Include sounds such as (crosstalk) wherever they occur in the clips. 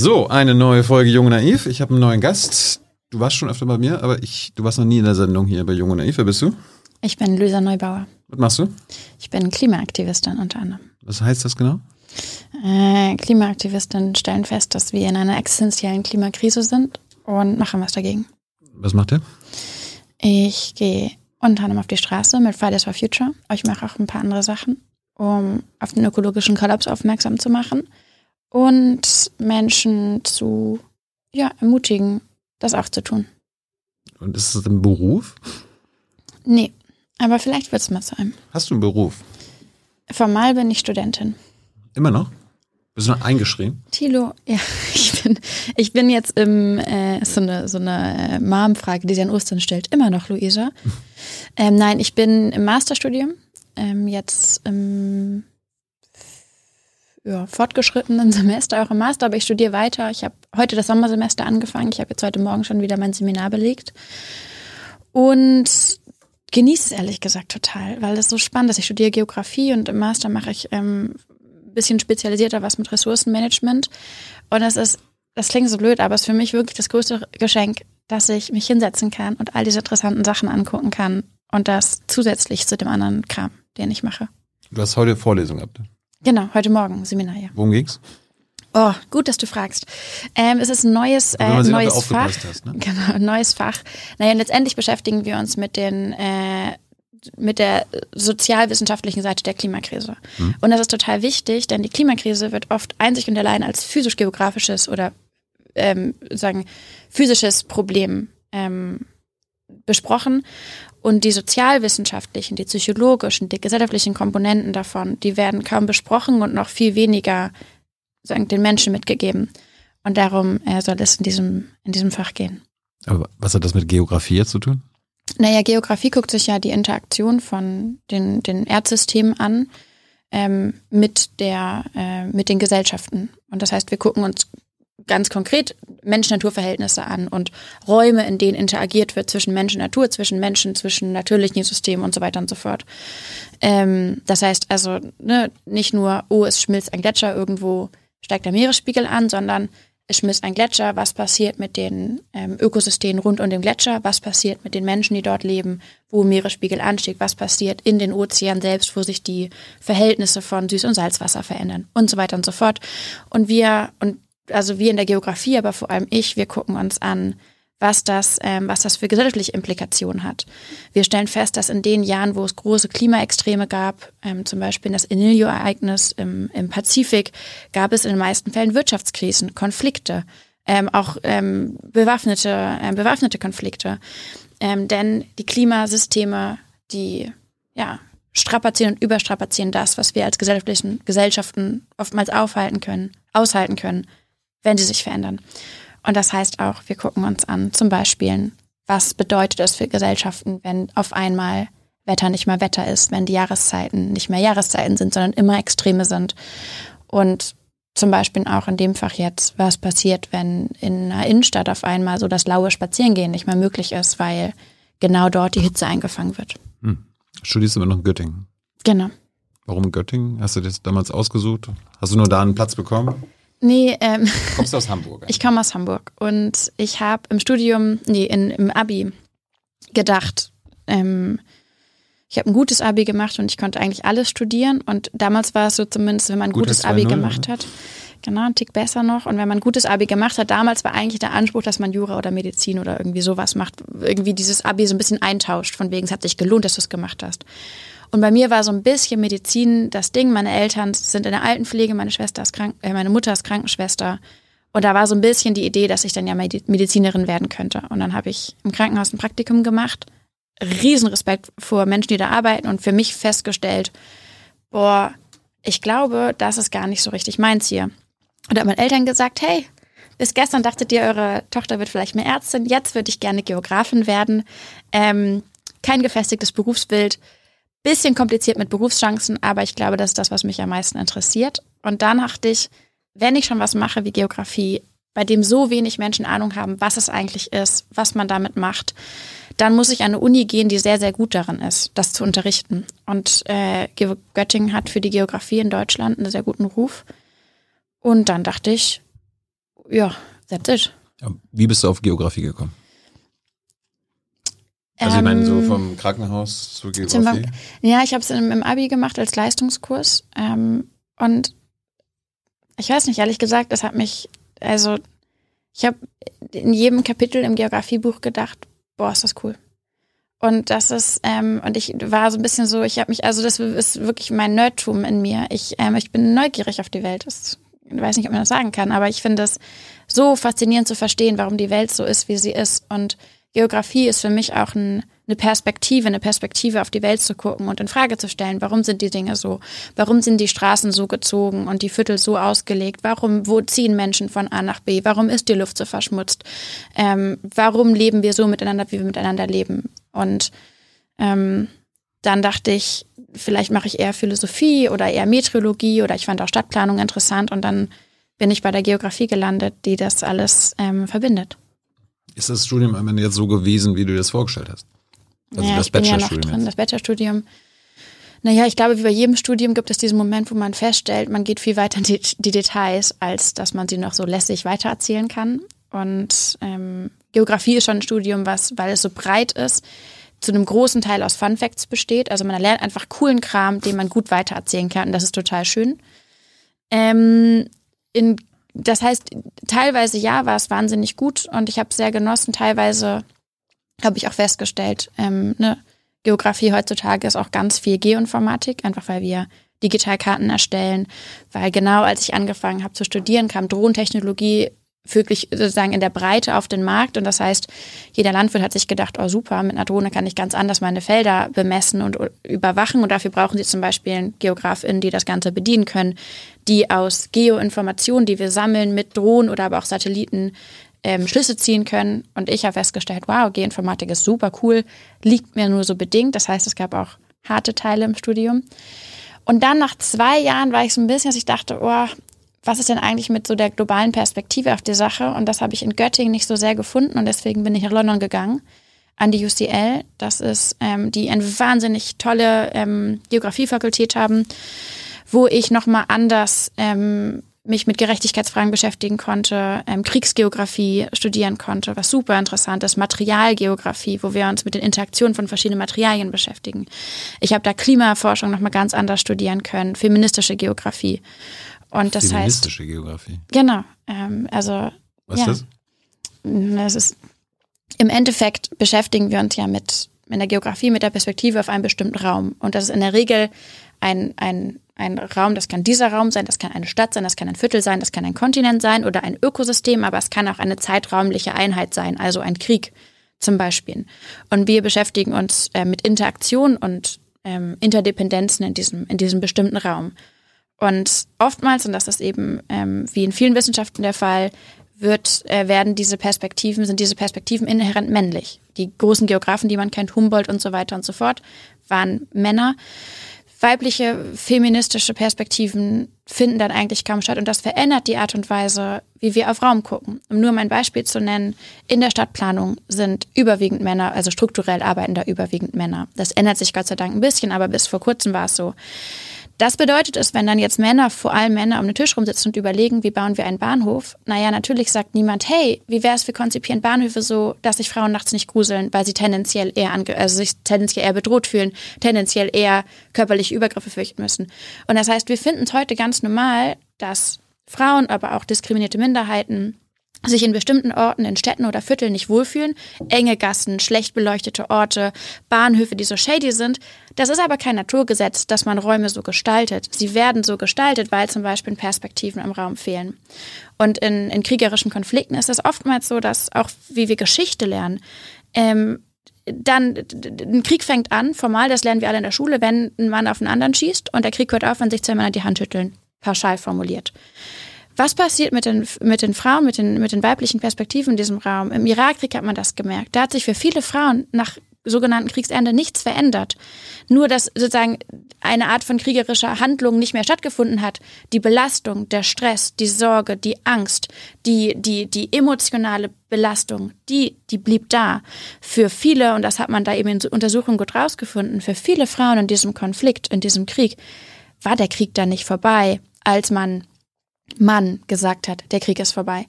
So, eine neue Folge Junge Naiv. Ich habe einen neuen Gast. Du warst schon öfter bei mir, aber ich, du warst noch nie in der Sendung hier bei Junge Naiv. Wer bist du? Ich bin Luisa Neubauer. Was machst du? Ich bin Klimaaktivistin unter anderem. Was heißt das genau? Äh, Klimaaktivisten stellen fest, dass wir in einer existenziellen Klimakrise sind und machen was dagegen. Was macht ihr? Ich gehe unter anderem auf die Straße mit Fridays for Future. Ich mache auch ein paar andere Sachen, um auf den ökologischen Kollaps aufmerksam zu machen und Menschen zu ja, ermutigen, das auch zu tun. Und ist das ein Beruf? Nee, aber vielleicht wird es mal sein. Hast du einen Beruf? Formal bin ich Studentin. Immer noch? Bist du noch eingeschrieben? Tilo, ja, (laughs) ich bin, ich bin jetzt im, äh, so eine, so eine äh, Mom-Frage, die sie an Ostern stellt. Immer noch, Luisa. (laughs) ähm, nein, ich bin im Masterstudium, ähm, jetzt im ja, fortgeschrittenen (laughs) Semester, auch im Master, aber ich studiere weiter. Ich habe heute das Sommersemester angefangen. Ich habe jetzt heute Morgen schon wieder mein Seminar belegt. Und genieße es ehrlich gesagt total, weil es so spannend ist. Ich studiere Geografie und im Master mache ich ähm, bisschen spezialisierter was mit Ressourcenmanagement. Und das ist, das klingt so blöd, aber es ist für mich wirklich das größte Geschenk, dass ich mich hinsetzen kann und all diese interessanten Sachen angucken kann. Und das zusätzlich zu dem anderen Kram, den ich mache. Du hast heute Vorlesung gehabt. Genau, heute Morgen Seminar, ja. Worum ging's? Oh, gut, dass du fragst. Ähm, es ist ein neues, äh, neues Fach. Hast, ne? Genau, ein neues Fach. Naja, letztendlich beschäftigen wir uns mit den äh, mit der sozialwissenschaftlichen Seite der Klimakrise. Mhm. Und das ist total wichtig, denn die Klimakrise wird oft einzig und allein als physisch-geografisches oder ähm, sagen physisches Problem ähm, besprochen. Und die sozialwissenschaftlichen, die psychologischen, die gesellschaftlichen Komponenten davon, die werden kaum besprochen und noch viel weniger sagen, den Menschen mitgegeben. Und darum äh, soll es in diesem, in diesem Fach gehen. Aber was hat das mit Geografie jetzt zu tun? Naja, Geografie guckt sich ja die Interaktion von den, den Erdsystemen an ähm, mit, der, äh, mit den Gesellschaften. Und das heißt, wir gucken uns ganz konkret Mensch-Natur-Verhältnisse an und Räume, in denen interagiert wird zwischen Mensch und Natur, zwischen Menschen, zwischen natürlichen Systemen und so weiter und so fort. Ähm, das heißt also ne, nicht nur, oh, es schmilzt ein Gletscher irgendwo, steigt der Meeresspiegel an, sondern es schmilzt ein Gletscher, was passiert mit den ähm, Ökosystemen rund um den Gletscher, was passiert mit den Menschen, die dort leben, wo Meeresspiegel anstieg, was passiert in den Ozeanen selbst, wo sich die Verhältnisse von Süß- und Salzwasser verändern und so weiter und so fort. Und wir, und also wir in der Geografie, aber vor allem ich, wir gucken uns an, was das, ähm, was das für gesellschaftliche Implikationen hat. Wir stellen fest, dass in den Jahren, wo es große Klimaextreme gab, ähm, zum Beispiel das Enilio-Ereignis im, im Pazifik, gab es in den meisten Fällen Wirtschaftskrisen, Konflikte, ähm, auch ähm, bewaffnete, äh, bewaffnete Konflikte. Ähm, denn die Klimasysteme, die ja, strapazieren und überstrapazieren das, was wir als gesellschaftlichen Gesellschaften oftmals aufhalten können, aushalten können, wenn sie sich verändern. Und das heißt auch, wir gucken uns an, zum Beispiel, was bedeutet es für Gesellschaften, wenn auf einmal Wetter nicht mehr Wetter ist, wenn die Jahreszeiten nicht mehr Jahreszeiten sind, sondern immer Extreme sind. Und zum Beispiel auch in dem Fach jetzt, was passiert, wenn in einer Innenstadt auf einmal so das laue Spazierengehen nicht mehr möglich ist, weil genau dort die Hitze eingefangen wird. Hm. Studierst du immer noch in Göttingen? Genau. Warum Göttingen? Hast du das damals ausgesucht? Hast du nur da einen Platz bekommen? Nee, ähm, (laughs) Kommst du aus Hamburg? Ich komme aus Hamburg. Und ich habe im Studium, nee, in, im Abi gedacht, ähm, ich habe ein gutes Abi gemacht und ich konnte eigentlich alles studieren. Und damals war es so zumindest, wenn man ein Gut gutes Abi gemacht hat, genau, ein Tick besser noch. Und wenn man ein gutes Abi gemacht hat, damals war eigentlich der Anspruch, dass man Jura oder Medizin oder irgendwie sowas macht, irgendwie dieses Abi so ein bisschen eintauscht, von wegen es hat sich gelohnt, dass du es gemacht hast. Und bei mir war so ein bisschen Medizin das Ding. Meine Eltern sind in der Altenpflege, meine Schwester ist krank, äh, meine Mutter ist Krankenschwester. Und da war so ein bisschen die Idee, dass ich dann ja Medizinerin werden könnte. Und dann habe ich im Krankenhaus ein Praktikum gemacht. Riesenrespekt vor Menschen, die da arbeiten und für mich festgestellt, boah, ich glaube, das ist gar nicht so richtig meins hier. Und da haben meine Eltern gesagt, hey, bis gestern dachtet ihr, eure Tochter wird vielleicht mehr Ärztin, jetzt würde ich gerne Geografin werden. Ähm, kein gefestigtes Berufsbild Bisschen kompliziert mit Berufschancen, aber ich glaube, das ist das, was mich am meisten interessiert. Und dann dachte ich, wenn ich schon was mache wie Geografie, bei dem so wenig Menschen Ahnung haben, was es eigentlich ist, was man damit macht, dann muss ich an eine Uni gehen, die sehr, sehr gut darin ist, das zu unterrichten. Und äh, Göttingen hat für die Geografie in Deutschland einen sehr guten Ruf. Und dann dachte ich, ja, that's it. Wie bist du auf Geografie gekommen? Also ich meine, so Ähm, vom Krankenhaus Zum Geografie. Ja, ich habe es im, im Abi gemacht als Leistungskurs. Ähm, und ich weiß nicht, ehrlich gesagt, das hat mich, also ich habe in jedem Kapitel im Geografiebuch gedacht, boah, ist das cool. Und das ist, ähm, und ich war so ein bisschen so, ich habe mich, also das ist wirklich mein Nerdtum in mir. Ich, ähm, ich bin neugierig auf die Welt. Das, ich weiß nicht, ob man das sagen kann, aber ich finde es so faszinierend zu verstehen, warum die Welt so ist, wie sie ist. Und Geografie ist für mich auch ein, eine Perspektive, eine Perspektive auf die Welt zu gucken und in Frage zu stellen, warum sind die Dinge so? Warum sind die Straßen so gezogen und die Viertel so ausgelegt? Warum, wo ziehen Menschen von A nach B? Warum ist die Luft so verschmutzt? Ähm, warum leben wir so miteinander, wie wir miteinander leben? Und ähm, dann dachte ich, vielleicht mache ich eher Philosophie oder eher Meteorologie oder ich fand auch Stadtplanung interessant und dann bin ich bei der Geografie gelandet, die das alles ähm, verbindet. Ist das Studium am Ende jetzt so gewesen, wie du dir das vorgestellt hast? Also ja, das ja Bachelorstudium jetzt. das Bachelorstudium. Naja, ich glaube, wie bei jedem Studium gibt es diesen Moment, wo man feststellt, man geht viel weiter in die, die Details, als dass man sie noch so lässig weitererzählen kann. Und ähm, Geografie ist schon ein Studium, was, weil es so breit ist, zu einem großen Teil aus Fun Facts besteht. Also man lernt einfach coolen Kram, den man gut weitererzählen kann. Und das ist total schön. Ähm, in, das heißt, teilweise ja, war es wahnsinnig gut und ich habe es sehr genossen. Teilweise habe ich auch festgestellt, ähm, ne, Geografie heutzutage ist auch ganz viel Geoinformatik, einfach weil wir Digitalkarten erstellen, weil genau als ich angefangen habe zu studieren, kam Drohnentechnologie wirklich sozusagen in der Breite auf den Markt. Und das heißt, jeder Landwirt hat sich gedacht, oh super, mit einer Drohne kann ich ganz anders meine Felder bemessen und überwachen. Und dafür brauchen sie zum Beispiel GeografInnen, die das Ganze bedienen können, die aus Geoinformationen, die wir sammeln mit Drohnen oder aber auch Satelliten ähm, Schlüsse ziehen können. Und ich habe festgestellt, wow, Geoinformatik ist super cool, liegt mir nur so bedingt. Das heißt, es gab auch harte Teile im Studium. Und dann nach zwei Jahren war ich so ein bisschen, dass ich dachte, oh, was ist denn eigentlich mit so der globalen Perspektive auf die Sache? Und das habe ich in Göttingen nicht so sehr gefunden und deswegen bin ich nach London gegangen an die UCL. Das ist, ähm, die eine wahnsinnig tolle ähm, Geografiefakultät haben, wo ich nochmal anders ähm, mich mit Gerechtigkeitsfragen beschäftigen konnte, ähm, Kriegsgeografie studieren konnte, was super interessant ist, Materialgeografie, wo wir uns mit den Interaktionen von verschiedenen Materialien beschäftigen. Ich habe da Klimaforschung nochmal ganz anders studieren können, feministische Geografie. Und das heißt, Feministische Geografie. genau, ähm, also Was Ja. ist das ist im Endeffekt beschäftigen wir uns ja mit in der Geografie mit der Perspektive auf einen bestimmten Raum. Und das ist in der Regel ein, ein, ein Raum, das kann dieser Raum sein, das kann eine Stadt sein, das kann ein Viertel sein, das kann ein Kontinent sein oder ein Ökosystem, aber es kann auch eine zeitraumliche Einheit sein, also ein Krieg zum Beispiel. Und wir beschäftigen uns äh, mit Interaktion und ähm, Interdependenzen in diesem, in diesem bestimmten Raum. Und oftmals, und das ist eben ähm, wie in vielen Wissenschaften der Fall, wird, äh, werden diese Perspektiven, sind diese Perspektiven inhärent männlich. Die großen Geografen, die man kennt, Humboldt und so weiter und so fort, waren Männer. Weibliche feministische Perspektiven finden dann eigentlich kaum statt und das verändert die Art und Weise, wie wir auf Raum gucken. Um nur mal ein Beispiel zu nennen, in der Stadtplanung sind überwiegend Männer, also strukturell arbeiten da überwiegend Männer. Das ändert sich Gott sei Dank ein bisschen, aber bis vor kurzem war es so. Das bedeutet es, wenn dann jetzt Männer, vor allem Männer, um den Tisch rumsitzen und überlegen, wie bauen wir einen Bahnhof? Naja, natürlich sagt niemand, hey, wie wäre es, wir konzipieren Bahnhöfe so, dass sich Frauen nachts nicht gruseln, weil sie tendenziell eher, ange also sich tendenziell eher bedroht fühlen, tendenziell eher körperliche Übergriffe fürchten müssen. Und das heißt, wir finden es heute ganz normal, dass Frauen, aber auch diskriminierte Minderheiten sich in bestimmten Orten, in Städten oder Vierteln nicht wohlfühlen. Enge Gassen, schlecht beleuchtete Orte, Bahnhöfe, die so shady sind. Das ist aber kein Naturgesetz, dass man Räume so gestaltet. Sie werden so gestaltet, weil zum Beispiel Perspektiven im Raum fehlen. Und in, in kriegerischen Konflikten ist es oftmals so, dass auch wie wir Geschichte lernen, ähm, dann ein Krieg fängt an, formal, das lernen wir alle in der Schule, wenn ein Mann auf einen anderen schießt und der Krieg hört auf, wenn sich zwei Männer die Hand schütteln. Pauschal formuliert. Was passiert mit den, mit den Frauen, mit den, mit den weiblichen Perspektiven in diesem Raum? Im Irakkrieg hat man das gemerkt. Da hat sich für viele Frauen nach sogenannten Kriegsende nichts verändert. Nur, dass sozusagen eine Art von kriegerischer Handlung nicht mehr stattgefunden hat. Die Belastung, der Stress, die Sorge, die Angst, die, die, die emotionale Belastung, die, die blieb da. Für viele, und das hat man da eben in Untersuchungen gut rausgefunden, für viele Frauen in diesem Konflikt, in diesem Krieg, war der Krieg dann nicht vorbei, als man Mann gesagt hat, der Krieg ist vorbei.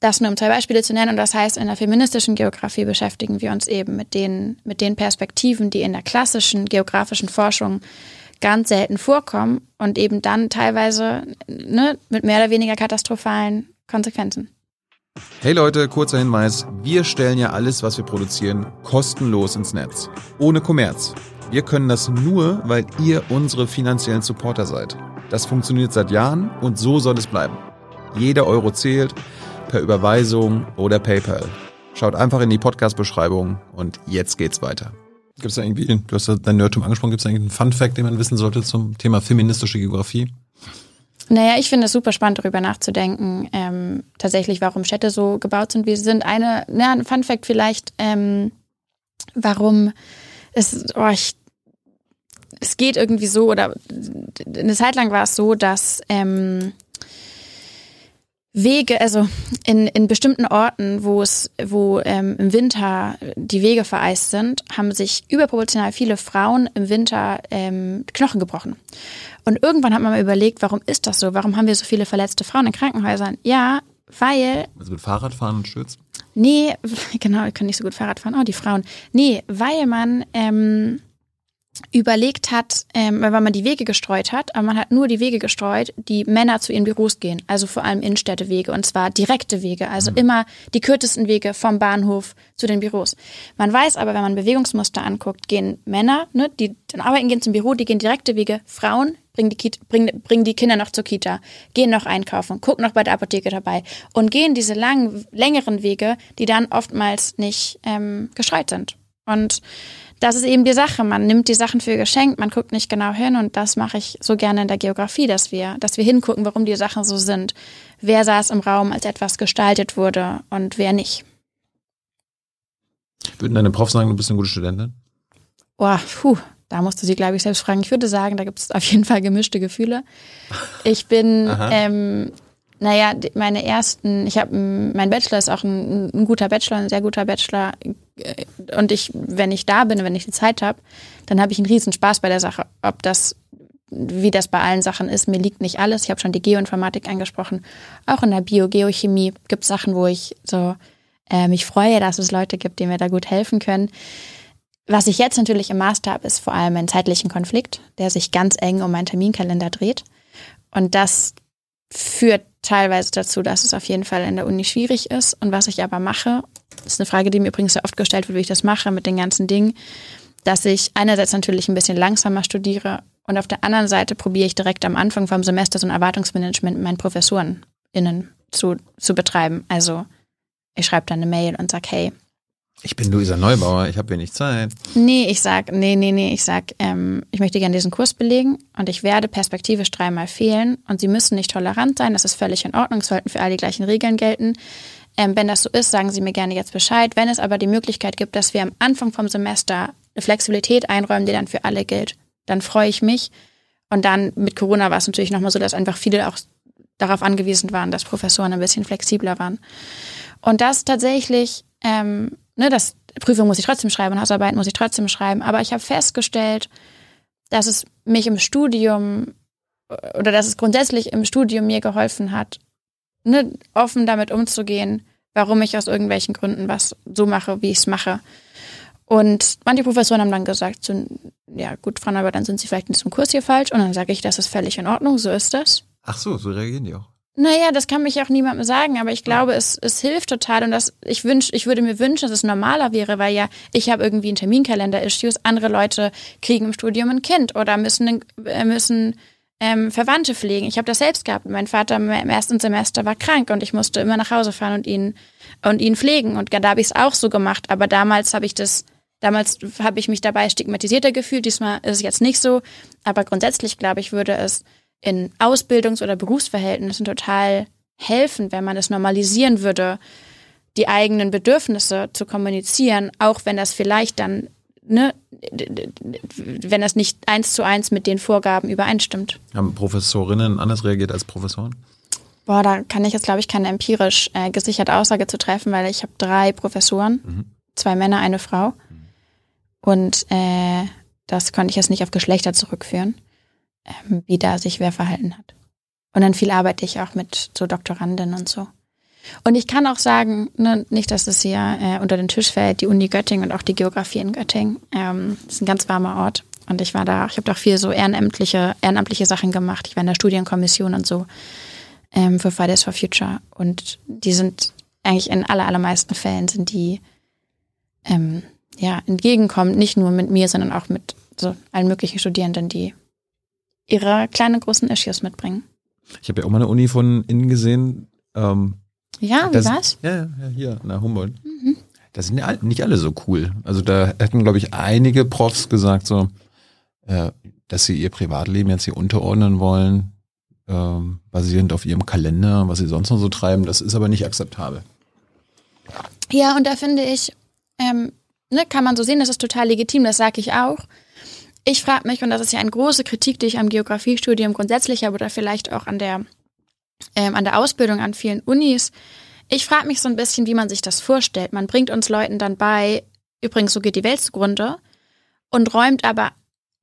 Das nur um zwei Beispiele zu nennen. Und das heißt, in der feministischen Geografie beschäftigen wir uns eben mit den, mit den Perspektiven, die in der klassischen geografischen Forschung ganz selten vorkommen und eben dann teilweise ne, mit mehr oder weniger katastrophalen Konsequenzen. Hey Leute, kurzer Hinweis. Wir stellen ja alles, was wir produzieren, kostenlos ins Netz. Ohne Kommerz. Wir können das nur, weil ihr unsere finanziellen Supporter seid. Das funktioniert seit Jahren und so soll es bleiben. Jeder Euro zählt, per Überweisung oder PayPal. Schaut einfach in die Podcast-Beschreibung und jetzt geht's weiter. Gibt es da irgendwie, du hast dein Nerdtum angesprochen, gibt es da einen Fun-Fact, den man wissen sollte zum Thema feministische Geografie? Naja, ich finde es super spannend, darüber nachzudenken, ähm, tatsächlich, warum Städte so gebaut sind, wie sie sind. Eine, na, ein Fun-Fact vielleicht, ähm, warum es, oh, ich, es geht irgendwie so, oder eine Zeit lang war es so, dass ähm, Wege, also in, in bestimmten Orten, wo es, wo ähm, im Winter die Wege vereist sind, haben sich überproportional viele Frauen im Winter ähm, Knochen gebrochen. Und irgendwann hat man mal überlegt, warum ist das so? Warum haben wir so viele verletzte Frauen in Krankenhäusern? Ja, weil. Also mit Fahrradfahren und Stürzen? Nee, (laughs) genau, ich kann nicht so gut Fahrrad fahren. Oh, die Frauen. Nee, weil man ähm, überlegt hat, ähm, weil man die Wege gestreut hat, aber man hat nur die Wege gestreut, die Männer zu ihren Büros gehen, also vor allem Innenstädtewege und zwar direkte Wege, also mhm. immer die kürzesten Wege vom Bahnhof zu den Büros. Man weiß aber, wenn man Bewegungsmuster anguckt, gehen Männer, ne, die dann arbeiten, gehen zum Büro, die gehen direkte Wege, Frauen bringen die, Kita, bringen, bringen die Kinder noch zur Kita, gehen noch einkaufen, gucken noch bei der Apotheke dabei und gehen diese langen, längeren Wege, die dann oftmals nicht ähm, gestreut sind. Und das ist eben die Sache. Man nimmt die Sachen für geschenkt, man guckt nicht genau hin und das mache ich so gerne in der Geografie, dass wir, dass wir hingucken, warum die Sachen so sind. Wer saß im Raum, als etwas gestaltet wurde und wer nicht. Würden deine Prof sagen, du bist eine gute Studentin? Boah, puh, da musst du sie, glaube ich, selbst fragen. Ich würde sagen, da gibt es auf jeden Fall gemischte Gefühle. Ich bin ähm, naja, meine ersten, ich habe, mein Bachelor ist auch ein, ein, guter Bachelor, ein sehr guter Bachelor. Und ich, wenn ich da bin, wenn ich die Zeit habe, dann habe ich einen riesen Spaß bei der Sache. Ob das, wie das bei allen Sachen ist, mir liegt nicht alles. Ich habe schon die Geoinformatik angesprochen. Auch in der Biogeochemie gibt es Sachen, wo ich so äh, mich freue, dass es Leute gibt, die mir da gut helfen können. Was ich jetzt natürlich im Master habe, ist vor allem ein zeitlichen Konflikt, der sich ganz eng um meinen Terminkalender dreht. Und das führt teilweise dazu, dass es auf jeden Fall in der Uni schwierig ist. Und was ich aber mache, ist eine Frage, die mir übrigens sehr oft gestellt wird, wie ich das mache mit den ganzen Dingen, dass ich einerseits natürlich ein bisschen langsamer studiere und auf der anderen Seite probiere ich direkt am Anfang vom Semester so ein Erwartungsmanagement mit meinen ProfessorenInnen zu, zu betreiben. Also ich schreibe dann eine Mail und sage, hey, ich bin Luisa Neubauer, ich habe wenig Zeit. Nee, ich sag, nee, nee, nee, ich sag, ähm, ich möchte gerne diesen Kurs belegen und ich werde perspektivisch dreimal fehlen und Sie müssen nicht tolerant sein, das ist völlig in Ordnung, es sollten für alle die gleichen Regeln gelten. Ähm, wenn das so ist, sagen Sie mir gerne jetzt Bescheid. Wenn es aber die Möglichkeit gibt, dass wir am Anfang vom Semester eine Flexibilität einräumen, die dann für alle gilt, dann freue ich mich. Und dann mit Corona war es natürlich nochmal so, dass einfach viele auch darauf angewiesen waren, dass Professoren ein bisschen flexibler waren. Und das tatsächlich ähm, ne, das Prüfung muss ich trotzdem schreiben, Hausarbeit muss ich trotzdem schreiben. Aber ich habe festgestellt, dass es mich im Studium oder dass es grundsätzlich im Studium mir geholfen hat, ne, offen damit umzugehen, warum ich aus irgendwelchen Gründen was so mache, wie ich es mache. Und manche Professoren haben dann gesagt, so, ja gut, Frau Neuber, dann sind Sie vielleicht in diesem Kurs hier falsch. Und dann sage ich, das ist völlig in Ordnung, so ist das. Ach so, so reagieren die auch. Naja, das kann mich auch niemandem sagen, aber ich glaube, es, es hilft total und das, ich wünsch, ich würde mir wünschen, dass es normaler wäre, weil ja, ich habe irgendwie einen Terminkalender-Issues, andere Leute kriegen im Studium ein Kind oder müssen, äh, müssen ähm, Verwandte pflegen. Ich habe das selbst gehabt. Mein Vater im ersten Semester war krank und ich musste immer nach Hause fahren und ihn und ihn pflegen. Und da habe ich es auch so gemacht. Aber damals habe ich das, damals habe ich mich dabei stigmatisierter gefühlt. Diesmal ist es jetzt nicht so. Aber grundsätzlich glaube ich, würde es in Ausbildungs- oder Berufsverhältnissen total helfen, wenn man es normalisieren würde, die eigenen Bedürfnisse zu kommunizieren, auch wenn das vielleicht dann, ne, wenn das nicht eins zu eins mit den Vorgaben übereinstimmt. Haben Professorinnen anders reagiert als Professoren? Boah, da kann ich jetzt, glaube ich, keine empirisch äh, gesicherte Aussage zu treffen, weil ich habe drei Professoren, mhm. zwei Männer, eine Frau. Und äh, das konnte ich jetzt nicht auf Geschlechter zurückführen ähm, wie da sich wer verhalten hat. Und dann viel arbeite ich auch mit so Doktoranden und so. Und ich kann auch sagen, ne, nicht, dass es hier äh, unter den Tisch fällt, die Uni Göttingen und auch die Geografie in Göttingen. Ähm, ist ein ganz warmer Ort. Und ich war da, ich habe da auch viel so ehrenamtliche, ehrenamtliche Sachen gemacht. Ich war in der Studienkommission und so ähm, für Fridays for Future. Und die sind eigentlich in aller, allermeisten Fällen sind die ähm, ja entgegenkommen, nicht nur mit mir, sondern auch mit so allen möglichen Studierenden, die ihre kleinen, großen Issues mitbringen. Ich habe ja auch mal eine Uni von innen gesehen. Ähm, ja, wie war's? Ja, ja, hier, na Humboldt. Mhm. Da sind ja nicht alle so cool. Also da hätten, glaube ich, einige Profs gesagt, so, äh, dass sie ihr Privatleben jetzt hier unterordnen wollen, ähm, basierend auf ihrem Kalender, was sie sonst noch so treiben. Das ist aber nicht akzeptabel. Ja, und da finde ich, ähm, ne, kann man so sehen, das ist total legitim, das sage ich auch. Ich frage mich, und das ist ja eine große Kritik, die ich am Geografiestudium grundsätzlich habe oder vielleicht auch an der, ähm, an der Ausbildung an vielen Unis. Ich frage mich so ein bisschen, wie man sich das vorstellt. Man bringt uns Leuten dann bei, übrigens, so geht die Welt zugrunde, und räumt aber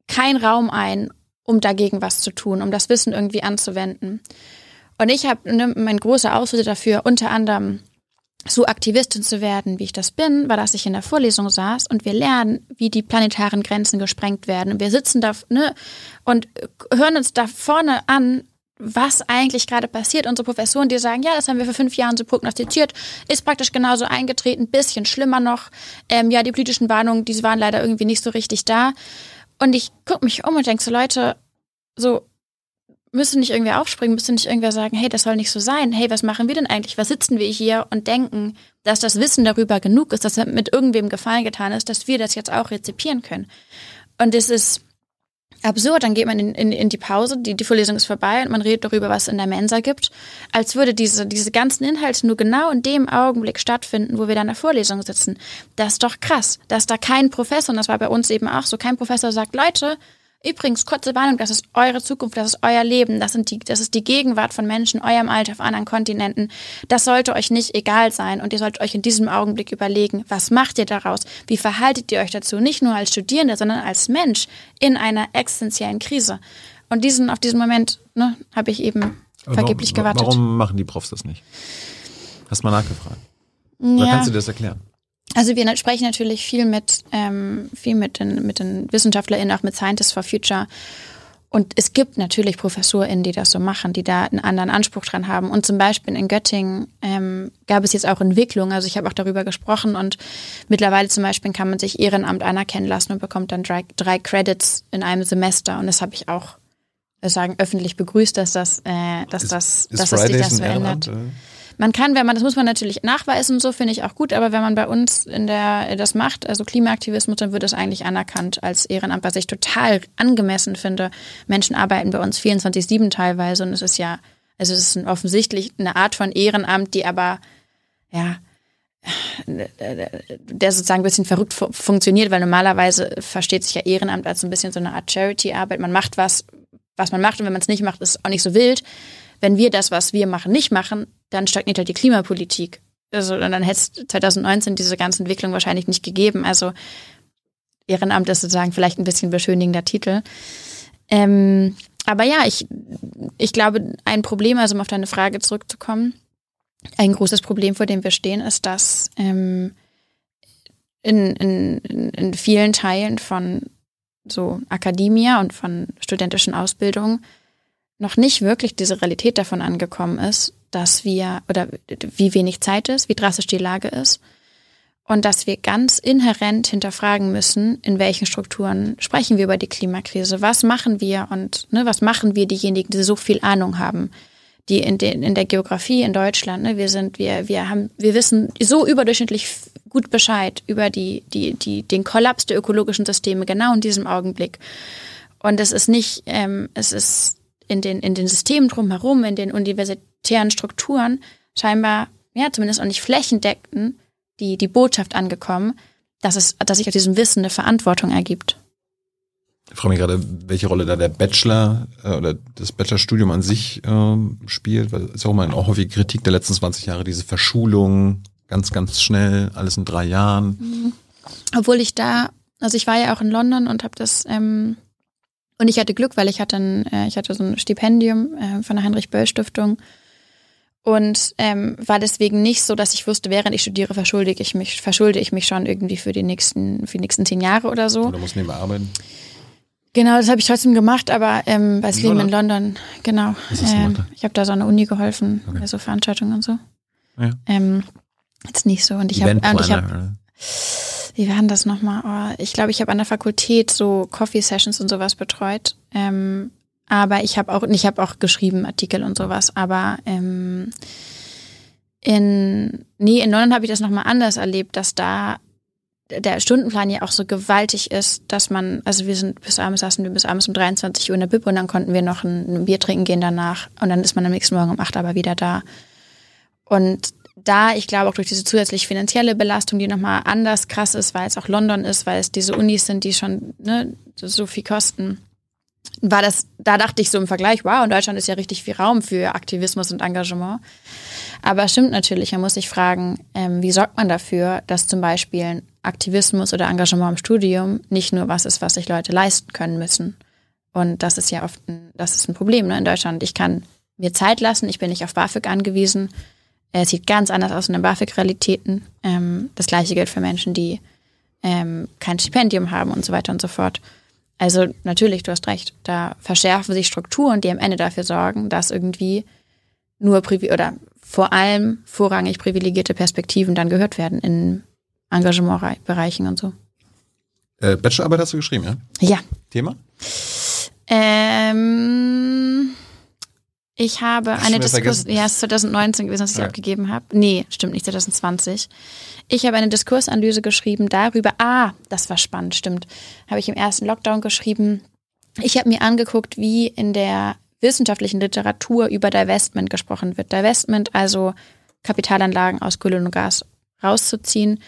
keinen Raum ein, um dagegen was zu tun, um das Wissen irgendwie anzuwenden. Und ich habe ne, mein großer Auslöser dafür, unter anderem so Aktivistin zu werden, wie ich das bin, war, dass ich in der Vorlesung saß und wir lernen, wie die planetaren Grenzen gesprengt werden. Und wir sitzen da ne, und hören uns da vorne an, was eigentlich gerade passiert. Unsere Professoren, die sagen, ja, das haben wir vor fünf Jahren so prognostiziert, ist praktisch genauso eingetreten, bisschen schlimmer noch. Ähm, ja, die politischen Warnungen, die waren leider irgendwie nicht so richtig da. Und ich gucke mich um und denke so, Leute, so, müsste nicht irgendwer aufspringen, müsste nicht irgendwer sagen, hey, das soll nicht so sein. Hey, was machen wir denn eigentlich? Was sitzen wir hier und denken, dass das Wissen darüber genug ist, dass mit irgendwem Gefallen getan ist, dass wir das jetzt auch rezipieren können. Und es ist absurd. Dann geht man in, in, in die Pause, die, die Vorlesung ist vorbei und man redet darüber, was es in der Mensa gibt, als würde diese, diese ganzen Inhalte nur genau in dem Augenblick stattfinden, wo wir da in der Vorlesung sitzen. Das ist doch krass, dass da kein Professor, und das war bei uns eben auch so, kein Professor sagt, Leute, Übrigens, kurze Warnung, das ist eure Zukunft, das ist euer Leben, das, sind die, das ist die Gegenwart von Menschen eurem Alter auf anderen Kontinenten. Das sollte euch nicht egal sein und ihr solltet euch in diesem Augenblick überlegen, was macht ihr daraus? Wie verhaltet ihr euch dazu? Nicht nur als Studierende, sondern als Mensch in einer existenziellen Krise. Und diesen, auf diesen Moment ne, habe ich eben vergeblich warum, gewartet. Warum machen die Profs das nicht? Hast mal nachgefragt? Ja. Oder kannst du dir das erklären? Also wir sprechen natürlich viel mit, ähm, viel mit den, mit den WissenschaftlerInnen, auch mit Scientists for Future. Und es gibt natürlich ProfessorInnen, die das so machen, die da einen anderen Anspruch dran haben. Und zum Beispiel in Göttingen ähm, gab es jetzt auch Entwicklung. Also ich habe auch darüber gesprochen und mittlerweile zum Beispiel kann man sich Ehrenamt anerkennen lassen und bekommt dann drei, drei Credits in einem Semester. Und das habe ich auch äh, sagen öffentlich begrüßt, dass das, äh, dass ist, das, ist dass es sich das verändert. Ehrenamt, man kann, wenn man, das muss man natürlich nachweisen, so finde ich auch gut, aber wenn man bei uns in der, das macht, also Klimaaktivismus, dann wird es eigentlich anerkannt als Ehrenamt, was ich total angemessen finde. Menschen arbeiten bei uns 24-7 teilweise und es ist ja, also es ist offensichtlich eine Art von Ehrenamt, die aber, ja, der sozusagen ein bisschen verrückt funktioniert, weil normalerweise versteht sich ja Ehrenamt als so ein bisschen so eine Art Charity-Arbeit. Man macht was, was man macht und wenn man es nicht macht, ist es auch nicht so wild wenn wir das, was wir machen, nicht machen, dann stagniert halt die Klimapolitik. Also dann hätte es 2019 diese ganze Entwicklung wahrscheinlich nicht gegeben. Also Ehrenamt ist sozusagen vielleicht ein bisschen beschönigender Titel. Ähm, aber ja, ich, ich glaube, ein Problem, also um auf deine Frage zurückzukommen, ein großes Problem, vor dem wir stehen, ist, dass ähm, in, in, in vielen Teilen von so Akademia und von studentischen Ausbildungen noch nicht wirklich diese Realität davon angekommen ist, dass wir oder wie wenig Zeit ist, wie drastisch die Lage ist. Und dass wir ganz inhärent hinterfragen müssen, in welchen Strukturen sprechen wir über die Klimakrise, was machen wir und ne, was machen wir diejenigen, die so viel Ahnung haben, die in, den, in der Geografie in Deutschland, ne, wir sind, wir, wir haben, wir wissen so überdurchschnittlich gut Bescheid über die, die, die, den Kollaps der ökologischen Systeme genau in diesem Augenblick. Und es ist nicht, ähm, es ist in den, in den Systemen drumherum, in den universitären Strukturen scheinbar, ja, zumindest auch nicht flächendeckend die, die Botschaft angekommen, dass es, dass sich aus diesem Wissen eine Verantwortung ergibt. Ich frage mich gerade, welche Rolle da der Bachelor äh, oder das Bachelorstudium an sich ähm, spielt, weil es ist auch mal eine häufige Kritik der letzten 20 Jahre, diese Verschulung, ganz, ganz schnell, alles in drei Jahren. Mhm. Obwohl ich da, also ich war ja auch in London und habe das ähm, Und ich hatte Glück, weil ich hatte ein, äh, ich hatte so ein Stipendium äh, von der Heinrich-Böll-Stiftung und ähm, war deswegen nicht so, dass ich wusste, während ich studiere, verschulde ich mich, verschulde ich mich schon irgendwie für die nächsten, für die nächsten zehn Jahre oder so. Oder musst nebenbei arbeiten? Genau, das habe ich trotzdem gemacht, aber ähm, bei Leben in London, genau. Ähm, ich habe da so an der Uni geholfen, okay. bei so Veranstaltungen und so. Ja. Ähm, jetzt nicht so. Und ich habe, und ich habe, wie waren das nochmal? Oh, ich glaube, ich habe an der Fakultät so Coffee Sessions und sowas betreut. Ähm, aber ich habe auch, ich habe auch geschrieben Artikel und sowas. Aber ähm, in, nee, in London habe ich das nochmal anders erlebt, dass da der Stundenplan ja auch so gewaltig ist, dass man, also wir sind bis abends saßen wir bis abends um 23 Uhr in der Bib und dann konnten wir noch ein, ein, Bier trinken gehen danach und dann ist man am nächsten Morgen um 8 aber wieder da. Und da, ich glaube auch durch diese zusätzliche finanzielle Belastung, die nochmal anders krass ist, weil es auch London ist, weil es diese Unis sind, die schon ne, so viel kosten, war das, da dachte ich so im Vergleich, wow, in Deutschland ist ja richtig viel Raum für Aktivismus und Engagement. Aber stimmt natürlich, man muss sich fragen, ähm, wie sorgt man dafür, dass zum Beispiel Aktivismus oder Engagement im Studium nicht nur was ist, was sich Leute leisten können müssen. Und das ist ja oft ein, das ist ein Problem ne, in Deutschland. Ich kann mir Zeit lassen, ich bin nicht auf BAföG angewiesen. Es sieht ganz anders aus in den BAföG-Realitäten. Ähm, das gleiche gilt für Menschen, die ähm, kein Stipendium haben und so weiter und so fort. Also natürlich, du hast recht, da verschärfen sich Strukturen, die am Ende dafür sorgen, dass irgendwie nur Privi oder vor allem vorrangig privilegierte Perspektiven dann gehört werden in Engagementbereichen und so. Äh, Bachelorarbeit hast du geschrieben, ja? Ja. Thema? Ähm, ich habe Hast eine Diskurs, ja, es ist 2019 gewesen, dass ich ja. abgegeben habe. Nee, stimmt nicht, 2020. Ich habe eine Diskursanalyse geschrieben darüber, ah, das war spannend, stimmt. Habe ich im ersten Lockdown geschrieben. Ich habe mir angeguckt, wie in der wissenschaftlichen Literatur über Divestment gesprochen wird. Divestment, also Kapitalanlagen aus Kohle und Gas rauszuziehen.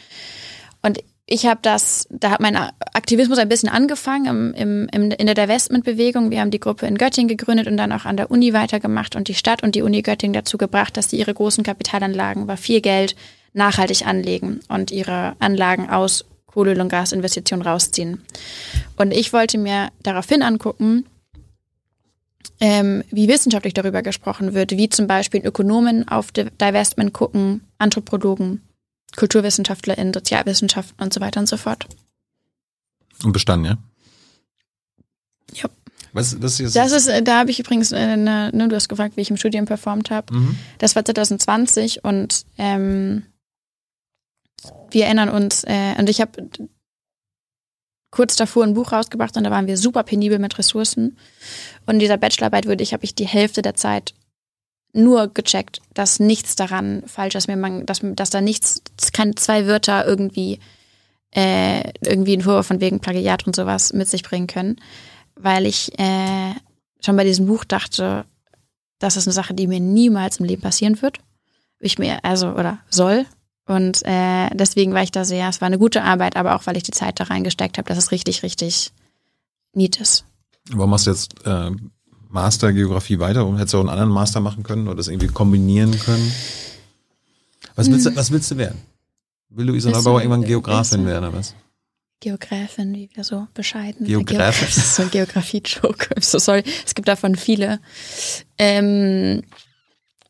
Und ich habe das, da hat mein Aktivismus ein bisschen angefangen im, im, in der Divestment-Bewegung. Wir haben die Gruppe in Göttingen gegründet und dann auch an der Uni weitergemacht und die Stadt und die Uni Göttingen dazu gebracht, dass sie ihre großen Kapitalanlagen bei viel Geld nachhaltig anlegen und ihre Anlagen aus Kohle- und Gasinvestitionen rausziehen. Und ich wollte mir daraufhin angucken, ähm, wie wissenschaftlich darüber gesprochen wird, wie zum Beispiel Ökonomen auf Divestment gucken, Anthropologen, KulturwissenschaftlerInnen, Sozialwissenschaften und so weiter und so fort. Und bestanden, ja? Ja. Was, was ist das ist, da habe ich übrigens, eine, ne, du hast gefragt, wie ich im Studium performt habe. Mhm. Das war 2020 und ähm, wir erinnern uns, äh, und ich habe kurz davor ein Buch rausgebracht und da waren wir super penibel mit Ressourcen. Und in dieser Bachelorarbeit würde ich, habe ich die Hälfte der Zeit nur gecheckt, dass nichts daran falsch ist, dass, dass da nichts, keine zwei Wörter irgendwie äh, irgendwie einen Vorwurf von wegen Plagiat und sowas mit sich bringen können, weil ich äh, schon bei diesem Buch dachte, das ist eine Sache, die mir niemals im Leben passieren wird. Ich mir, also, oder soll. Und äh, deswegen war ich da sehr, es war eine gute Arbeit, aber auch weil ich die Zeit da reingesteckt habe, dass es richtig, richtig neat ist. Warum hast du jetzt äh, Master Geografie weiter und hättest du auch einen anderen Master machen können oder das irgendwie kombinieren können? Was willst du, was willst du werden? Will Luisa Neubauer irgendwann Geografin werden oder was? Geografin, wie wir so bescheiden. Geografin? (laughs) Das ist so ein Geografie-Joke. So sorry. Es gibt davon viele. Ähm,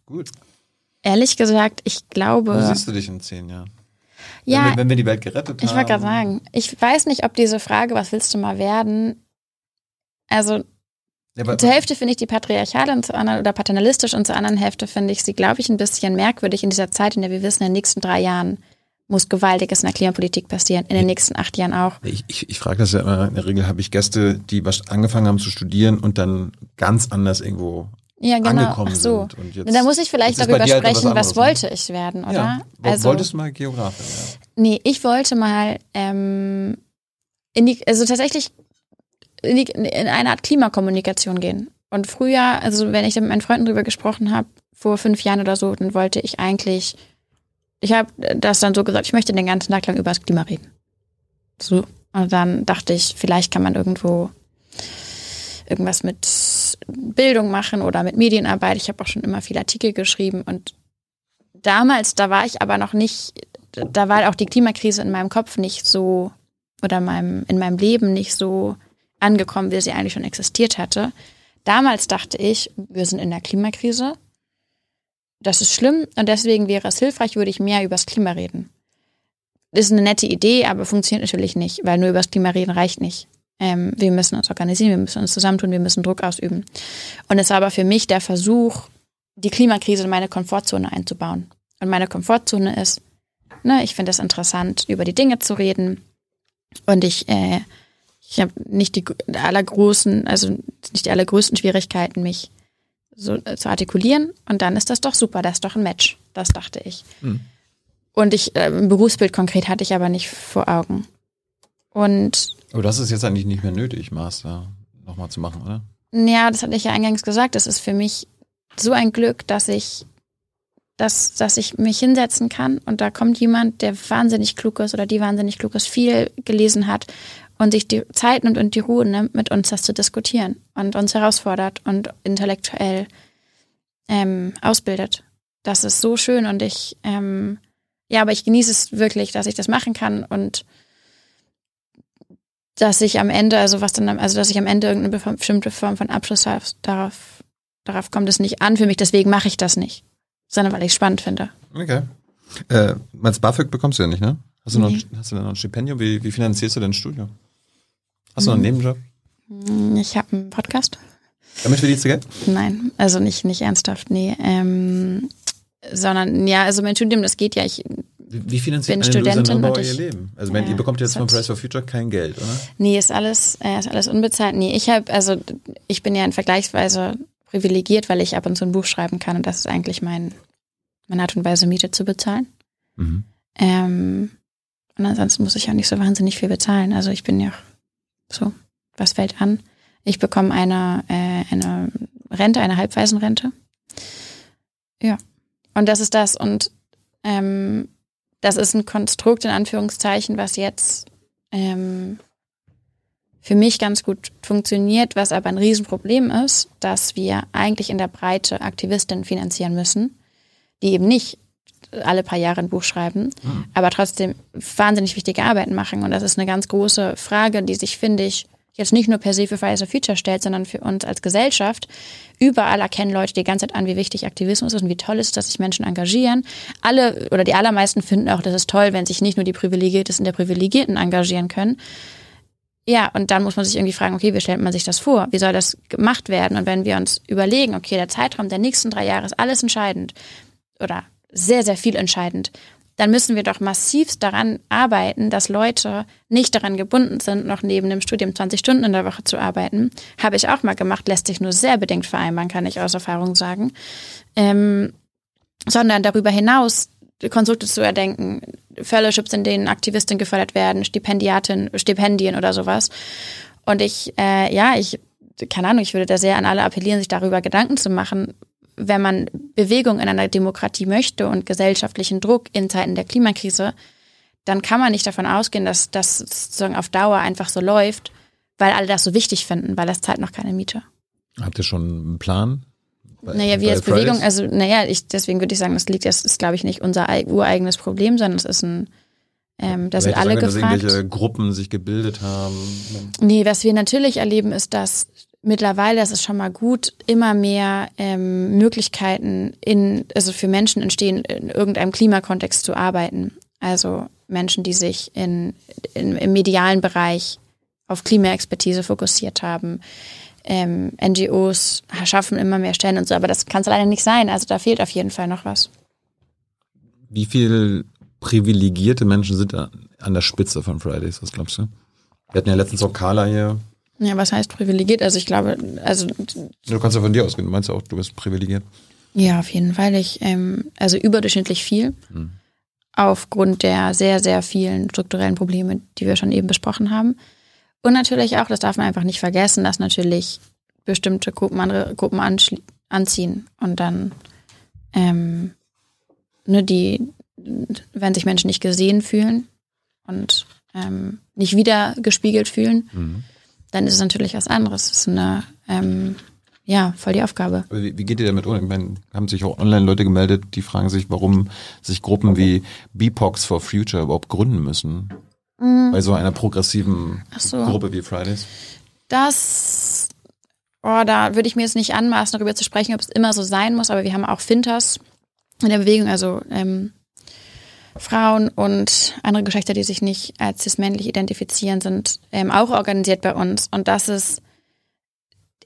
Gut. Ehrlich gesagt, ich glaube. Wo siehst du dich in zehn Jahren? Ja. Wenn wir, wenn wir die Welt gerettet haben. Ich wollte gerade sagen, ich weiß nicht, ob diese Frage, was willst du mal werden? Also, ja, zur Hälfte finde ich die patriarchal und zur anderen oder paternalistisch und zur anderen Hälfte finde ich sie, glaube ich, ein bisschen merkwürdig in dieser Zeit, in der wir wissen, in den nächsten drei Jahren muss Gewaltiges in der Klimapolitik passieren, in den nächsten acht Jahren auch. Ich, ich, ich frage das ja immer, in der Regel habe ich Gäste, die was angefangen haben zu studieren und dann ganz anders irgendwo ja, genau. angekommen Ach so. sind. Und jetzt, da muss ich vielleicht darüber halt sprechen, was, anderes, was, ne? wollte ne? ich werden, oder? Ja. Also, wolltest du mal Geografin werden? Nee, ich wollte mal ähm, in die, also tatsächlich in, eine Art Klimakommunikation gehen. Und früher, also wenn ich mit meinen Freunden drüber gesprochen habe, vor fünf Jahren oder so, dann wollte ich eigentlich, ich habe das dann so gesagt, ich möchte den ganzen Tag lang über das Klima reden. So. Und dann dachte ich, vielleicht kann man irgendwo irgendwas mit Bildung machen oder mit Medienarbeit. Ich habe auch schon immer viele Artikel geschrieben und damals, da war ich aber noch nicht, da war auch die Klimakrise in meinem Kopf nicht so oder in meinem, in meinem Leben nicht so angekommen, wie sie eigentlich schon existiert hatte. Damals dachte ich, wir sind in der Klimakrise. Das ist schlimm und deswegen wäre es hilfreich, würde ich mehr über das Klima reden. Das ist eine nette Idee, aber funktioniert natürlich nicht, weil nur über das Klima reden reicht nicht. Ähm, wir müssen uns organisieren, wir müssen uns zusammentun, wir müssen Druck ausüben. Und es war aber für mich der Versuch, die Klimakrise in meine Komfortzone einzubauen. Und meine Komfortzone ist, ne, ich finde es interessant, über die Dinge zu reden. Und ich, äh, ich habe nicht die allergroßen, also nicht die allergrößten Schwierigkeiten, mich so äh, zu artikulieren. Und dann ist das doch super, das ist doch ein Match. Das dachte ich. Hm. Und ich, äh, ein Berufsbild konkret hatte ich aber nicht vor Augen. Und. Aber das ist jetzt eigentlich nicht mehr nötig, Master nochmal zu machen, oder? Ja, das hatte ich ja eingangs gesagt. Das ist für mich so ein Glück, dass ich dass, dass ich mich hinsetzen kann und da kommt jemand, der wahnsinnig klug ist oder die wahnsinnig klug ist, viel gelesen hat und sich die Zeit nimmt und die Ruhe nimmt, mit uns das zu diskutieren und uns herausfordert und intellektuell ähm, ausbildet. Das ist so schön und ich, ähm, ja, aber ich genieße es wirklich, dass ich das machen kann und dass ich am Ende, also was dann, also dass ich am Ende irgendeine bestimmte Form von Abschluss habe, darauf, darauf kommt es nicht an für mich, deswegen mache ich das nicht, sondern weil ich es spannend finde. Okay. Äh, als BAföG bekommst du ja nicht, ne? Hast du, noch, nee. hast du noch ein Stipendium? Wie, wie finanzierst du dein Studium? Hast du noch einen hm. Nebenjob? Hm, ich habe einen Podcast. Damit verdienst du Geld? Nein, also nicht, nicht ernsthaft, nee. Ähm, sondern, ja, also mein Studium, das geht ja, ich wie, wie finanziert bin Studentin und ich, ihr Leben? Also ja, ihr bekommt jetzt von Price for Future kein Geld, oder? Nee, ist alles, äh, ist alles unbezahlt. Nee, ich habe, also ich bin ja in vergleichsweise privilegiert, weil ich ab und zu ein Buch schreiben kann und das ist eigentlich mein, meine Art und Weise, Miete zu bezahlen. Mhm. Ähm, und ansonsten muss ich ja nicht so wahnsinnig viel bezahlen. Also ich bin ja auch so, was fällt an? Ich bekomme eine, äh, eine Rente, eine Halbwaisenrente. Ja. Und das ist das. Und ähm, das ist ein Konstrukt in Anführungszeichen, was jetzt ähm, für mich ganz gut funktioniert, was aber ein Riesenproblem ist, dass wir eigentlich in der Breite Aktivistinnen finanzieren müssen, die eben nicht alle paar Jahre ein Buch schreiben, mhm. aber trotzdem wahnsinnig wichtige Arbeiten machen. Und das ist eine ganz große Frage, die sich, finde ich, jetzt nicht nur per se für Fridays for Future stellt, sondern für uns als Gesellschaft. Überall erkennen Leute die ganze Zeit an, wie wichtig Aktivismus ist und wie toll es ist, dass sich Menschen engagieren. Alle oder die allermeisten finden auch, dass es toll, wenn sich nicht nur die Privilegiertesten der Privilegierten engagieren können. Ja, und dann muss man sich irgendwie fragen, okay, wie stellt man sich das vor? Wie soll das gemacht werden? Und wenn wir uns überlegen, okay, der Zeitraum der nächsten drei Jahre ist alles entscheidend oder sehr, sehr viel entscheidend, dann müssen wir doch massivst daran arbeiten, dass Leute nicht daran gebunden sind, noch neben dem Studium 20 Stunden in der Woche zu arbeiten. Habe ich auch mal gemacht, lässt sich nur sehr bedingt vereinbaren, kann ich aus Erfahrung sagen. Ähm, sondern darüber hinaus Konstrukte zu erdenken, Fellowships, in denen Aktivistinnen gefördert werden, Stipendiaten, Stipendien oder sowas. Und ich, äh, ja, ich, keine Ahnung, ich würde da sehr an alle appellieren, sich darüber Gedanken zu machen, wenn man Bewegung in einer Demokratie möchte und gesellschaftlichen Druck in Zeiten der Klimakrise, dann kann man nicht davon ausgehen, dass das sozusagen auf Dauer einfach so läuft, weil alle das so wichtig finden, weil das zahlt noch keine Miete. Habt ihr schon einen Plan? Bei, naja, wir als Bewegung, also naja, ich, deswegen würde ich sagen, das liegt, das ist, glaube ich, nicht unser ureigenes Problem, sondern es ist ein, ähm, da sind alle sagen, gefragt. Dass irgendwelche Gruppen sich gebildet haben. Nee, was wir natürlich erleben, ist, dass mittlerweile, das ist schon mal gut, immer mehr ähm, Möglichkeiten in, also für Menschen entstehen, in irgendeinem Klimakontext zu arbeiten. Also Menschen, die sich in, in im medialen Bereich auf Klimaexpertise fokussiert haben. Ähm, NGOs schaffen immer mehr Stellen und so, aber das kann es leider nicht sein. Also da fehlt auf jeden Fall noch was. Wie viele privilegierte Menschen sind an der Spitze von Fridays, was glaubst du? Wir hatten ja letztens auch Carla hier ja, was heißt privilegiert? Also ich glaube, also du kannst ja von dir ausgehen. Du meinst ja auch, du bist privilegiert. Ja, auf jeden Fall. Ich ähm, also überdurchschnittlich viel hm. aufgrund der sehr sehr vielen strukturellen Probleme, die wir schon eben besprochen haben. Und natürlich auch, das darf man einfach nicht vergessen, dass natürlich bestimmte Gruppen andere Gruppen anziehen und dann ähm, ne, die, wenn sich Menschen nicht gesehen fühlen und ähm, nicht wieder gespiegelt fühlen. Mhm dann ist es natürlich was anderes. Das ist eine, ähm, ja, voll die Aufgabe. Wie, wie geht ihr damit um? Ich meine, haben sich auch online Leute gemeldet, die fragen sich, warum sich Gruppen wie BIPOX for Future überhaupt gründen müssen. Mhm. Bei so einer progressiven so. Gruppe wie Fridays. Das, oh, da würde ich mir jetzt nicht anmaßen, darüber zu sprechen, ob es immer so sein muss, aber wir haben auch Finters in der Bewegung, also ähm, Frauen und andere Geschlechter, die sich nicht als cis-männlich identifizieren, sind ähm, auch organisiert bei uns. Und das ist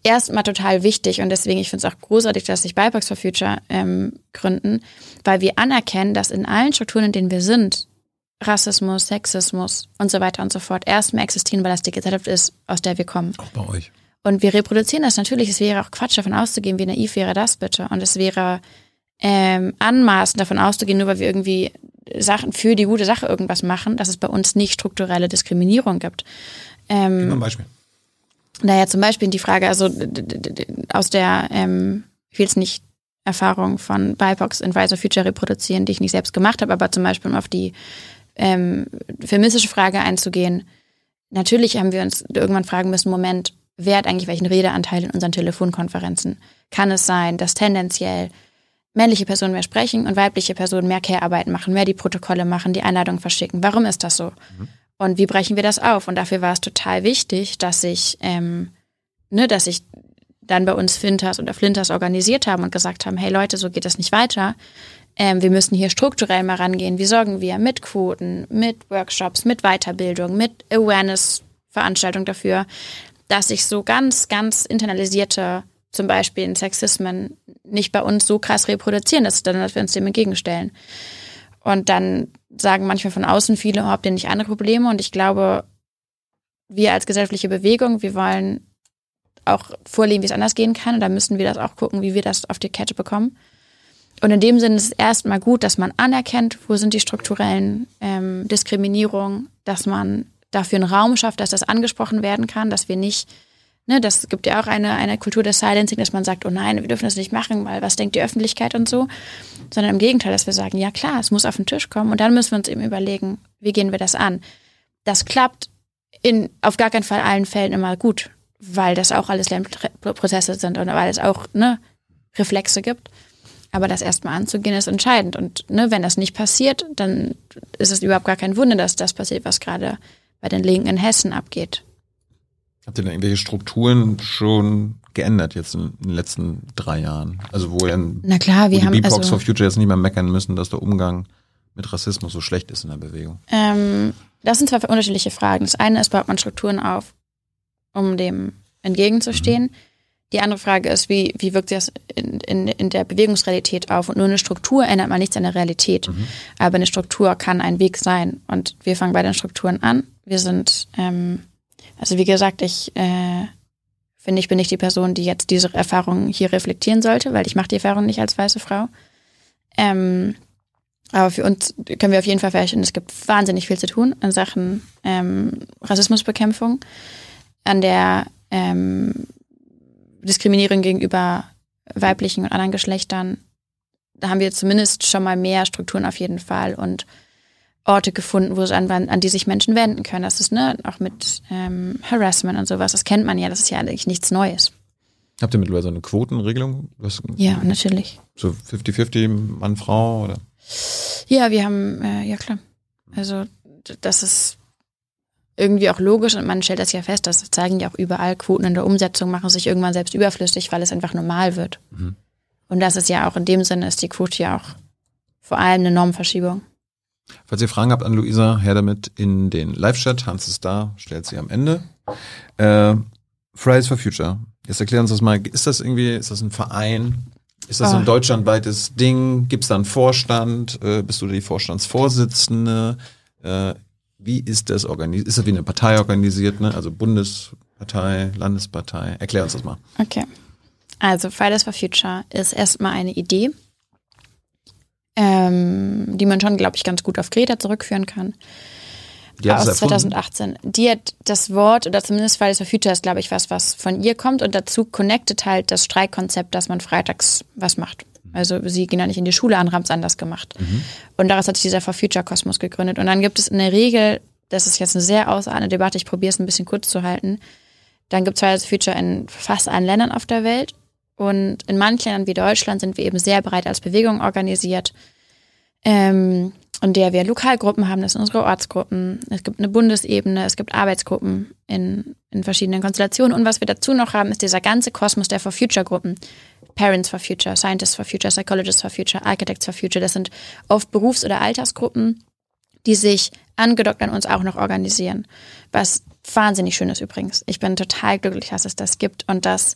erstmal total wichtig und deswegen, ich finde es auch großartig, dass sich BIPOX for Future ähm, gründen, weil wir anerkennen, dass in allen Strukturen, in denen wir sind, Rassismus, Sexismus und so weiter und so fort erstmal existieren, weil das die Gesellschaft ist, aus der wir kommen. Auch bei euch. Und wir reproduzieren das natürlich. Es wäre auch Quatsch, davon auszugehen, wie naiv wäre das bitte. Und es wäre ähm, anmaßend, davon auszugehen, nur weil wir irgendwie Sachen für die gute Sache irgendwas machen, dass es bei uns nicht strukturelle Diskriminierung gibt. Ähm, Gib ein Beispiel. Naja, zum Beispiel die Frage, also aus der, ähm, ich will es nicht Erfahrung von BIPOX in Rise of Future reproduzieren, die ich nicht selbst gemacht habe, aber zum Beispiel um auf die ähm, feministische Frage einzugehen. Natürlich haben wir uns irgendwann fragen müssen, Moment, wer hat eigentlich welchen Redeanteil in unseren Telefonkonferenzen? Kann es sein, dass tendenziell männliche Personen mehr sprechen und weibliche Personen mehr Care-Arbeit machen, mehr die Protokolle machen, die Einladung verschicken? Warum ist das so? Mhm. Und wie brechen wir das auf? Und dafür war es total wichtig, dass ich, ähm, ne, dass ich dann bei uns Flinters oder Flinters organisiert haben und gesagt haben, hey Leute, so geht das nicht weiter. Ähm, wir müssen hier strukturell mal rangehen. Wie sorgen wir mit Quoten, mit Workshops, mit Weiterbildung, mit Awareness-Veranstaltung dafür, dass sich so ganz, ganz internalisierte, zum Beispiel in Sexismen, nicht bei uns so krass reproduzieren, dass, dann, dass wir uns dem entgegenstellen. Und dann sagen manchmal von außen viele, oh, habt ihr nicht andere Probleme? Und ich glaube, wir als gesellschaftliche Bewegung, wir wollen auch vorleben, wie es anders gehen kann. Und da müssen wir das auch gucken, wie wir das auf die Kette bekommen. Und in dem Sinne ist es erstmal gut, dass man anerkennt, wo sind die strukturellen ähm, Diskriminierungen, dass man dafür einen Raum schafft, dass das angesprochen werden kann, dass wir nicht, ne, das gibt ja auch eine, eine Kultur des Silencing, dass man sagt, oh nein, wir dürfen das nicht machen, weil was denkt die Öffentlichkeit und so, sondern im Gegenteil, dass wir sagen, ja klar, es muss auf den Tisch kommen und dann müssen wir uns eben überlegen, wie gehen wir das an. Das klappt in auf gar keinen Fall allen Fällen immer gut, weil das auch alles Lernprozesse sind und weil es auch ne, Reflexe gibt. Aber das erstmal anzugehen ist entscheidend. Und ne, wenn das nicht passiert, dann ist es überhaupt gar kein Wunder, dass das passiert, was gerade bei den Linken in Hessen abgeht. Habt ihr denn irgendwelche Strukturen schon geändert jetzt in den letzten drei Jahren? Also wo, in, Na klar, wir wo haben die BIPOX also, for Future jetzt nicht mehr meckern müssen, dass der Umgang mit Rassismus so schlecht ist in der Bewegung. Ähm, das sind zwei unterschiedliche Fragen. Das eine ist, baut man Strukturen auf, um dem entgegenzustehen. Mhm. Die andere Frage ist, wie, wie wirkt sich das in, in, in der Bewegungsrealität auf? Und nur eine Struktur ändert man nichts an der Realität. Mhm. Aber eine Struktur kann ein Weg sein. Und wir fangen bei den Strukturen an. Wir sind, ähm, also wie gesagt, ich äh, finde, ich bin nicht die Person, die jetzt diese Erfahrung hier reflektieren sollte, weil ich mache die Erfahrung nicht als weiße Frau. Ähm, aber für uns können wir auf jeden Fall feststellen, es gibt wahnsinnig viel zu tun in Sachen ähm, Rassismusbekämpfung, an der ähm, Diskriminierung gegenüber weiblichen und anderen Geschlechtern. Da haben wir zumindest schon mal mehr Strukturen auf jeden Fall und Orte gefunden, wo es an, an die sich Menschen wenden können. Das ist ne, auch mit ähm, Harassment und sowas. Das kennt man ja. Das ist ja eigentlich nichts Neues. Habt ihr mittlerweile so eine Quotenregelung? ja, natürlich. So 50-50 Mann, Frau oder? Ja, wir haben, äh, ja klar. Also das ist irgendwie auch logisch und man stellt das ja fest, das zeigen ja auch überall Quoten in der Umsetzung, machen sich irgendwann selbst überflüssig, weil es einfach normal wird. Mhm. Und das ist ja auch in dem Sinne, ist die Quote ja auch vor allem eine Normverschiebung. Falls ihr Fragen habt an Luisa, her damit in den Live-Chat. Hans ist da, stellt sie am Ende. Äh, Fridays for Future. Jetzt erklären uns das mal. Ist das irgendwie, ist das ein Verein? Ist das oh. ein deutschlandweites Ding? Gibt es da einen Vorstand? Äh, bist du die Vorstandsvorsitzende? Äh, wie ist das organisiert? Ist das wie eine Partei organisiert, ne? Also Bundespartei, Landespartei? Erklär uns das mal. Okay. Also Fridays for Future ist erstmal eine Idee, ähm, die man schon, glaube ich, ganz gut auf Greta zurückführen kann. Die aus 2018. Die hat das Wort, oder zumindest Fridays for Future ist, glaube ich, was, was von ihr kommt und dazu connectet halt das Streikkonzept, dass man freitags was macht. Also sie gehen ja nicht in die Schule, andere haben es anders gemacht. Mhm. Und daraus hat sich dieser For Future Kosmos gegründet. Und dann gibt es in der Regel, das ist jetzt eine sehr ausartende Debatte, ich probiere es ein bisschen kurz zu halten, dann gibt es Fridays for Future in fast allen Ländern auf der Welt. Und in manchen Ländern wie Deutschland sind wir eben sehr breit als Bewegung organisiert. Ähm, in der wir Lokalgruppen haben, das sind unsere Ortsgruppen. Es gibt eine Bundesebene, es gibt Arbeitsgruppen in, in verschiedenen Konstellationen. Und was wir dazu noch haben, ist dieser ganze Kosmos der For Future Gruppen. Parents for Future, Scientists for Future, Psychologists for Future, Architects for Future. Das sind oft Berufs- oder Altersgruppen, die sich angedockt an uns auch noch organisieren. Was wahnsinnig schön ist übrigens. Ich bin total glücklich, dass es das gibt und dass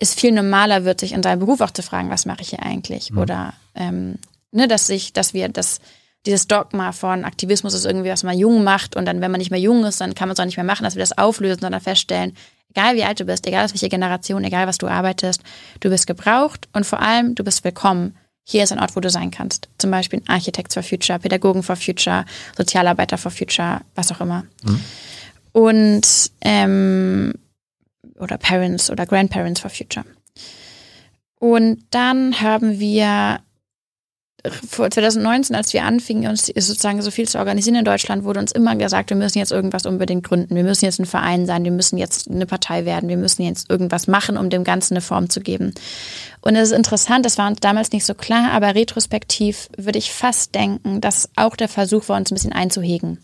es viel normaler wird, sich in seinem Beruf auch zu fragen, was mache ich hier eigentlich? Mhm. Oder ähm, ne, dass sich, dass wir das dieses Dogma von Aktivismus ist irgendwie, was man jung macht und dann, wenn man nicht mehr jung ist, dann kann man es auch nicht mehr machen, dass wir das auflösen, sondern feststellen, egal wie alt du bist, egal aus welcher Generation, egal was du arbeitest, du bist gebraucht und vor allem, du bist willkommen. Hier ist ein Ort, wo du sein kannst. Zum Beispiel Architects for Future, Pädagogen for Future, Sozialarbeiter for Future, was auch immer. Mhm. Und ähm, oder Parents oder Grandparents for Future. Und dann haben wir vor 2019, als wir anfingen, uns sozusagen so viel zu organisieren in Deutschland, wurde uns immer gesagt, wir müssen jetzt irgendwas unbedingt gründen. Wir müssen jetzt ein Verein sein. Wir müssen jetzt eine Partei werden. Wir müssen jetzt irgendwas machen, um dem Ganzen eine Form zu geben. Und es ist interessant, das war uns damals nicht so klar, aber retrospektiv würde ich fast denken, dass auch der Versuch war, uns ein bisschen einzuhegen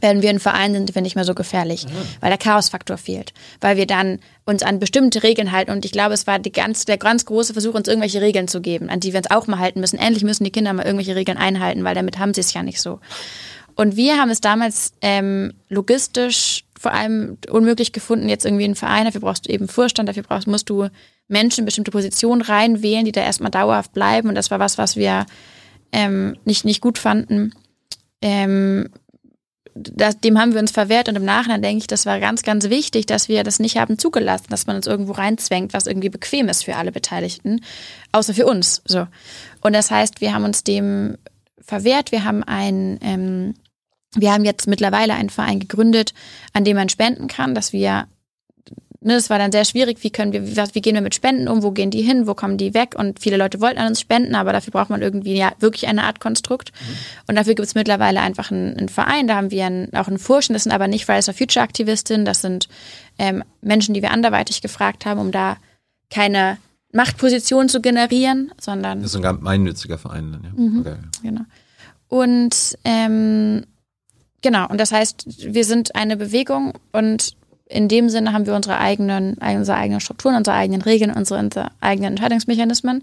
wenn wir ein Verein sind, sind wir nicht mehr so gefährlich, mhm. weil der Chaosfaktor fehlt, weil wir dann uns an bestimmte Regeln halten und ich glaube, es war ganz, der ganz große Versuch, uns irgendwelche Regeln zu geben, an die wir uns auch mal halten müssen. Endlich müssen die Kinder mal irgendwelche Regeln einhalten, weil damit haben sie es ja nicht so. Und wir haben es damals ähm, logistisch vor allem unmöglich gefunden, jetzt irgendwie einen Verein, dafür brauchst du eben Vorstand, dafür brauchst, musst du Menschen in bestimmte Positionen reinwählen, die da erstmal dauerhaft bleiben und das war was, was wir ähm, nicht, nicht gut fanden. Ähm, das, dem haben wir uns verwehrt und im Nachhinein denke ich, das war ganz, ganz wichtig, dass wir das nicht haben zugelassen, dass man uns irgendwo reinzwängt, was irgendwie bequem ist für alle Beteiligten, außer für uns. So. Und das heißt, wir haben uns dem verwehrt. Wir haben ein, ähm, wir haben jetzt mittlerweile einen Verein gegründet, an dem man spenden kann, dass wir ne, es war dann sehr schwierig, wie können wir, wie, wie gehen wir mit Spenden um, wo gehen die hin, wo kommen die weg und viele Leute wollten an uns spenden, aber dafür braucht man irgendwie ja wirklich eine Art Konstrukt mhm. und dafür gibt es mittlerweile einfach einen, einen, Verein, da haben wir einen, auch einen Vorstand, das sind aber nicht Fridays for Future Aktivistinnen, das sind ähm, Menschen, die wir anderweitig gefragt haben, um da keine Machtposition zu generieren, sondern... Das ist ein gemeinnütziger Verein dann, ja. Mhm, okay. Genau. Und ähm, genau, und das heißt, wir sind eine Bewegung und in dem Sinne haben wir unsere eigenen, unsere eigenen Strukturen, unsere eigenen Regeln, unsere, unsere eigenen Entscheidungsmechanismen.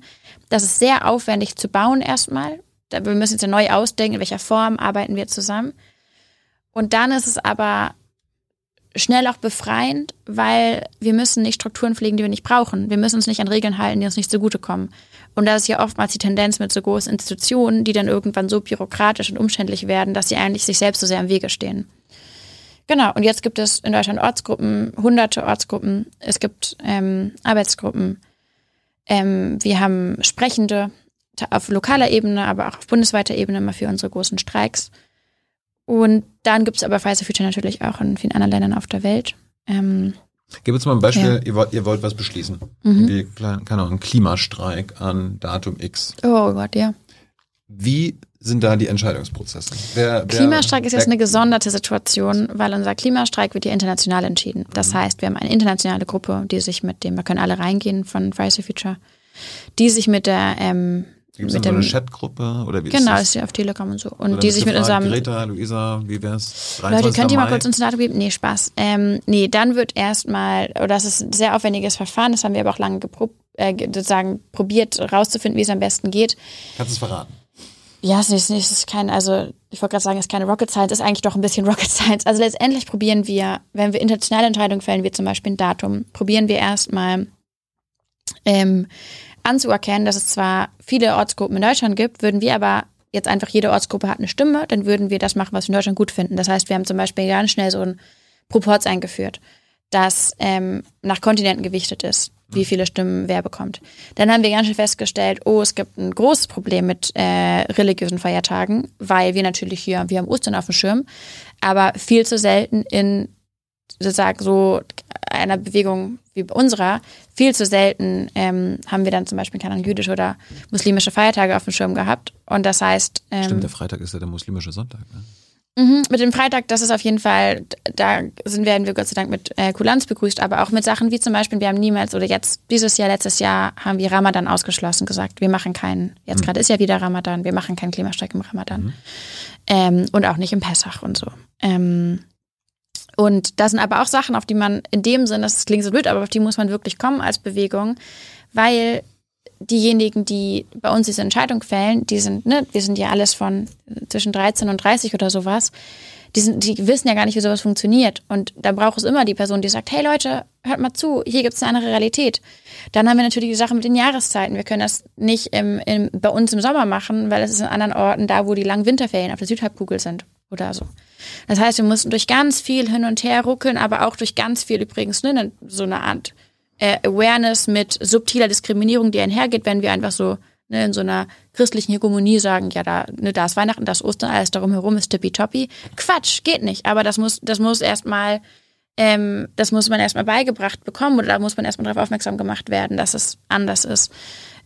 Das ist sehr aufwendig zu bauen erstmal. Wir müssen jetzt neu ausdenken, in welcher Form arbeiten wir zusammen. Und dann ist es aber schnell auch befreiend, weil wir müssen nicht Strukturen pflegen, die wir nicht brauchen. Wir müssen uns nicht an Regeln halten, die uns nicht zugutekommen. Und da ist ja oftmals die Tendenz mit so großen Institutionen, die dann irgendwann so bürokratisch und umständlich werden, dass sie eigentlich sich selbst so sehr im Wege stehen. Genau, und jetzt gibt es in Deutschland Ortsgruppen, hunderte Ortsgruppen, es gibt ähm, Arbeitsgruppen, ähm, wir haben Sprechende auf lokaler Ebene, aber auch auf bundesweiter Ebene immer für unsere großen Streiks. Und dann gibt es aber Fridays for Future natürlich auch in vielen anderen Ländern auf der Welt. Ähm, Gib uns mal ein Beispiel, ja. ihr, wollt, ihr wollt was beschließen. Mhm. Wie, keine Ahnung, Klimastreik an Datum X. Oh Gott, ja. Wie sind da die Entscheidungsprozesse? Wer, wer, Klimastreik ist jetzt eine gesonderte Situation, weil unser Klimastreik wird hier international entschieden. Das mhm. heißt, wir haben eine internationale Gruppe, die sich mit dem, wir können alle reingehen von Fridays for Future, die sich mit der ähm, Gibt es so eine Chatgruppe oder wie Genau, ist, ist ja auf Telegram und so. Und oder die sich mit unserem. Greta, Luisa, wie wär's? Leute, könnt ihr mal kurz uns ein Datum geben? Nee, Spaß. Ähm, nee, dann wird erstmal, oder das ist ein sehr aufwendiges Verfahren, das haben wir aber auch lange geprobt, äh, sozusagen probiert rauszufinden, wie es am besten geht. Kannst du es verraten? Ja, es ist, es ist kein, also ich wollte gerade sagen, es ist keine Rocket Science, es ist eigentlich doch ein bisschen (laughs) Rocket Science. Also letztendlich probieren wir, wenn wir internationale Entscheidungen fällen, wie zum Beispiel ein Datum, probieren wir erstmal ähm, anzuerkennen, dass es zwar viele Ortsgruppen in Deutschland gibt, würden wir aber jetzt einfach jede Ortsgruppe hat eine Stimme, dann würden wir das machen, was wir in Deutschland gut finden. Das heißt, wir haben zum Beispiel ganz schnell so ein Proporz eingeführt, das ähm, nach Kontinenten gewichtet ist wie viele Stimmen wer bekommt. Dann haben wir ganz schön festgestellt, oh, es gibt ein großes Problem mit äh, religiösen Feiertagen, weil wir natürlich hier, wir haben Ostern auf dem Schirm, aber viel zu selten in sozusagen so einer Bewegung wie bei unserer, viel zu selten ähm, haben wir dann zum Beispiel keine jüdische oder muslimische Feiertage auf dem Schirm gehabt. Und das heißt. Ähm, Stimmt, der Freitag ist ja der muslimische Sonntag, ne? Mhm, mit dem Freitag, das ist auf jeden Fall, da sind, werden wir Gott sei Dank mit äh, Kulanz begrüßt, aber auch mit Sachen wie zum Beispiel, wir haben niemals oder jetzt, dieses Jahr, letztes Jahr, haben wir Ramadan ausgeschlossen, gesagt, wir machen keinen, jetzt mhm. gerade ist ja wieder Ramadan, wir machen keinen Klimastreik im Ramadan. Mhm. Ähm, und auch nicht im Pessach und so. Ähm, und das sind aber auch Sachen, auf die man in dem Sinne, das klingt so blöd, aber auf die muss man wirklich kommen als Bewegung, weil diejenigen, die bei uns diese Entscheidung fällen, die sind, ne, wir sind ja alles von zwischen 13 und 30 oder sowas, die, sind, die wissen ja gar nicht, wie sowas funktioniert. Und da braucht es immer die Person, die sagt, hey Leute, hört mal zu, hier gibt es eine andere Realität. Dann haben wir natürlich die Sache mit den Jahreszeiten. Wir können das nicht im, im, bei uns im Sommer machen, weil es ist in anderen Orten da, wo die langen Winterferien auf der Südhalbkugel sind oder so. Das heißt, wir mussten durch ganz viel hin und her ruckeln, aber auch durch ganz viel übrigens, ne, so eine Art äh, Awareness mit subtiler Diskriminierung, die einhergeht, wenn wir einfach so ne, in so einer christlichen Hegemonie sagen, ja, da, ne, da ist Weihnachten, das Ostern, alles darum herum ist tippitoppi. Quatsch, geht nicht. Aber das muss, das muss erstmal, ähm, das muss man erstmal beigebracht bekommen oder da muss man erstmal darauf aufmerksam gemacht werden, dass es anders ist,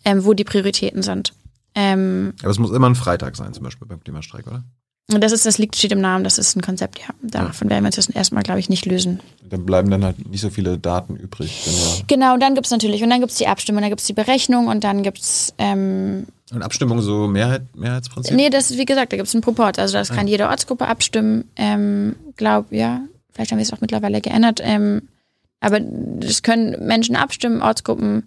ähm, wo die Prioritäten sind. Ähm, Aber es muss immer ein Freitag sein, zum Beispiel beim Klimastreik, oder? Und das ist, das liegt, steht im Namen, das ist ein Konzept, ja. Davon werden wir uns das erstmal, glaube ich, nicht lösen. Dann bleiben dann halt nicht so viele Daten übrig. Ja genau, und dann gibt es natürlich, und dann gibt es die Abstimmung, dann gibt es die Berechnung und dann gibt es ähm, Und Abstimmung so Mehrheit, Mehrheitsprinzip? Nee, das ist, wie gesagt, da gibt es einen Proport. Also das ah. kann jede Ortsgruppe abstimmen. Ähm, glaub, ja, vielleicht haben wir es auch mittlerweile geändert. Ähm, aber das können Menschen abstimmen, Ortsgruppen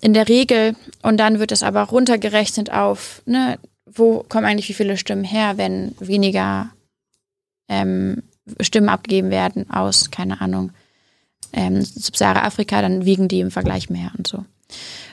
in der Regel. Und dann wird es aber runtergerechnet auf, ne, wo kommen eigentlich wie viele Stimmen her, wenn weniger ähm, Stimmen abgegeben werden aus, keine Ahnung, ähm, Subsahara-Afrika, dann wiegen die im Vergleich mehr und so.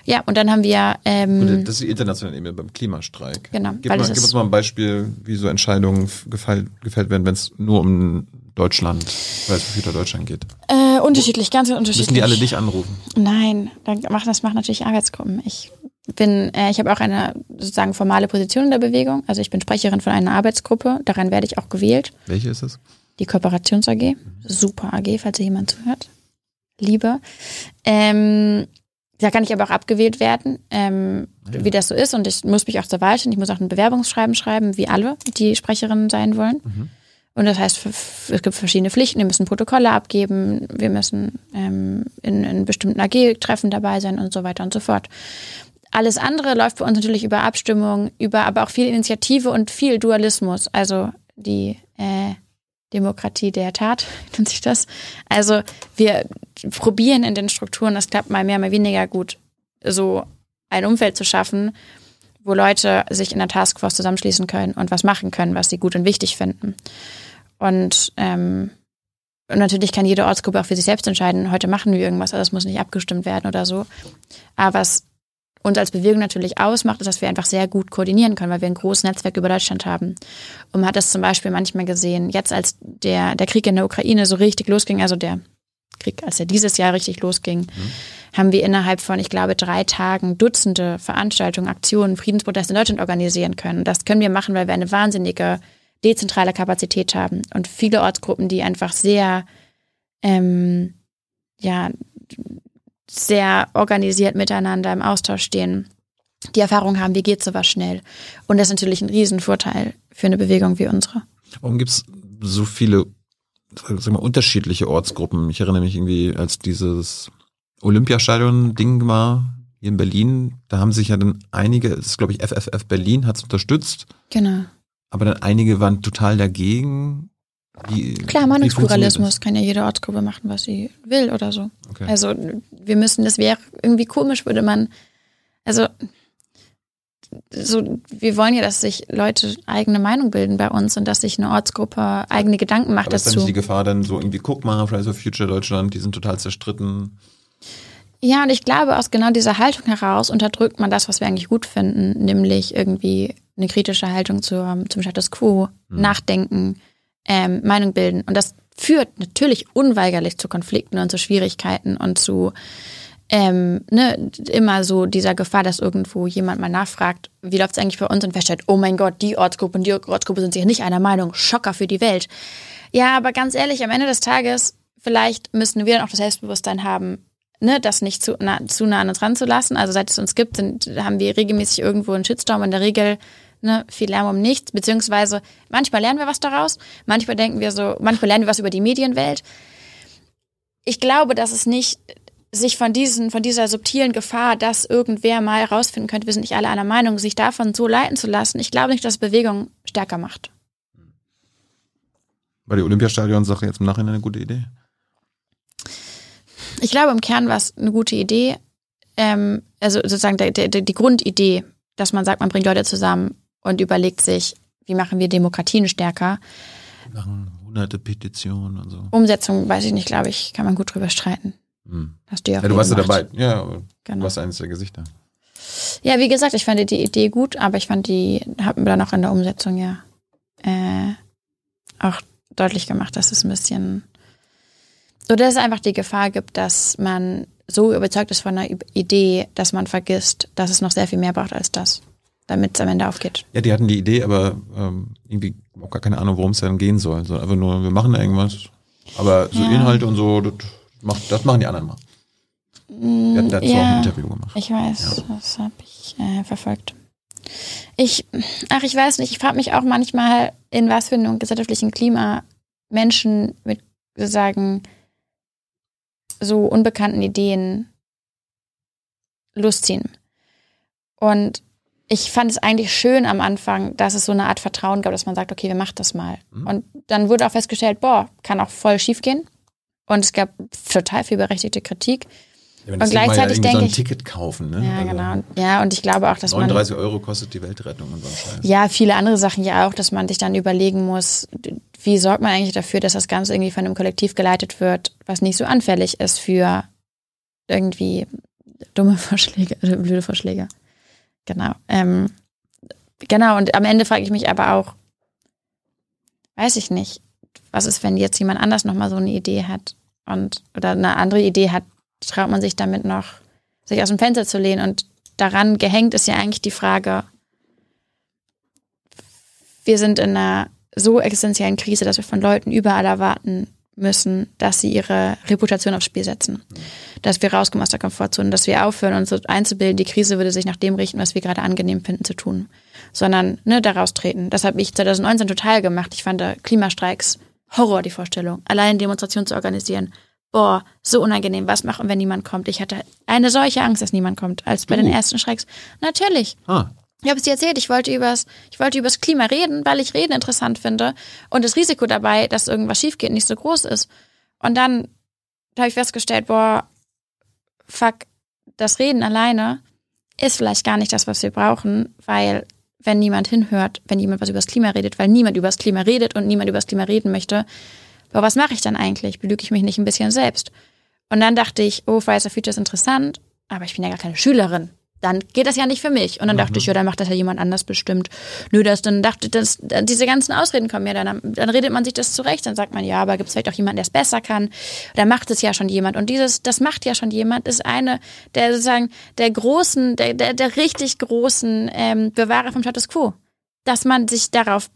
Ja, und dann haben wir. Ähm, das ist die internationale Ebene beim Klimastreik. Genau. Gib, mal, gib uns mal ein Beispiel, wie so Entscheidungen gefällt, gefällt werden, wenn es nur um Deutschland, weil es wieder Deutschland geht. Äh, unterschiedlich, ganz unterschiedlich. Müssen die alle dich anrufen? Nein, dann machen das machen natürlich Arbeitsgruppen. Ich bin, äh, ich habe auch eine sozusagen formale Position in der Bewegung. Also ich bin Sprecherin von einer Arbeitsgruppe. Daran werde ich auch gewählt. Welche ist es? Die Kooperations AG. Super AG, falls ihr jemand zuhört. Liebe. Ähm, da kann ich aber auch abgewählt werden, ähm, ja. wie das so ist. Und ich muss mich auch zur Wahl stellen. Ich muss auch ein Bewerbungsschreiben schreiben, wie alle, die Sprecherinnen sein wollen. Mhm. Und das heißt, es gibt verschiedene Pflichten. Wir müssen Protokolle abgeben, wir müssen ähm, in, in bestimmten AG-Treffen dabei sein und so weiter und so fort. Alles andere läuft bei uns natürlich über Abstimmung, über aber auch viel Initiative und viel Dualismus. Also die äh, Demokratie der Tat (laughs) nennt sich das. Also wir probieren in den Strukturen, das klappt mal mehr, mal weniger gut, so ein Umfeld zu schaffen, wo Leute sich in der Taskforce zusammenschließen können und was machen können, was sie gut und wichtig finden. Und ähm, und natürlich kann jede Ortsgruppe auch für sich selbst entscheiden, heute machen wir irgendwas, also das muss nicht abgestimmt werden oder so. Aber was uns als Bewegung natürlich ausmacht, ist, dass wir einfach sehr gut koordinieren können, weil wir ein großes Netzwerk über Deutschland haben. Und man hat das zum Beispiel manchmal gesehen, jetzt als der, der Krieg in der Ukraine so richtig losging, also der Krieg, als er dieses Jahr richtig losging, mhm. haben wir innerhalb von, ich glaube, drei Tagen Dutzende Veranstaltungen, Aktionen, Friedensproteste in Deutschland organisieren können. Das können wir machen, weil wir eine wahnsinnige dezentrale Kapazität haben und viele Ortsgruppen, die einfach sehr, ähm, ja, sehr organisiert miteinander im Austausch stehen, die Erfahrung haben, wie geht sowas schnell. Und das ist natürlich ein Riesenvorteil für eine Bewegung wie unsere. Warum gibt es so viele sag mal, unterschiedliche Ortsgruppen? Ich erinnere mich irgendwie, als dieses Olympiastadion-Ding war hier in Berlin, da haben sich ja dann einige, das ist glaube ich FFF Berlin, hat es unterstützt. Genau. Aber dann einige waren total dagegen. Wie, Klar, Meinungspluralismus kann ja jede Ortsgruppe machen, was sie will oder so. Okay. Also wir müssen, das wäre irgendwie komisch, würde man, also so, wir wollen ja, dass sich Leute eigene Meinung bilden bei uns und dass sich eine Ortsgruppe eigene Gedanken macht Aber dazu. Ist dann nicht die Gefahr dann so irgendwie, guck mal, Fridays for Future Deutschland, die sind total zerstritten. Ja, und ich glaube, aus genau dieser Haltung heraus unterdrückt man das, was wir eigentlich gut finden, nämlich irgendwie eine kritische Haltung zur, zum Status quo, hm. nachdenken, ähm, Meinung bilden. Und das führt natürlich unweigerlich zu Konflikten und zu Schwierigkeiten und zu ähm, ne, immer so dieser Gefahr, dass irgendwo jemand mal nachfragt, wie läuft es eigentlich bei uns und feststellt, oh mein Gott, die Ortsgruppe und die Ortsgruppe sind sich nicht einer Meinung, Schocker für die Welt. Ja, aber ganz ehrlich, am Ende des Tages, vielleicht müssen wir dann auch das Selbstbewusstsein haben, ne, das nicht zu, na, zu nah an uns ranzulassen. Also seit es uns gibt, sind, haben wir regelmäßig irgendwo einen Shitstorm. In der Regel ne, viel Lärm um nichts, beziehungsweise manchmal lernen wir was daraus, manchmal denken wir so, manchmal lernen wir was über die Medienwelt. Ich glaube, dass es nicht sich von diesen, von dieser subtilen Gefahr, dass irgendwer mal herausfinden könnte, wir sind nicht alle einer Meinung, sich davon so leiten zu lassen, ich glaube nicht, dass Bewegung stärker macht. War die Olympiastadion-Sache jetzt im Nachhinein eine gute Idee? Ich glaube, im Kern war es eine gute Idee. Ähm, also sozusagen der, der, die Grundidee, dass man sagt, man bringt Leute zusammen und überlegt sich, wie machen wir Demokratien stärker. Wir machen hunderte Petitionen und so. Umsetzung, weiß ich nicht, glaube ich, kann man gut drüber streiten. Hm. Hast du ja, ja du warst ja dabei. Ja, genau. du warst eines der Gesichter. Ja, wie gesagt, ich fand die Idee gut, aber ich fand die, haben wir dann auch in der Umsetzung ja äh, auch deutlich gemacht, dass es ein bisschen, so dass es einfach die Gefahr gibt, dass man so überzeugt ist von einer Idee, dass man vergisst, dass es noch sehr viel mehr braucht als das, damit es am Ende aufgeht. Ja, die hatten die Idee, aber ähm, irgendwie auch gar keine Ahnung, worum es dann gehen soll. So einfach nur, wir machen da irgendwas. Aber so ja. Inhalte und so, das, macht, das machen die anderen mal. Wir hatten dazu ja, auch ein Interview gemacht. Ich weiß, ja. das habe ich äh, verfolgt. Ich, ach, ich weiß nicht, ich frage mich auch manchmal, in was für einem gesellschaftlichen Klima Menschen mit sozusagen so unbekannten Ideen Lust ziehen. Und ich fand es eigentlich schön am Anfang, dass es so eine Art Vertrauen gab, dass man sagt, okay, wir machen das mal. Mhm. Und dann wurde auch festgestellt, boah, kann auch voll schief gehen. Und es gab total viel berechtigte Kritik. Ja, und gleichzeitig ja denke so ein ich, Ticket kaufen, ne? Ja, also genau. Ja, und ich glaube auch, dass 39 man, Euro kostet die Weltrettung und so ein Scheiß. Ja, viele andere Sachen ja auch, dass man sich dann überlegen muss, wie sorgt man eigentlich dafür, dass das Ganze irgendwie von einem Kollektiv geleitet wird, was nicht so anfällig ist für irgendwie dumme (laughs) Vorschläge, äh, blöde Vorschläge. Genau. Ähm, genau, und am Ende frage ich mich aber auch, weiß ich nicht, was ist, wenn jetzt jemand anders nochmal so eine Idee hat und oder eine andere Idee hat, traut man sich damit noch, sich aus dem Fenster zu lehnen. Und daran gehängt ist ja eigentlich die Frage, wir sind in einer so existenziellen Krise, dass wir von Leuten überall erwarten müssen, dass sie ihre Reputation aufs Spiel setzen. Dass wir rauskommen aus der Komfortzone, dass wir aufhören, uns so einzubilden, die Krise würde sich nach dem richten, was wir gerade angenehm finden zu tun. Sondern ne, daraus treten. Das habe ich 2019 total gemacht. Ich fand Klimastreiks Horror, die Vorstellung. Allein Demonstrationen zu organisieren, boah, so unangenehm, was machen, wenn niemand kommt? Ich hatte eine solche Angst, dass niemand kommt, als bei uh. den ersten Schrecks. Natürlich. Ah. Ich habe es dir erzählt, ich wollte übers, ich wollte übers Klima reden, weil ich Reden interessant finde und das Risiko dabei, dass irgendwas schief geht, nicht so groß ist. Und dann habe ich festgestellt, boah, fuck, das Reden alleine ist vielleicht gar nicht das, was wir brauchen, weil wenn niemand hinhört, wenn jemand was übers Klima redet, weil niemand übers Klima redet und niemand übers Klima reden möchte, aber was mache ich dann eigentlich? Belüge ich mich nicht ein bisschen selbst? Und dann dachte ich, oh, Fridays for Future ist interessant, aber ich bin ja gar keine Schülerin. Dann geht das ja nicht für mich. Und dann mhm. dachte ich, ja, dann macht das ja jemand anders bestimmt. Nö, das, dann dachte ich, diese ganzen Ausreden kommen ja dann, dann redet man sich das zurecht. Dann sagt man, ja, aber gibt es vielleicht auch jemanden, der es besser kann? Dann macht es ja schon jemand. Und dieses, das macht ja schon jemand, ist eine der sozusagen der großen, der, der, der richtig großen ähm, Bewahrer vom Status Quo. Dass man sich darauf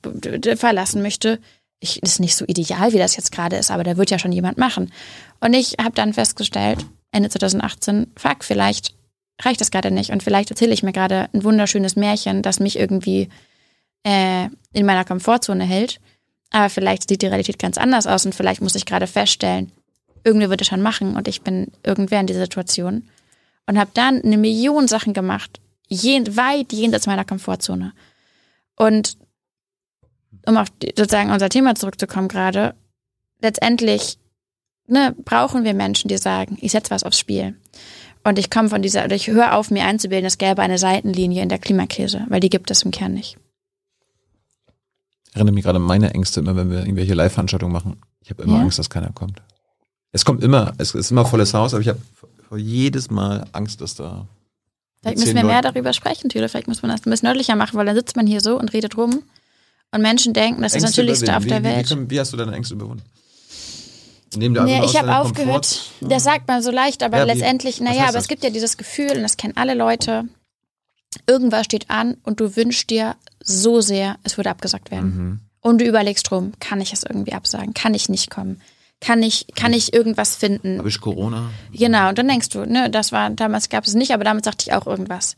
verlassen möchte, ich, ist nicht so ideal, wie das jetzt gerade ist, aber da wird ja schon jemand machen. Und ich habe dann festgestellt, Ende 2018, fuck, vielleicht reicht das gerade nicht und vielleicht erzähle ich mir gerade ein wunderschönes Märchen, das mich irgendwie äh, in meiner Komfortzone hält. Aber vielleicht sieht die Realität ganz anders aus und vielleicht muss ich gerade feststellen, irgendwer wird es schon machen und ich bin irgendwer in dieser Situation. Und habe dann eine Million Sachen gemacht, jen, weit jenseits meiner Komfortzone. Und um auf die, sozusagen unser Thema zurückzukommen gerade, letztendlich ne, brauchen wir Menschen, die sagen, ich setze was aufs Spiel. Und ich komme von dieser, oder ich höre auf, mir einzubilden, es gäbe eine Seitenlinie in der Klimakrise, weil die gibt es im Kern nicht. Ich erinnere mich gerade an meine Ängste immer, wenn wir irgendwelche Live-Veranstaltungen machen. Ich habe immer ja? Angst, dass keiner kommt. Es kommt immer, es ist immer volles Haus, aber ich habe jedes Mal Angst, dass da. Vielleicht müssen wir mehr darüber sprechen, Thüle. Vielleicht muss man das ein bisschen nördlicher machen, weil dann sitzt man hier so und redet rum. Und Menschen denken, das Ängste ist das Natürlichste auf der Welt. Wie, wie, wie, hast du deine Ängste überwunden? Nee, ich habe aufgehört, Komfort? das sagt man so leicht, aber ja, letztendlich, naja, aber das? es gibt ja dieses Gefühl, und das kennen alle Leute, irgendwas steht an und du wünschst dir so sehr, es würde abgesagt werden. Mhm. Und du überlegst drum, kann ich es irgendwie absagen? Kann ich nicht kommen? Kann ich, kann ich irgendwas finden? Habe ich Corona? Genau, und dann denkst du, ne, das war, damals gab es nicht, aber damit sagte ich auch irgendwas.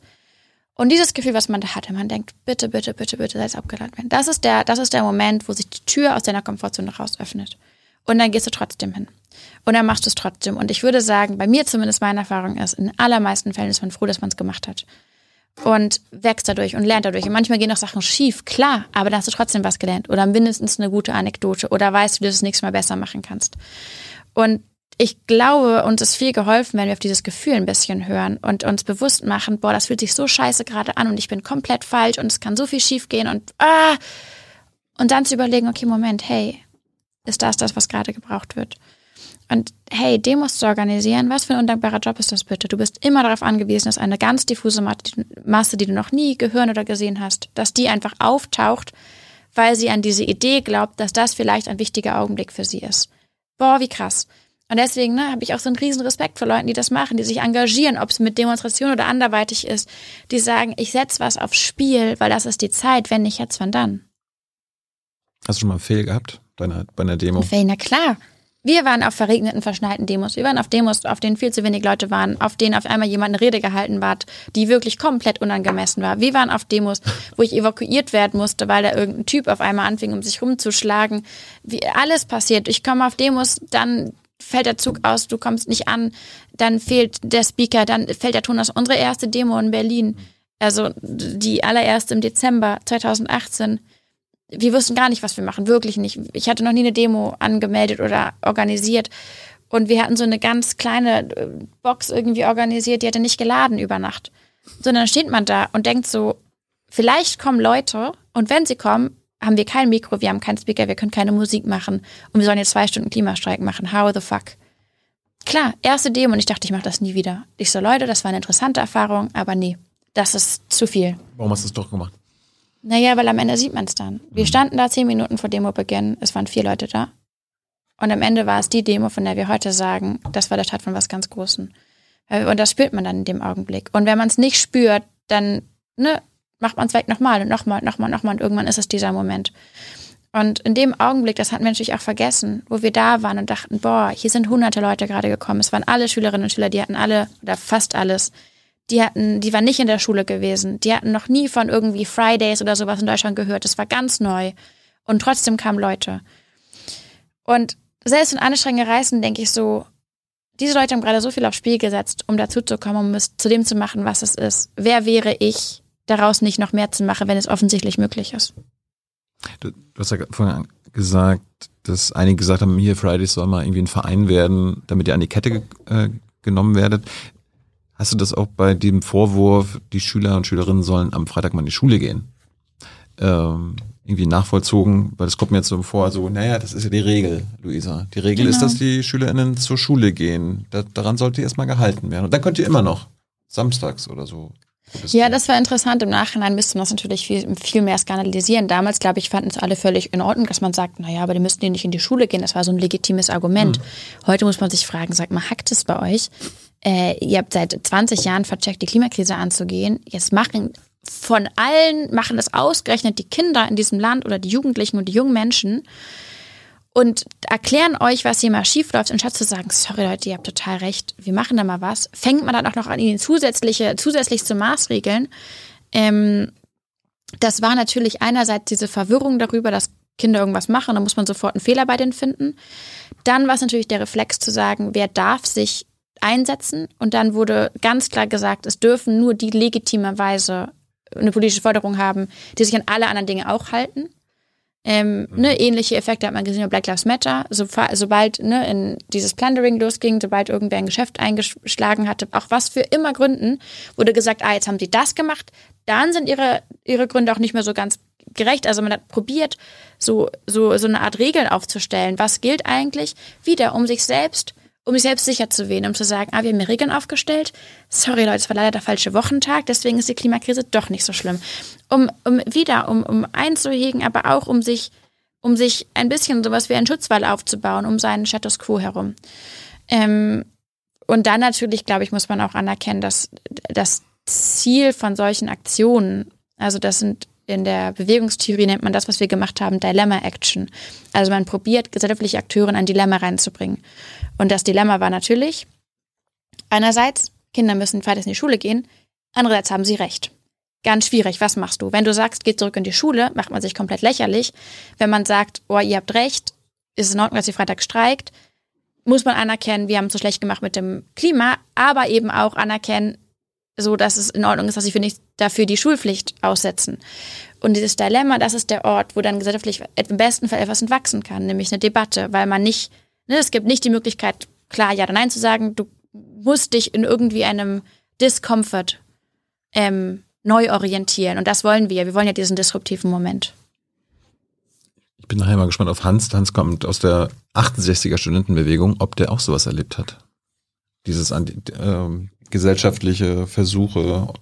Und dieses Gefühl, was man da hatte, man denkt, bitte, bitte, bitte, bitte, sei es abgeladen werden. Das ist der, das ist der Moment, wo sich die Tür aus deiner Komfortzone raus öffnet. Und dann gehst du trotzdem hin. Und dann machst du es trotzdem. Und ich würde sagen, bei mir zumindest meine Erfahrung ist, in allermeisten Fällen ist man froh, dass man es gemacht hat. Und wächst dadurch und lernt dadurch. Und manchmal gehen auch Sachen schief, klar, aber dann hast du trotzdem was gelernt. Oder mindestens eine gute Anekdote. Oder weißt, wie du das nächste Mal besser machen kannst. Und ich glaube, uns ist viel geholfen, wenn wir auf dieses Gefühl ein bisschen hören und uns bewusst machen, boah, das fühlt sich so scheiße gerade an und ich bin komplett falsch und es kann so viel schief gehen und ah. Und dann zu überlegen, okay, Moment, hey, ist das das, was gerade gebraucht wird? Und hey, Demos zu organisieren, was für ein undankbarer Job ist das bitte? Du bist immer darauf angewiesen, dass eine ganz diffuse Masse, die du noch nie gehört oder gesehen hast, dass die einfach auftaucht, weil sie an diese Idee glaubt, dass das vielleicht ein wichtiger Augenblick für sie ist. Boah, wie krass. Und deswegen ne, habe ich auch so einen riesen Respekt vor Leuten, die das machen, die sich engagieren, ob es mit Demonstration oder anderweitig ist, die sagen, ich setze was aufs Spiel, weil das ist die Zeit, wenn nicht jetzt, wann dann. Hast du schon mal einen Fail gehabt bei einer, bei einer Demo? Na klar. Wir waren auf verregneten, verschneiten Demos. Wir waren auf Demos, auf denen viel zu wenig Leute waren, auf denen auf einmal jemand eine Rede gehalten hat, die wirklich komplett unangemessen war. Wir waren auf Demos, (laughs) wo ich evakuiert werden musste, weil da irgendein Typ auf einmal anfing, um sich rumzuschlagen. Wie alles passiert. Ich komme auf Demos, dann fällt der Zug aus, du kommst nicht an, dann fehlt der Speaker, dann fällt der Ton aus. Unsere erste Demo in Berlin, also die allererste im Dezember 2018, wir wussten gar nicht, was wir machen, wirklich nicht. Ich hatte noch nie eine Demo angemeldet oder organisiert. Und wir hatten so eine ganz kleine äh, Box irgendwie organisiert, die hatte nicht geladen über Nacht. Sondern dann steht man da und denkt so, vielleicht kommen Leute und wenn sie kommen, haben wir kein Mikro, wir haben keinen Speaker, wir können keine Musik machen und wir sollen jetzt zwei Stunden Klimastreik machen. How the fuck? Klar, erste Demo und ich dachte, ich mache das nie wieder. Ich so, Leute, das war eine interessante Erfahrung, aber nee, das ist zu viel. Warum hast du es doch gemacht? Naja, weil am Ende sieht man es dann. Wir mhm. standen da zehn Minuten vor Demo-Beginn, es waren vier Leute da. Und am Ende war es die Demo, von der wir heute sagen, das war der Start von was ganz Großem. Und das spürt man dann in dem Augenblick. Und wenn man es nicht spürt, dann ne, macht man es weg nochmal und nochmal, nochmal, nochmal und irgendwann ist es dieser Moment. Und in dem Augenblick, das hatten wir natürlich auch vergessen, wo wir da waren und dachten, boah, hier sind hunderte Leute gerade gekommen. Es waren alle Schülerinnen und Schüler, die hatten alle oder fast alles. Die hatten, die waren nicht in der Schule gewesen. Die hatten noch nie von irgendwie Fridays oder sowas in Deutschland gehört. Das war ganz neu. Und trotzdem kamen Leute. Und selbst in anstrengende Reisen denke ich so, diese Leute haben gerade so viel aufs Spiel gesetzt, um dazu zu kommen, um es zu dem zu machen, was es ist. Wer wäre ich, daraus nicht noch mehr zu machen, wenn es offensichtlich möglich ist. Du, du hast ja vorhin gesagt, dass einige gesagt haben, hier Fridays soll mal irgendwie ein Verein werden, damit ihr an die Kette äh, genommen werdet. Hast du das auch bei dem Vorwurf, die Schüler und Schülerinnen sollen am Freitag mal in die Schule gehen, ähm, irgendwie nachvollzogen? Weil das kommt mir jetzt so vor, so, naja, das ist ja die Regel, Luisa. Die Regel genau. ist, dass die SchülerInnen zur Schule gehen. Da, daran sollte erstmal gehalten werden. Und dann könnt ihr immer noch samstags oder so ja, das war interessant. Im Nachhinein müsste man das natürlich viel, viel mehr skandalisieren. Damals, glaube ich, fanden es alle völlig in Ordnung, dass man sagt, naja, aber die müssten die nicht in die Schule gehen. Das war so ein legitimes Argument. Mhm. Heute muss man sich fragen, sagt mal, hackt es bei euch? Äh, ihr habt seit 20 Jahren vercheckt, die Klimakrise anzugehen. Jetzt machen von allen, machen das ausgerechnet die Kinder in diesem Land oder die Jugendlichen und die jungen Menschen und erklären euch, was hier mal schief läuft, anstatt zu sagen, sorry Leute, ihr habt total recht, wir machen da mal was, fängt man dann auch noch an, ihnen zusätzliche, zusätzlich zu Maßregeln. Ähm, das war natürlich einerseits diese Verwirrung darüber, dass Kinder irgendwas machen, dann muss man sofort einen Fehler bei denen finden. Dann war es natürlich der Reflex zu sagen, wer darf sich einsetzen. Und dann wurde ganz klar gesagt, es dürfen nur die legitimerweise eine politische Forderung haben, die sich an alle anderen Dinge auch halten. Ähm, mhm. ne, ähnliche Effekte hat man gesehen bei Black Lives Matter. So, sobald ne, in dieses Plundering losging, sobald irgendwer ein Geschäft eingeschlagen hatte, auch was für immer Gründen, wurde gesagt, ah, jetzt haben sie das gemacht, dann sind ihre, ihre Gründe auch nicht mehr so ganz gerecht. Also man hat probiert, so, so, so eine Art Regeln aufzustellen. Was gilt eigentlich? Wieder, um sich selbst um sich selbst sicher zu wählen, um zu sagen, ah, wir haben hier Regeln aufgestellt. Sorry, Leute, es war leider der falsche Wochentag, deswegen ist die Klimakrise doch nicht so schlimm. Um, um wieder, um, um einzuhegen, aber auch um sich, um sich ein bisschen sowas wie einen Schutzwall aufzubauen, um seinen Status quo herum. Ähm, und dann natürlich, glaube ich, muss man auch anerkennen, dass das Ziel von solchen Aktionen, also das sind in der Bewegungstheorie nennt man das, was wir gemacht haben, Dilemma Action. Also man probiert, gesellschaftliche Akteure in ein Dilemma reinzubringen. Und das Dilemma war natürlich, einerseits, Kinder müssen weiter in die Schule gehen, andererseits haben sie recht. ganz schwierig. Was machst du? Wenn du sagst, geh zurück in die Schule, macht man sich komplett lächerlich. Wenn man sagt, oh, ihr habt recht, ist es in Ordnung, dass ihr Freitag streikt, muss man anerkennen, wir haben es so schlecht gemacht mit dem Klima, aber eben auch anerkennen, so dass es in Ordnung ist, dass sie für nicht dafür die Schulpflicht aussetzen. Und dieses Dilemma, das ist der Ort, wo dann gesellschaftlich im besten Fall etwas entwachsen kann, nämlich eine Debatte, weil man nicht, ne, es gibt nicht die Möglichkeit, klar ja oder nein zu sagen, du musst dich in irgendwie einem Discomfort ähm, neu orientieren. Und das wollen wir. Wir wollen ja diesen disruptiven Moment. Ich bin nachher mal gespannt auf Hans. Hans kommt aus der 68er Studentenbewegung, ob der auch sowas erlebt hat. Dieses äh, gesellschaftliche Versuche,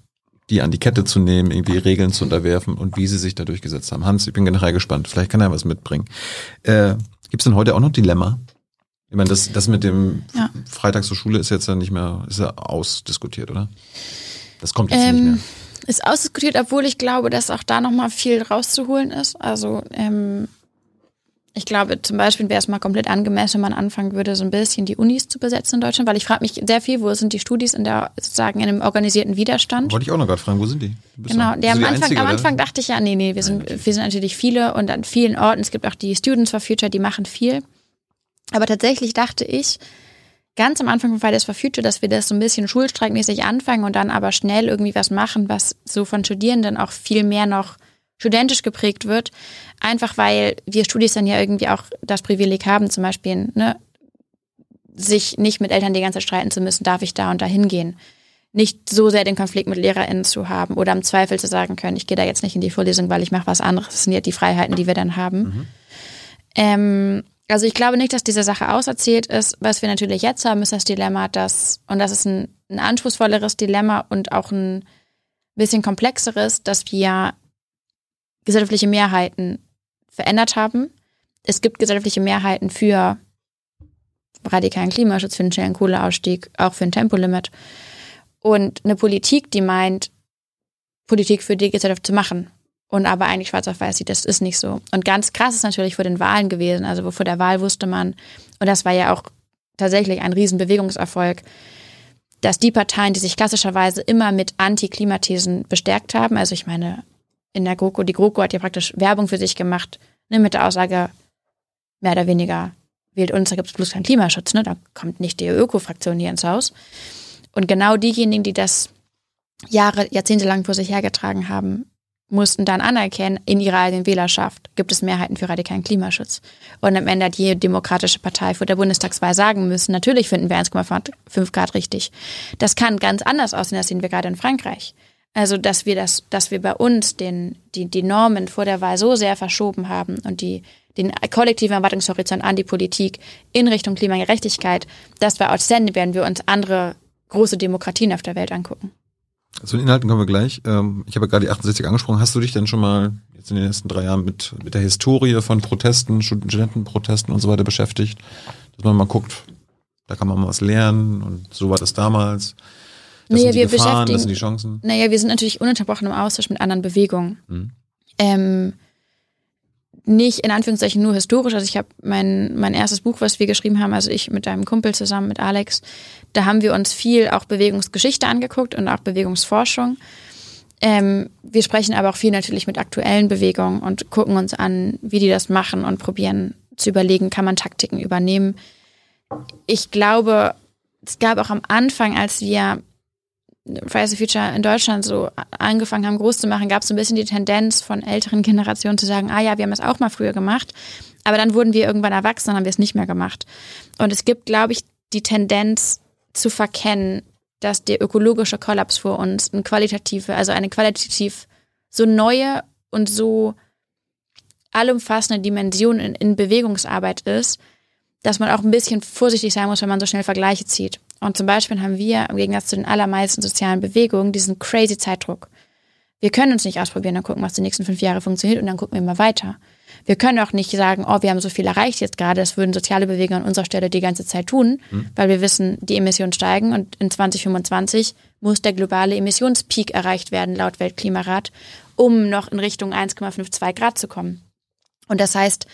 die an die Kette zu nehmen, irgendwie Regeln zu unterwerfen und wie sie sich da durchgesetzt haben. Hans, ich bin generell gespannt. Vielleicht kann er was mitbringen. Äh, Gibt es denn heute auch noch Dilemma? Ich meine, das, das mit dem ja. Freitag zur Schule ist jetzt ja nicht mehr, ist ja ausdiskutiert, oder? Das kommt jetzt ähm, nicht mehr. Ist ausdiskutiert, obwohl ich glaube, dass auch da nochmal viel rauszuholen ist. Also ähm, ich glaube, zum Beispiel wäre es mal komplett angemessen, wenn man anfangen würde, so ein bisschen die Unis zu besetzen in Deutschland, weil ich frage mich sehr viel, wo sind die Studis in der, sozusagen in einem organisierten Widerstand? Wollte ich auch noch gerade fragen, wo sind die? Genau, der am, Anfang, Einzige, am Anfang dachte ich ja, nee, nee, wir sind, wir sind natürlich viele und an vielen Orten, es gibt auch die Students for Future, die machen viel. Aber tatsächlich dachte ich, ganz am Anfang von Fridays for Future, dass wir das so ein bisschen schulstreikmäßig anfangen und dann aber schnell irgendwie was machen, was so von Studierenden auch viel mehr noch studentisch geprägt wird. Einfach weil wir Studis dann ja irgendwie auch das Privileg haben, zum Beispiel, ne, sich nicht mit Eltern die ganze Zeit streiten zu müssen, darf ich da und da hingehen. Nicht so sehr den Konflikt mit LehrerInnen zu haben oder im Zweifel zu sagen können, ich gehe da jetzt nicht in die Vorlesung, weil ich mache was anderes. Das sind ja die Freiheiten, die wir dann haben. Mhm. Ähm, also ich glaube nicht, dass diese Sache auserzählt ist. Was wir natürlich jetzt haben, ist das Dilemma, dass, und das ist ein, ein anspruchsvolleres Dilemma und auch ein bisschen komplexeres, dass wir gesellschaftliche Mehrheiten verändert haben. Es gibt gesellschaftliche Mehrheiten für radikalen Klimaschutz, für einen schnellen Kohleausstieg, auch für ein Tempolimit. Und eine Politik, die meint, Politik für die Gesellschaft zu machen. Und aber eigentlich schwarz auf weiß sieht, das ist nicht so. Und ganz krass ist natürlich vor den Wahlen gewesen. Also vor der Wahl wusste man, und das war ja auch tatsächlich ein Riesenbewegungserfolg, dass die Parteien, die sich klassischerweise immer mit Anti-Klimathesen bestärkt haben, also ich meine, in der GroKo. Die GroKo hat ja praktisch Werbung für sich gemacht, ne, mit der Aussage, mehr oder weniger wählt uns, da gibt es bloß keinen Klimaschutz, ne? Da kommt nicht die Öko-Fraktion hier ins Haus. Und genau diejenigen, die das Jahre, Jahrzehnte lang vor sich hergetragen haben, mussten dann anerkennen, in ihrer eigenen Wählerschaft gibt es Mehrheiten für radikalen Klimaschutz. Und am Ende hat jede demokratische Partei vor der Bundestagswahl sagen müssen, natürlich finden wir 1,5 Grad richtig. Das kann ganz anders aussehen, das sehen wir gerade in Frankreich. Also, dass wir das, dass wir bei uns den, die, die Normen vor der Wahl so sehr verschoben haben und die, den kollektiven Erwartungshorizont an die Politik in Richtung Klimagerechtigkeit, das war outstanding, werden wir uns andere große Demokratien auf der Welt angucken. Zu den Inhalten kommen wir gleich. Ähm, ich habe gerade die 68 angesprochen. Hast du dich denn schon mal jetzt in den letzten drei Jahren mit, mit der Historie von Protesten, Studentenprotesten und so weiter beschäftigt? Dass man mal guckt, da kann man mal was lernen und so war das damals. Das naja, wir Gefahren, beschäftigen, das sind die Chancen. Naja, wir sind natürlich ununterbrochen im Austausch mit anderen Bewegungen. Mhm. Ähm, nicht in Anführungszeichen nur historisch. Also ich habe mein, mein erstes Buch, was wir geschrieben haben, also ich mit einem Kumpel zusammen mit Alex, da haben wir uns viel auch Bewegungsgeschichte angeguckt und auch Bewegungsforschung. Ähm, wir sprechen aber auch viel natürlich mit aktuellen Bewegungen und gucken uns an, wie die das machen und probieren zu überlegen, kann man Taktiken übernehmen. Ich glaube, es gab auch am Anfang, als wir Fridays for Future in Deutschland so angefangen haben, groß zu machen, gab es so ein bisschen die Tendenz von älteren Generationen zu sagen, ah ja, wir haben es auch mal früher gemacht. Aber dann wurden wir irgendwann erwachsen und haben wir es nicht mehr gemacht. Und es gibt, glaube ich, die Tendenz zu verkennen, dass der ökologische Kollaps vor uns eine qualitative, also eine qualitativ so neue und so allumfassende Dimension in, in Bewegungsarbeit ist, dass man auch ein bisschen vorsichtig sein muss, wenn man so schnell Vergleiche zieht. Und zum Beispiel haben wir im Gegensatz zu den allermeisten sozialen Bewegungen diesen crazy Zeitdruck. Wir können uns nicht ausprobieren und gucken, was die nächsten fünf Jahre funktioniert und dann gucken wir mal weiter. Wir können auch nicht sagen, oh, wir haben so viel erreicht jetzt gerade, das würden soziale Bewegungen an unserer Stelle die ganze Zeit tun, hm. weil wir wissen, die Emissionen steigen und in 2025 muss der globale Emissionspeak erreicht werden, laut Weltklimarat, um noch in Richtung 1,52 Grad zu kommen. Und das heißt,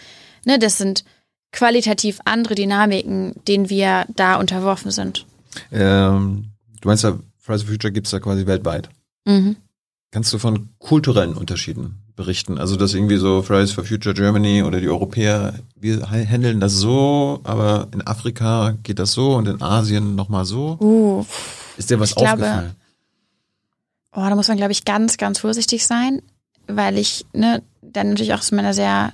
ne, das sind qualitativ andere Dynamiken, denen wir da unterworfen sind. Ähm, du meinst ja, Fridays for Future gibt es ja quasi weltweit. Mhm. Kannst du von kulturellen Unterschieden berichten? Also dass irgendwie so Fridays for Future Germany oder die Europäer, wir handeln das so, aber in Afrika geht das so und in Asien nochmal so. Uh, Ist dir was ich glaube- aufgefallen? oh, da muss man, glaube ich, ganz, ganz vorsichtig sein, weil ich ne, dann natürlich auch aus meiner sehr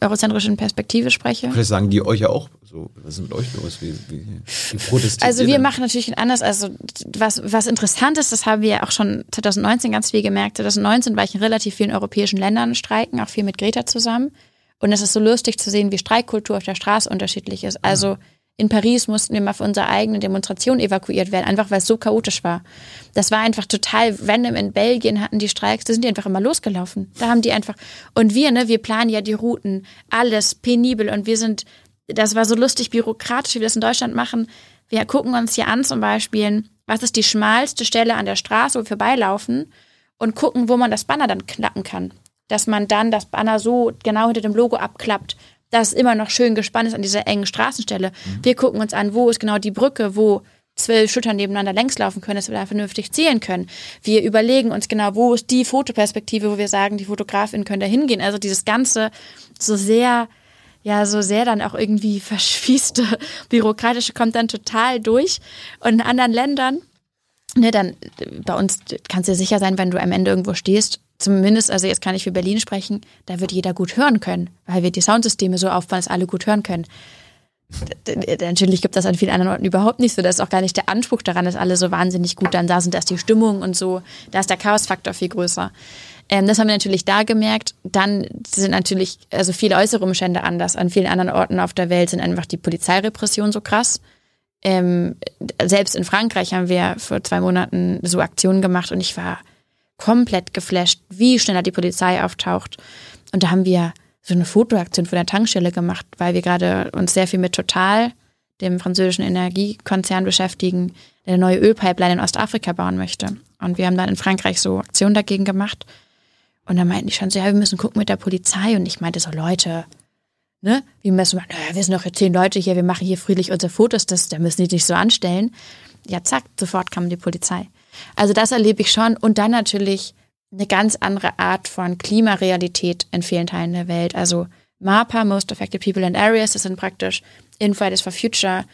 eurozentrischen Perspektive spreche. Vielleicht sagen die euch ja auch so, was ist mit euch los? Wie, wie, wie Also wir machen natürlich anders. Also was, was interessant ist, das haben wir ja auch schon 2019 ganz viel gemerkt. 2019 war ich in relativ vielen europäischen Ländern streiken, auch viel mit Greta zusammen. Und es ist so lustig zu sehen, wie Streikkultur auf der Straße unterschiedlich ist. Also in Paris mussten wir mal für unsere eigene Demonstration evakuiert werden, einfach weil es so chaotisch war. Das war einfach total random. In Belgien hatten die Streiks, da sind die einfach immer losgelaufen. Da haben die einfach, und wir, ne, wir planen ja die Routen, alles penibel und wir sind, das war so lustig bürokratisch, wie wir das in Deutschland machen. Wir gucken uns hier an zum Beispiel, was ist die schmalste Stelle an der Straße, wo wir vorbeilaufen und gucken, wo man das Banner dann klappen kann. Dass man dann das Banner so genau hinter dem Logo abklappt, dass immer noch schön gespannt ist an dieser engen Straßenstelle. Wir gucken uns an, wo ist genau die Brücke, wo zwölf Schultern nebeneinander längs laufen können, dass wir da vernünftig zielen können. Wir überlegen uns genau, wo ist die Fotoperspektive, wo wir sagen, die Fotografin können da hingehen. Also dieses Ganze so sehr, ja, so sehr dann auch irgendwie (laughs) verschwießte, bürokratische kommt dann total durch. Und in anderen Ländern, ne, dann äh, bei uns kannst du dir sicher sein, wenn du am Ende irgendwo stehst, zumindest, also jetzt kann ich für Berlin sprechen, da wird jeder gut hören können, weil wir die Soundsysteme so aufbauen, dass alle gut hören können. Natürlich gibt das an vielen anderen Orten überhaupt nicht so. Das ist auch gar nicht der Anspruch daran, dass alle so wahnsinnig gut dann da sind, dass die Stimmung und so, da ist der Chaosfaktor viel größer. Ähm, das haben wir natürlich da gemerkt. Dann sind natürlich, also viele äußere Umstände anders. An vielen anderen Orten auf der Welt sind einfach die Polizeirepression so krass. Ähm, selbst in Frankreich haben wir vor zwei Monaten so Aktionen gemacht und ich war komplett geflasht, wie schneller die Polizei auftaucht. Und da haben wir so eine Fotoaktion vor der Tankstelle gemacht, weil wir gerade uns sehr viel mit Total, dem französischen Energiekonzern, beschäftigen, der eine neue Ölpipeline in Ostafrika bauen möchte. Und wir haben dann in Frankreich so Aktionen dagegen gemacht. Und dann meinten die schon so, ja, wir müssen gucken mit der Polizei. Und ich meinte so, Leute, ne, wie müssen wir, naja, wir sind doch zehn Leute hier, wir machen hier friedlich unsere Fotos, das, da müssen die sich so anstellen. Ja, zack, sofort kam die Polizei. Also das erlebe ich schon. Und dann natürlich eine ganz andere Art von Klimarealität in vielen Teilen der Welt. Also MAPA, Most Affected People and Areas, das sind praktisch in Fridays for Future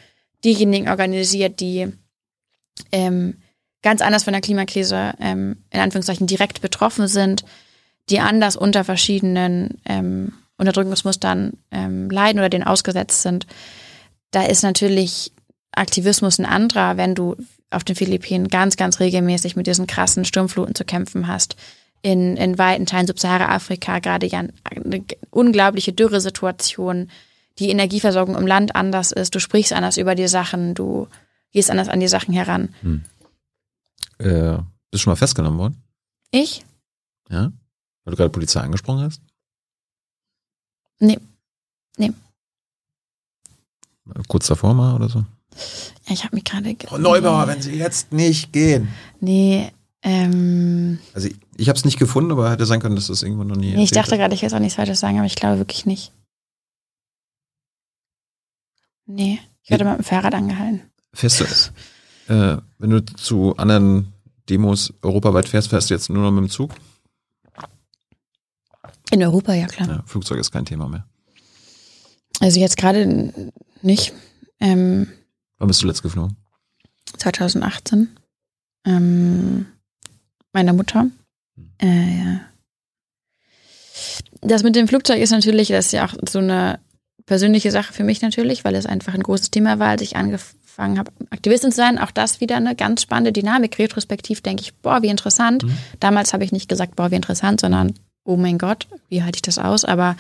diejenigen organisiert, die ähm, ganz anders von der Klimakrise ähm, in Anführungszeichen direkt betroffen sind, die anders unter verschiedenen ähm, Unterdrückungsmustern ähm, leiden oder denen ausgesetzt sind. Da ist natürlich Aktivismus ein anderer, wenn du auf den Philippinen ganz, ganz regelmäßig mit diesen krassen Sturmfluten zu kämpfen hast. In, in weiten Teilen Subsahara-Afrika gerade ja eine unglaubliche Dürresituation, die Energieversorgung im Land anders ist, du sprichst anders über die Sachen, du gehst anders an die Sachen heran. Äh, bist du schon mal festgenommen worden? Ich? Ja? Weil du gerade Polizei angesprochen hast? Nee. Nee. Kurz davor mal oder so? Ja, ich habe mich gerade. ge- Frau Neubauer, wenn Sie jetzt nicht gehen. Nee, ähm, Also ich, ich habe es nicht gefunden, aber hätte sein können, dass das irgendwann noch nie. nee, ich dachte gerade, ich will jetzt auch nichts weiter sagen, aber ich glaube wirklich nicht. Nee, ich werde mit dem Fahrrad angehalten. Fährst du, äh, wenn du zu anderen Demos europaweit fährst, fährst du jetzt nur noch mit dem Zug? In Europa, ja klar. Ja, Flugzeug ist kein Thema mehr. Also jetzt gerade nicht. Ähm, Wann bist du letzt geflogen? 2018. Ähm, meiner Mutter. Äh, ja. Das mit dem Flugzeug ist natürlich, das ist ja auch so eine persönliche Sache für mich natürlich, weil es einfach ein großes Thema war, als ich angefangen habe, Aktivistin zu sein. Auch das wieder eine ganz spannende Dynamik. Retrospektiv denke ich, boah, wie interessant. Damals habe ich nicht gesagt, boah, wie interessant, sondern, oh mein Gott, wie halte ich das aus? Aber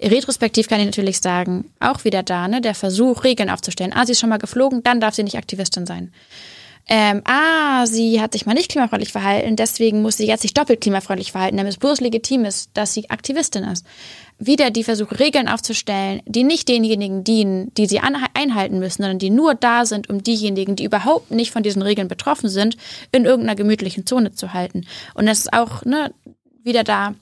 retrospektiv kann ich natürlich sagen, auch wieder da, ne, der Versuch, Regeln aufzustellen. Ah, sie ist schon mal geflogen, dann darf sie nicht Aktivistin sein. Ähm, ah, sie hat sich mal nicht klimafreundlich verhalten, deswegen muss sie jetzt sich doppelt klimafreundlich verhalten, damit es bloß legitim ist, dass sie Aktivistin ist. Wieder die Versuche, Regeln aufzustellen, die nicht denjenigen dienen, die sie einhalten müssen, sondern die nur da sind, um diejenigen, die überhaupt nicht von diesen Regeln betroffen sind, in irgendeiner gemütlichen Zone zu halten. Und das ist auch ne, wieder da,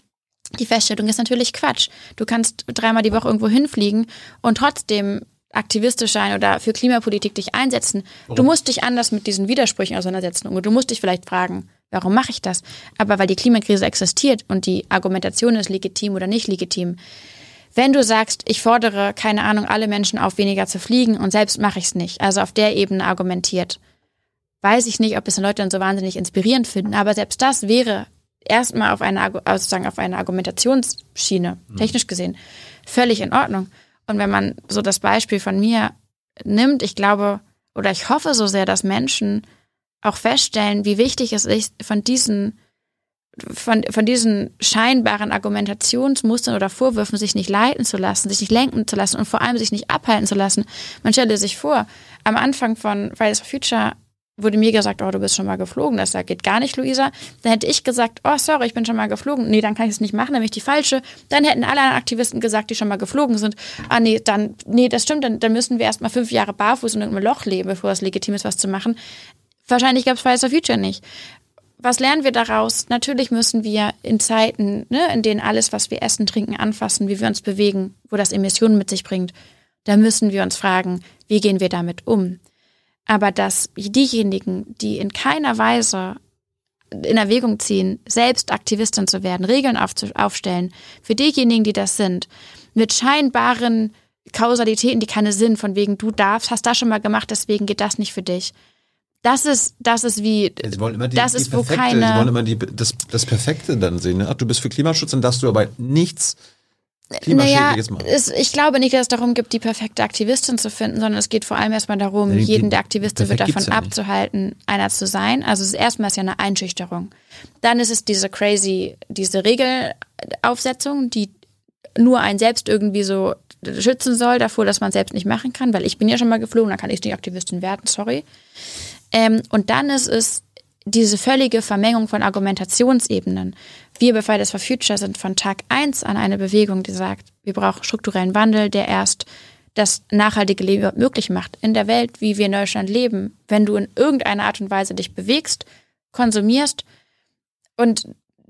die Feststellung ist natürlich Quatsch. Du kannst dreimal die Woche irgendwo hinfliegen und trotzdem aktivistisch sein oder für Klimapolitik dich einsetzen. Du musst dich anders mit diesen Widersprüchen auseinandersetzen und du musst dich vielleicht fragen, Warum mache ich das? Aber weil die Klimakrise existiert und die Argumentation ist legitim oder nicht legitim. Wenn du sagst, ich fordere, keine Ahnung, alle Menschen auf, weniger zu fliegen und selbst mache ich es nicht, also auf der Ebene argumentiert, weiß ich nicht, ob es Leute dann so wahnsinnig inspirierend finden, aber selbst das wäre erstmal auf einer, also sozusagen auf einer Argumentationsschiene, mhm. technisch gesehen, völlig in Ordnung. Und wenn man so das Beispiel von mir nimmt, ich glaube, oder ich hoffe so sehr, dass Menschen auch feststellen, wie wichtig es ist, von diesen, von, von diesen scheinbaren Argumentationsmustern oder Vorwürfen sich nicht leiten zu lassen, sich nicht lenken zu lassen und vor allem sich nicht abhalten zu lassen. Man stelle sich vor, am Anfang von Fridays for Future wurde mir gesagt, oh, du bist schon mal geflogen, das geht gar nicht, Luisa. Dann hätte ich gesagt, oh, sorry, ich bin schon mal geflogen. Nee, dann kann ich es nicht machen, dann bin ich die falsche. Dann hätten alle Aktivisten gesagt, die schon mal geflogen sind, ah, nee, dann, nee, das stimmt, dann, dann müssen wir erst mal fünf Jahre barfuß in irgendeinem Loch leben, bevor es legitim ist, was zu machen. Wahrscheinlich gab es Fridays for Future nicht. Was lernen wir daraus? Natürlich müssen wir in Zeiten, ne, in denen alles, was wir essen, trinken, anfassen, wie wir uns bewegen, wo das Emissionen mit sich bringt, da müssen wir uns fragen, wie gehen wir damit um? Aber dass diejenigen, die in keiner Weise in Erwägung ziehen, selbst Aktivistin zu werden, Regeln aufstellen, für diejenigen, die das sind, mit scheinbaren Kausalitäten, die keine Sinn, von wegen du darfst, hast das schon mal gemacht, deswegen geht das nicht für dich. Das ist, das ist wie, sie wollen immer die, das die ist, perfekte, wo keine. Sie wollen immer die, das, das Perfekte dann sehen. Ne? Ach, du bist für Klimaschutz, dann darfst du aber nichts naja, es, ich glaube nicht, dass es darum gibt, die perfekte Aktivistin zu finden, sondern es geht vor allem erstmal darum, ja, jeden der Aktivisten wird davon ja abzuhalten, einer zu sein. Also es ist erstmal ja eine Einschüchterung. Dann ist es diese crazy, diese Regelaufsetzung, die nur einen selbst irgendwie so schützen soll davor, dass man selbst nicht machen kann, weil ich bin ja schon mal geflogen, dann kann ich nicht Aktivistin werden, sorry. Ähm, und dann ist es diese völlige Vermengung von Argumentationsebenen. Wir bei Fridays for Future sind von Tag eins an eine Bewegung, die sagt, wir brauchen strukturellen Wandel, der erst das nachhaltige Leben möglich macht. In der Welt, wie wir in Deutschland leben, wenn du in irgendeiner Art und Weise dich bewegst, konsumierst und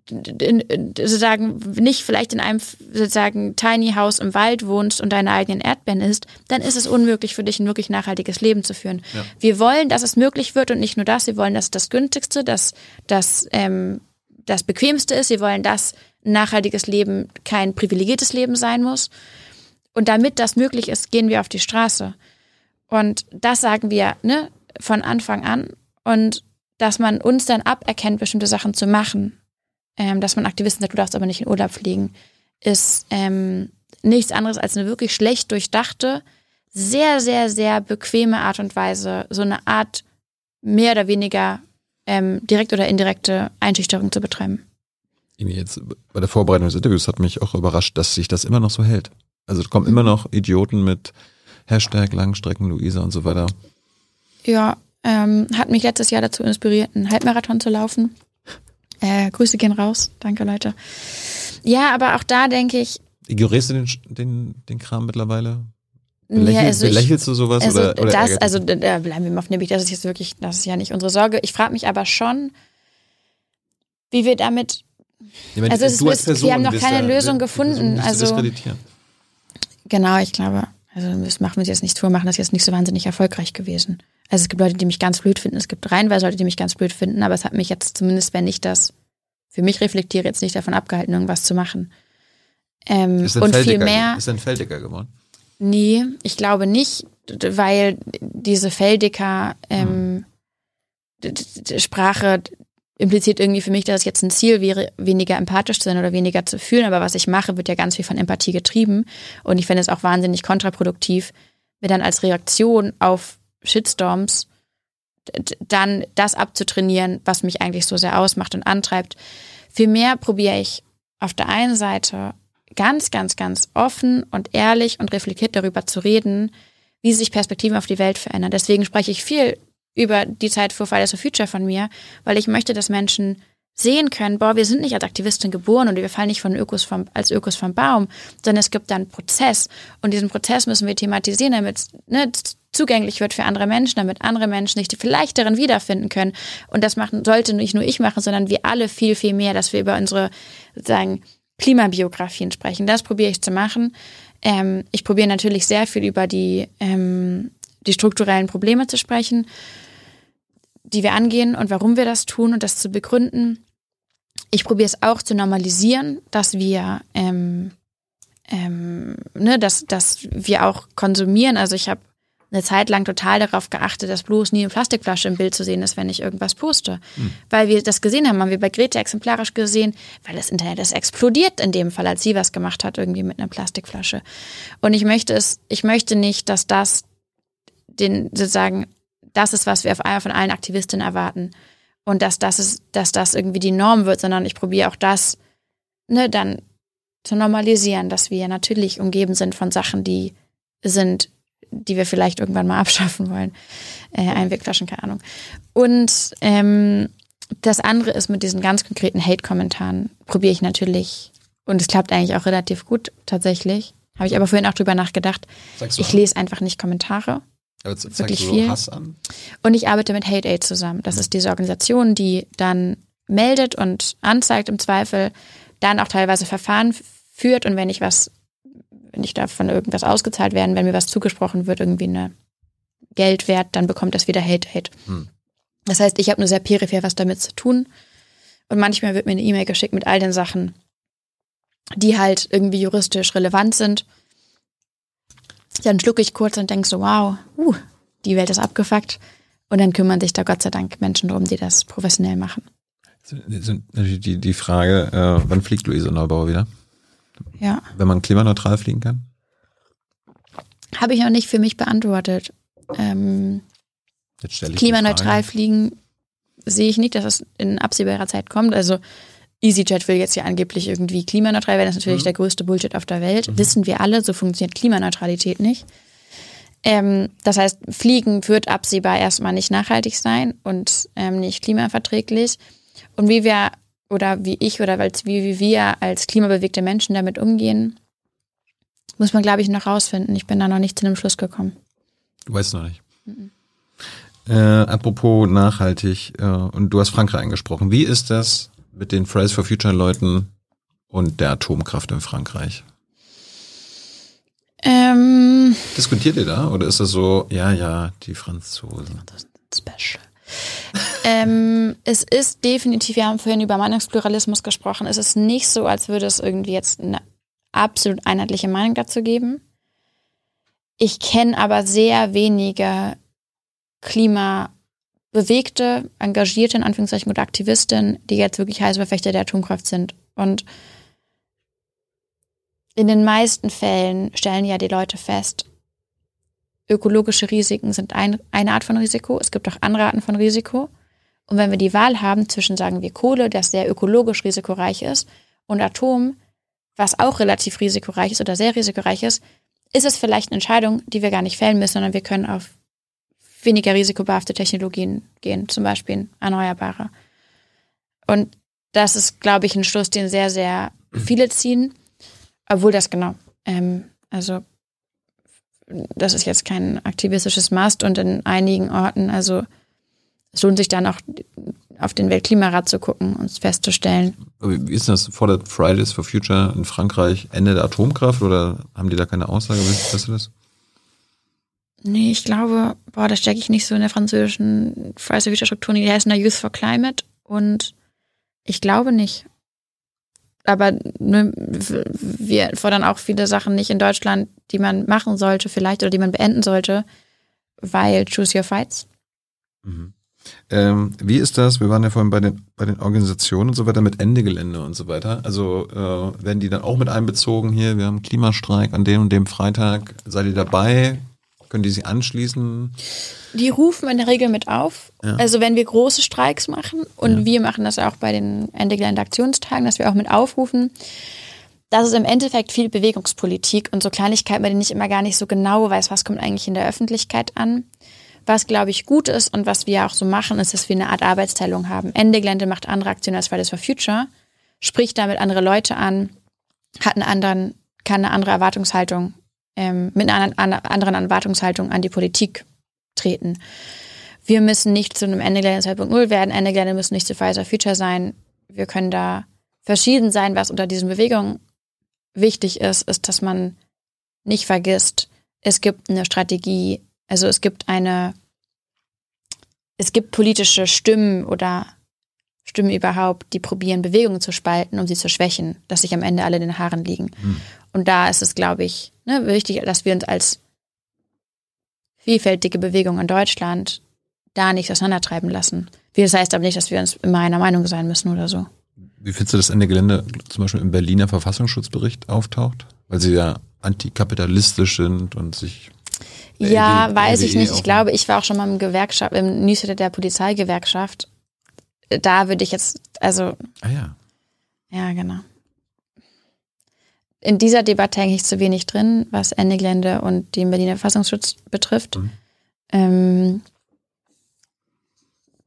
in, in, sozusagen nicht vielleicht in einem sozusagen Tiny House im Wald wohnst und deine eigenen Erdbeeren isst, dann ist es unmöglich für dich ein wirklich nachhaltiges Leben zu führen. Ja. Wir wollen, dass es möglich wird und nicht nur das, wir wollen, dass das günstigste, dass das ähm, das bequemste ist. Wir wollen, dass ein nachhaltiges Leben kein privilegiertes Leben sein muss. Und damit das möglich ist, gehen wir auf die Straße. Und das sagen wir ne, von Anfang an. Und dass man uns dann aberkennt, bestimmte Sachen zu machen ähm, dass man Aktivisten sagt, du darfst aber nicht in Urlaub fliegen, ist ähm, nichts anderes als eine wirklich schlecht durchdachte, sehr, sehr, sehr bequeme Art und Weise, so eine Art mehr oder weniger ähm, direkt oder indirekte Einschüchterung zu betreiben. Jetzt bei der Vorbereitung des Interviews hat mich auch überrascht, dass sich das immer noch so hält. Also es kommen immer noch Idioten mit Hashtag Langstrecken Luisa und so weiter. Ja, ähm, hat mich letztes Jahr dazu inspiriert, einen Halbmarathon zu laufen. Äh, Grüße gehen raus. Danke, Leute. Ja, aber auch da denke ich. Ignorierst du den, den, den Kram mittlerweile? Belächel, ja, also belächelst du sowas? Also oder, oder das, also da bleiben wir mal auf nämlich, das ist jetzt wirklich, das ist ja nicht unsere Sorge. Ich frage mich aber schon, wie wir damit. Ich meine, also es ist, Person, wir haben noch keine da, Lösung gefunden. Also genau, ich glaube, also das machen wir jetzt nicht vor, machen das jetzt nicht so wahnsinnig erfolgreich gewesen. Also es gibt Leute, die mich ganz blöd finden, es gibt reinweise Leute, die mich ganz blöd finden, aber es hat mich jetzt zumindest, wenn ich das für mich reflektiere, jetzt nicht davon abgehalten, irgendwas zu machen. Ähm, ist und viel mehr. Ist ein Feldiger geworden? Nee, ich glaube nicht, weil diese Feldiker ähm, hm. Sprache impliziert irgendwie für mich, dass es jetzt ein Ziel wäre, weniger empathisch zu sein oder weniger zu fühlen. Aber was ich mache, wird ja ganz viel von Empathie getrieben. Und ich finde es auch wahnsinnig kontraproduktiv, mir dann als Reaktion auf Shitstorms dann das abzutrainieren, was mich eigentlich so sehr ausmacht und antreibt. Vielmehr probiere ich auf der einen Seite ganz, ganz, ganz offen und ehrlich und reflektiert darüber zu reden, wie sich Perspektiven auf die Welt verändern. Deswegen spreche ich viel über die Zeit vor Fridays for Future von mir, weil ich möchte, dass Menschen sehen können, boah, wir sind nicht als Aktivistin geboren und wir fallen nicht von Ökos vom, als Ökos vom Baum, sondern es gibt dann einen Prozess und diesen Prozess müssen wir thematisieren, damit es ne, zugänglich wird für andere Menschen, damit andere Menschen sich vielleicht darin wiederfinden können. Und das machen sollte nicht nur ich machen, sondern wir alle viel, viel mehr, dass wir über unsere sozusagen Klimabiografien sprechen. Das probiere ich zu machen. Ähm, ich probiere natürlich sehr viel über die, ähm, die strukturellen Probleme zu sprechen die wir angehen und warum wir das tun und das zu begründen. Ich probiere es auch zu normalisieren, dass wir ähm, ähm, ne, dass, dass wir auch konsumieren. Also ich habe eine Zeit lang total darauf geachtet, dass bloß nie eine Plastikflasche im Bild zu sehen ist, wenn ich irgendwas poste. Mhm. Weil wir das gesehen haben, haben wir bei Grete exemplarisch gesehen, weil das Internet ist explodiert in dem Fall, als sie was gemacht hat, irgendwie mit einer Plastikflasche. Und ich möchte es, ich möchte nicht, dass das den sozusagen, das ist, was wir auf einmal von allen Aktivistinnen erwarten. Und dass das ist, dass das irgendwie die Norm wird, sondern ich probiere auch das, ne, dann zu normalisieren, dass wir natürlich umgeben sind von Sachen, die sind die wir vielleicht irgendwann mal (laughs) abschaffen wollen. Äh, Einwegflaschen, keine Ahnung. Und ähm, das andere ist mit diesen ganz konkreten Hate-Kommentaren, probiere ich natürlich, und es klappt eigentlich auch relativ gut tatsächlich. Habe ich aber vorhin auch drüber nachgedacht. Ich lese einfach nicht Kommentare. Aber wirklich du viel. Hass an? Und ich arbeite mit Hate Aid zusammen. Das ist diese Organisation, die dann meldet und anzeigt im Zweifel, dann auch teilweise Verfahren führt und wenn ich was wenn ich davon irgendwas ausgezahlt werden, wenn mir was zugesprochen wird, irgendwie eine Geldwert, dann bekommt das wieder Hate Hate. Hm. Das heißt, ich habe nur sehr peripher was damit zu tun. Und manchmal wird mir eine E-Mail geschickt mit all den Sachen, die halt irgendwie juristisch relevant sind. Dann schlucke ich kurz und denke so, wow, uh, die Welt ist abgefuckt. Und dann kümmern sich da Gott sei Dank Menschen drum, die das professionell machen. Die, die Frage, äh, wann fliegt Luise Neubauer wieder? Ja. Wenn man klimaneutral fliegen kann? Habe ich noch nicht für mich beantwortet. Ähm, klimaneutral fliegen sehe ich nicht, dass das in absehbarer Zeit kommt. Also EasyJet will jetzt ja angeblich irgendwie klimaneutral werden. Das ist natürlich mhm. der größte Bullshit auf der Welt. Mhm. Wissen wir alle, so funktioniert Klimaneutralität nicht. Ähm, das heißt, Fliegen wird absehbar erstmal nicht nachhaltig sein und ähm, nicht klimaverträglich. Und wie wir oder wie ich oder wie, wie wir als klimabewegte Menschen damit umgehen, muss man, glaube ich, noch rausfinden. Ich bin da noch nicht zu einem Schluss gekommen. Du weißt noch nicht. Mhm. Äh, apropos nachhaltig, äh, und du hast Frankreich angesprochen. Wie ist das mit den Fridays for Future Leuten und der Atomkraft in Frankreich? Ähm, Diskutiert ihr da oder ist das so, ja, ja, die Franzosen? Das ist special ähm, es ist definitiv, wir haben vorhin über Meinungspluralismus gesprochen, es ist nicht so, als würde es irgendwie jetzt eine absolut einheitliche Meinung dazu geben. Ich kenne aber sehr wenige klimabewegte, engagierte, in Anführungszeichen, oder Aktivistinnen, die jetzt wirklich heiße Verfechter der Atomkraft sind. Und in den meisten Fällen stellen ja die Leute fest, ökologische Risiken sind ein, eine Art von Risiko. Es gibt auch andere Arten von Risiko. Und wenn wir die Wahl haben zwischen, sagen wir, Kohle, das sehr ökologisch risikoreich ist, und Atom, was auch relativ risikoreich ist oder sehr risikoreich ist, ist es vielleicht eine Entscheidung, die wir gar nicht fällen müssen, sondern wir können auf weniger risikobehaftete Technologien gehen, zum Beispiel erneuerbare. Und das ist, glaube ich, ein Schluss, den sehr, sehr viele ziehen, obwohl das genau, ähm, also das ist jetzt kein aktivistisches Mast und in einigen Orten, also es lohnt sich dann auch auf den Weltklimarat zu gucken und festzustellen. Wie ist das? Fordert Fridays for Future in Frankreich Ende der Atomkraft oder haben die da keine Aussage? Weißt du das? Nee, ich glaube, boah, da stecke ich nicht so in der französischen Fridays for Future Struktur. Die heißen da Youth for Climate und ich glaube nicht aber ne, wir fordern auch viele Sachen nicht in Deutschland, die man machen sollte vielleicht oder die man beenden sollte, weil choose your fights. Mhm. Ähm, wie ist das? Wir waren ja vorhin bei den, bei den Organisationen und so weiter mit Ende Gelände und so weiter. Also äh, werden die dann auch mit einbezogen hier? Wir haben Klimastreik an dem und dem Freitag. Seid ihr dabei? Können die sich anschließen? Die rufen in der Regel mit auf. Ja. Also wenn wir große Streiks machen und ja. wir machen das auch bei den Ende Gelände Aktionstagen, dass wir auch mit aufrufen. Das ist im Endeffekt viel Bewegungspolitik und so Kleinigkeiten, bei denen ich immer gar nicht so genau weiß, was kommt eigentlich in der Öffentlichkeit an. Was, glaube ich, gut ist und was wir auch so machen, ist, dass wir eine Art Arbeitsteilung haben. Ende Gelände macht andere Aktionen als Fridays for Future, spricht damit andere Leute an, hat eine anderen, kann eine andere Erwartungshaltung ähm, mit einer anderen Erwartungshaltung an die Politik treten. Wir müssen nicht zu einem Ende Gelände 2.0 werden, Ende Gelände müssen nicht zu Pfizer Future sein. Wir können da verschieden sein. Was unter diesen Bewegungen wichtig ist, ist, dass man nicht vergisst, es gibt eine Strategie, also es gibt eine es gibt politische Stimmen oder Stimmen überhaupt, die probieren, Bewegungen zu spalten, um sie zu schwächen, dass sich am Ende alle in den Haaren liegen. Mhm. Und da ist es, glaube ich, ne, wichtig, dass wir uns als vielfältige Bewegung in Deutschland da nicht auseinandertreiben lassen. Das heißt aber nicht, dass wir uns immer einer Meinung sein müssen oder so. Wie findest du, dass Ende Gelände zum Beispiel im Berliner Verfassungsschutzbericht auftaucht? Weil sie ja antikapitalistisch sind und sich ja, weiß ich nicht. Ich glaube, ich war auch schon mal im Gewerkschaft, im Newsletter der Polizeigewerkschaft. Da würde ich jetzt, also. Ah ja. Ja, genau. In dieser Debatte hänge ich zu wenig drin, was Ende Gelände und den Berliner Verfassungsschutz betrifft. Mhm. Ähm,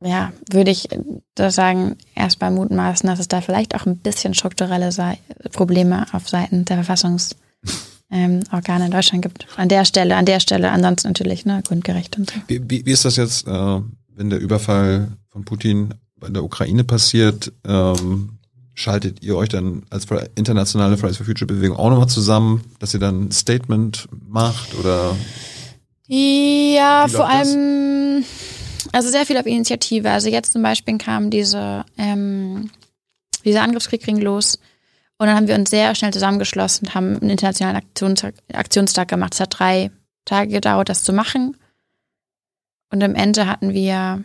ja, würde ich da sagen, erstmal mutmaßen, dass es da vielleicht auch ein bisschen strukturelle Probleme auf Seiten der Verfassungs- ähm, Organe in Deutschland gibt. An der Stelle, an der Stelle, ansonsten natürlich, ne, grundgerecht und so. Wie, wie, wie ist das jetzt, äh, wenn der Überfall von Putin in der Ukraine passiert? Ähm, schaltet ihr euch dann als internationale Fridays for Future Bewegung auch nochmal zusammen, dass ihr dann ein Statement macht oder? Ja, vor allem, das? also sehr viel auf Initiative. Also jetzt zum Beispiel kam diese, ähm, dieser Angriffskrieg ging los und dann haben wir uns sehr schnell zusammengeschlossen und haben einen internationalen Aktionstag, Aktionstag gemacht. Es hat drei Tage gedauert, das zu machen. Und am Ende hatten wir,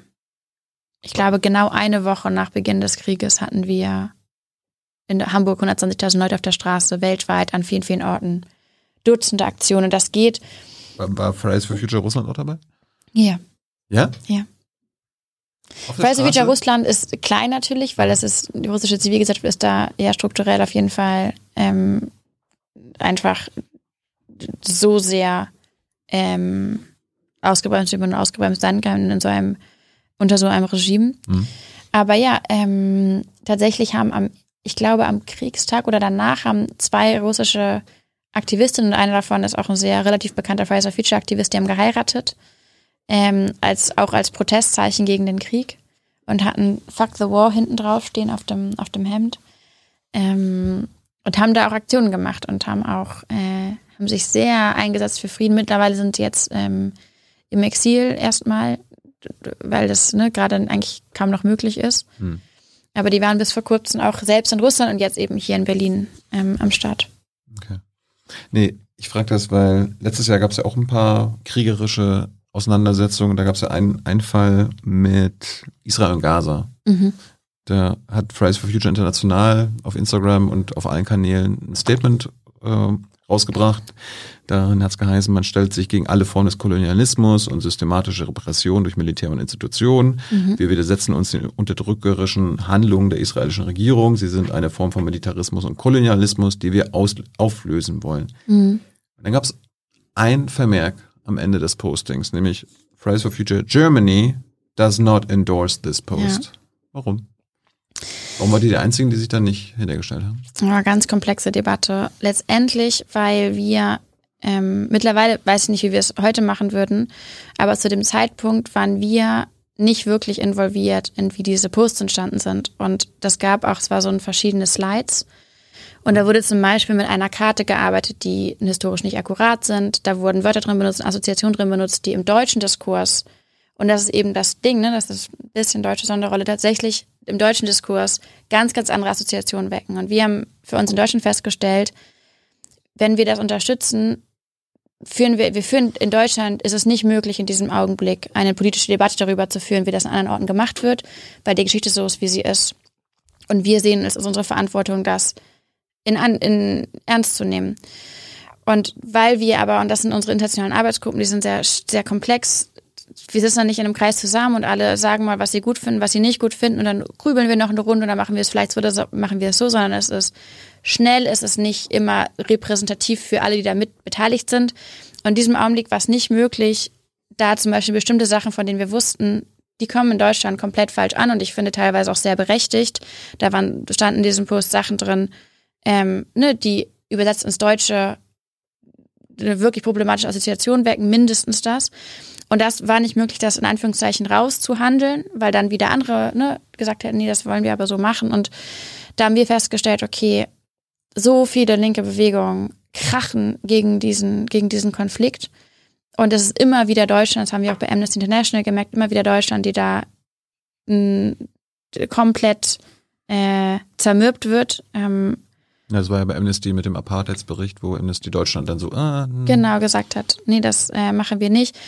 ich glaube, genau eine Woche nach Beginn des Krieges hatten wir in Hamburg 120.000 Leute auf der Straße, weltweit, an vielen, vielen Orten. Dutzende Aktionen. Das geht. War, war Fridays for Future Russland auch dabei? Ja. Ja? Ja. Future Russland ist klein natürlich, weil es ist, die russische Zivilgesellschaft ist da eher strukturell auf jeden Fall ähm, einfach so sehr ähm, ausgebremst, wie man ausgebremst sein kann in so einem, unter so einem Regime. Mhm. Aber ja, ähm, tatsächlich haben am, ich glaube, am Kriegstag oder danach haben zwei russische Aktivistinnen und eine davon ist auch ein sehr relativ bekannter for Future Aktivist, die haben geheiratet ähm, als auch als Protestzeichen gegen den Krieg und hatten Fuck the War hinten drauf stehen auf dem, auf dem Hemd. Ähm, und haben da auch Aktionen gemacht und haben auch, äh, haben sich sehr eingesetzt für Frieden. Mittlerweile sind sie jetzt ähm, im Exil erstmal, weil das ne, gerade eigentlich kaum noch möglich ist. Hm. Aber die waren bis vor kurzem auch selbst in Russland und jetzt eben hier in Berlin ähm, am Start. Okay. Nee, ich frage das, weil letztes Jahr gab es ja auch ein paar kriegerische Auseinandersetzung. Da gab es ja einen, einen Fall mit Israel und Gaza. Mhm. Da hat Fridays for Future International auf Instagram und auf allen Kanälen ein Statement äh, rausgebracht. Darin hat es geheißen, man stellt sich gegen alle Formen des Kolonialismus und systematische Repression durch Militär und Institutionen. Mhm. Wir widersetzen uns den unterdrückerischen Handlungen der israelischen Regierung. Sie sind eine Form von Militarismus und Kolonialismus, die wir aus, auflösen wollen. Mhm. dann gab es ein Vermerk am Ende des Postings, nämlich Fridays for Future Germany does not endorse this post. Ja. Warum? Warum war die die einzigen, die sich da nicht hintergestellt haben? Ja, ganz komplexe Debatte. Letztendlich, weil wir ähm, mittlerweile, weiß ich nicht, wie wir es heute machen würden, aber zu dem Zeitpunkt waren wir nicht wirklich involviert in wie diese Posts entstanden sind. Und das gab auch, es war so ein verschiedene Slides und da wurde zum Beispiel mit einer Karte gearbeitet, die historisch nicht akkurat sind. Da wurden Wörter drin benutzt, Assoziationen drin benutzt, die im deutschen Diskurs, und das ist eben das Ding, ne, das ist ein bisschen deutsche Sonderrolle, tatsächlich im deutschen Diskurs ganz, ganz andere Assoziationen wecken. Und wir haben für uns in Deutschland festgestellt, wenn wir das unterstützen, führen wir, wir führen in Deutschland ist es nicht möglich, in diesem Augenblick eine politische Debatte darüber zu führen, wie das an anderen Orten gemacht wird, weil die Geschichte so ist, wie sie ist. Und wir sehen es als unsere Verantwortung, dass in, in ernst zu nehmen. Und weil wir aber, und das sind unsere internationalen Arbeitsgruppen, die sind sehr, sehr komplex, wir sitzen dann nicht in einem Kreis zusammen und alle sagen mal, was sie gut finden, was sie nicht gut finden und dann grübeln wir noch eine Runde und dann machen wir es vielleicht so oder machen wir es so, sondern es ist schnell, es ist nicht immer repräsentativ für alle, die da mit beteiligt sind. Und in diesem Augenblick war es nicht möglich, da zum Beispiel bestimmte Sachen, von denen wir wussten, die kommen in Deutschland komplett falsch an und ich finde teilweise auch sehr berechtigt. Da waren, standen in diesem Post Sachen drin, ähm, ne, die übersetzt ins Deutsche eine wirklich problematische Assoziation wecken, mindestens das. Und das war nicht möglich, das in Anführungszeichen rauszuhandeln, weil dann wieder andere ne, gesagt hätten, nee, das wollen wir aber so machen. Und da haben wir festgestellt, okay, so viele linke Bewegungen krachen gegen diesen, gegen diesen Konflikt. Und es ist immer wieder Deutschland, das haben wir auch bei Amnesty International gemerkt, immer wieder Deutschland, die da mh, komplett äh, zermürbt wird. Ähm, das war ja bei Amnesty mit dem Apartheidsbericht, wo Amnesty Deutschland dann so ah, hm. genau gesagt hat, nee, das äh, machen wir nicht.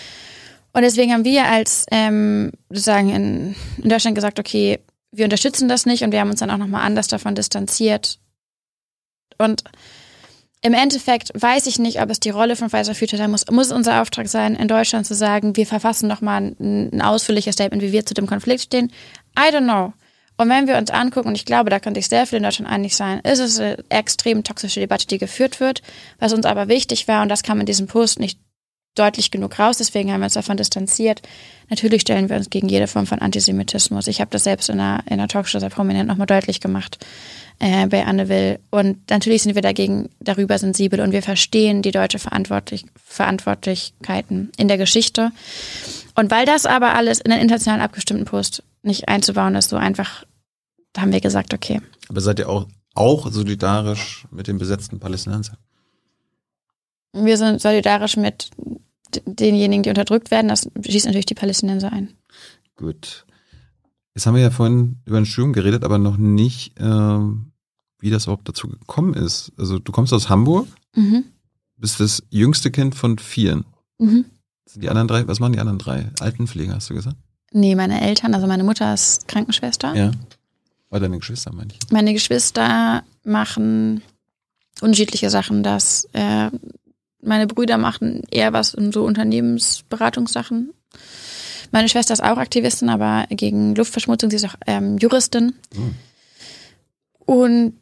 Und deswegen haben wir als ähm, sozusagen in, in Deutschland gesagt, okay, wir unterstützen das nicht und wir haben uns dann auch nochmal anders davon distanziert. Und im Endeffekt weiß ich nicht, ob es die Rolle von Pfizer Future sein muss. Muss unser Auftrag sein, in Deutschland zu sagen, wir verfassen nochmal ein, ein ausführliches Statement, wie wir zu dem Konflikt stehen? I don't know. Und wenn wir uns angucken, und ich glaube, da könnte ich sehr viel in Deutschland einig sein, ist es eine extrem toxische Debatte, die geführt wird. Was uns aber wichtig war, und das kam in diesem Post nicht deutlich genug raus, deswegen haben wir uns davon distanziert. Natürlich stellen wir uns gegen jede Form von Antisemitismus. Ich habe das selbst in einer, in einer Talkshow sehr prominent nochmal deutlich gemacht äh, bei Anne Will. Und natürlich sind wir dagegen darüber sensibel und wir verstehen die deutsche Verantwortlich Verantwortlichkeiten in der Geschichte. Und weil das aber alles in einen international abgestimmten Post nicht einzubauen ist, so einfach, da haben wir gesagt, okay. Aber seid ihr auch, auch solidarisch mit den besetzten Palästinensern? Wir sind solidarisch mit denjenigen, die unterdrückt werden. Das schießt natürlich die Palästinenser ein. Gut. Jetzt haben wir ja vorhin über ein Studium geredet, aber noch nicht, äh, wie das überhaupt dazu gekommen ist. Also du kommst aus Hamburg, mhm. bist das jüngste Kind von vieren. Mhm. Die anderen drei, was machen die anderen drei? Altenpfleger, hast du gesagt? Nee, meine Eltern, also meine Mutter ist Krankenschwester. Ja. Oder deine Geschwister, meine ich. Meine Geschwister machen unterschiedliche Sachen. Das, äh, meine Brüder machen eher was in so Unternehmensberatungssachen. Meine Schwester ist auch Aktivistin, aber gegen Luftverschmutzung. Sie ist auch ähm, Juristin. Mhm. Und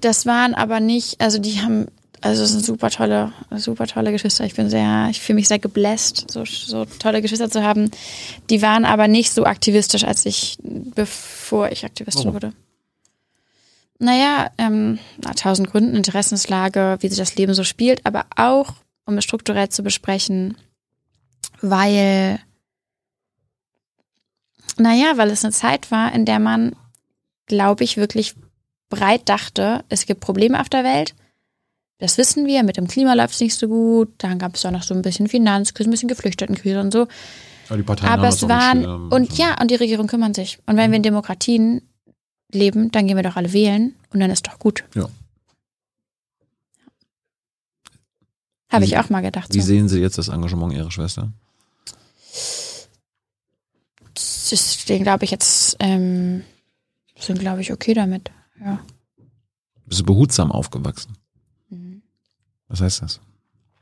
das waren aber nicht, also die haben also es sind super tolle, super tolle Geschwister. Ich bin sehr, ich fühle mich sehr gebläst, so, so tolle Geschwister zu haben. Die waren aber nicht so aktivistisch, als ich, bevor ich Aktivistin oh. wurde. Naja, ähm, na, tausend Gründen, Interessenslage, wie sich das Leben so spielt, aber auch, um es strukturell zu besprechen, weil, naja, weil es eine Zeit war, in der man, glaube ich, wirklich breit dachte, es gibt Probleme auf der Welt das wissen wir, mit dem Klima läuft es nicht so gut. Dann gab es auch noch so ein bisschen Finanzkrise, ein bisschen Geflüchtetenkrise und so. Aber, die Parteien Aber es waren, und ja, und die Regierung kümmern sich. Und wenn mhm. wir in Demokratien leben, dann gehen wir doch alle wählen und dann ist doch gut. Ja. Habe ich auch mal gedacht. Wie so. sehen Sie jetzt das Engagement Ihrer Schwester? Den glaube ich jetzt, ähm, sind glaube ich okay damit. Ja. Bist du behutsam aufgewachsen? Was heißt das?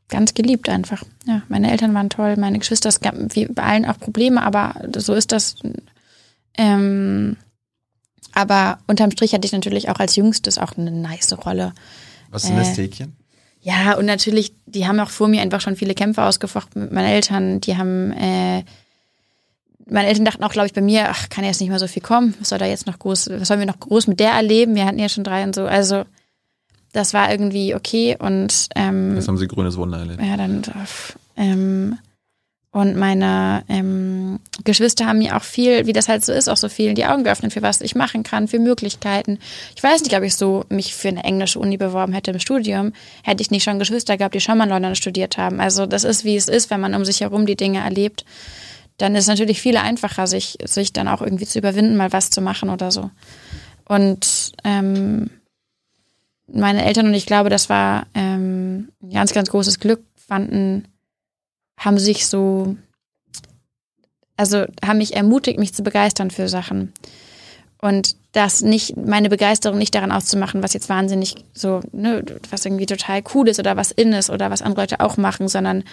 Ganz geliebt einfach. Ja, meine Eltern waren toll, meine Geschwister, es gab wie bei allen auch Probleme, aber so ist das. Ähm, aber unterm Strich hatte ich natürlich auch als Jüngstes auch eine nice Rolle. Was sind das Städtchen? Äh, ja, und natürlich, die haben auch vor mir einfach schon viele Kämpfe ausgefochten mit meinen Eltern. Die haben, äh, meine Eltern dachten auch, glaube ich, bei mir, ach, kann jetzt nicht mehr so viel kommen. Was soll da jetzt noch groß, was sollen wir noch groß mit der erleben? Wir hatten ja schon drei und so. Also, das war irgendwie okay und ähm, Jetzt haben sie grünes Wunder erlebt. Ja, dann ähm, und meine ähm, Geschwister haben mir auch viel, wie das halt so ist, auch so viel die Augen geöffnet, für was ich machen kann, für Möglichkeiten. Ich weiß nicht, ob ich so mich für eine englische Uni beworben hätte im Studium, hätte ich nicht schon Geschwister gehabt, die schon mal in London studiert haben. Also das ist, wie es ist, wenn man um sich herum die Dinge erlebt. Dann ist es natürlich viel einfacher, sich, sich dann auch irgendwie zu überwinden, mal was zu machen oder so. Und ähm, meine Eltern und ich glaube, das war ähm, ein ganz, ganz großes Glück, fanden, haben sich so, also haben mich ermutigt, mich zu begeistern für Sachen. Und das nicht, meine Begeisterung nicht daran auszumachen, was jetzt wahnsinnig so, ne, was irgendwie total cool ist oder was in ist oder was andere Leute auch machen, sondern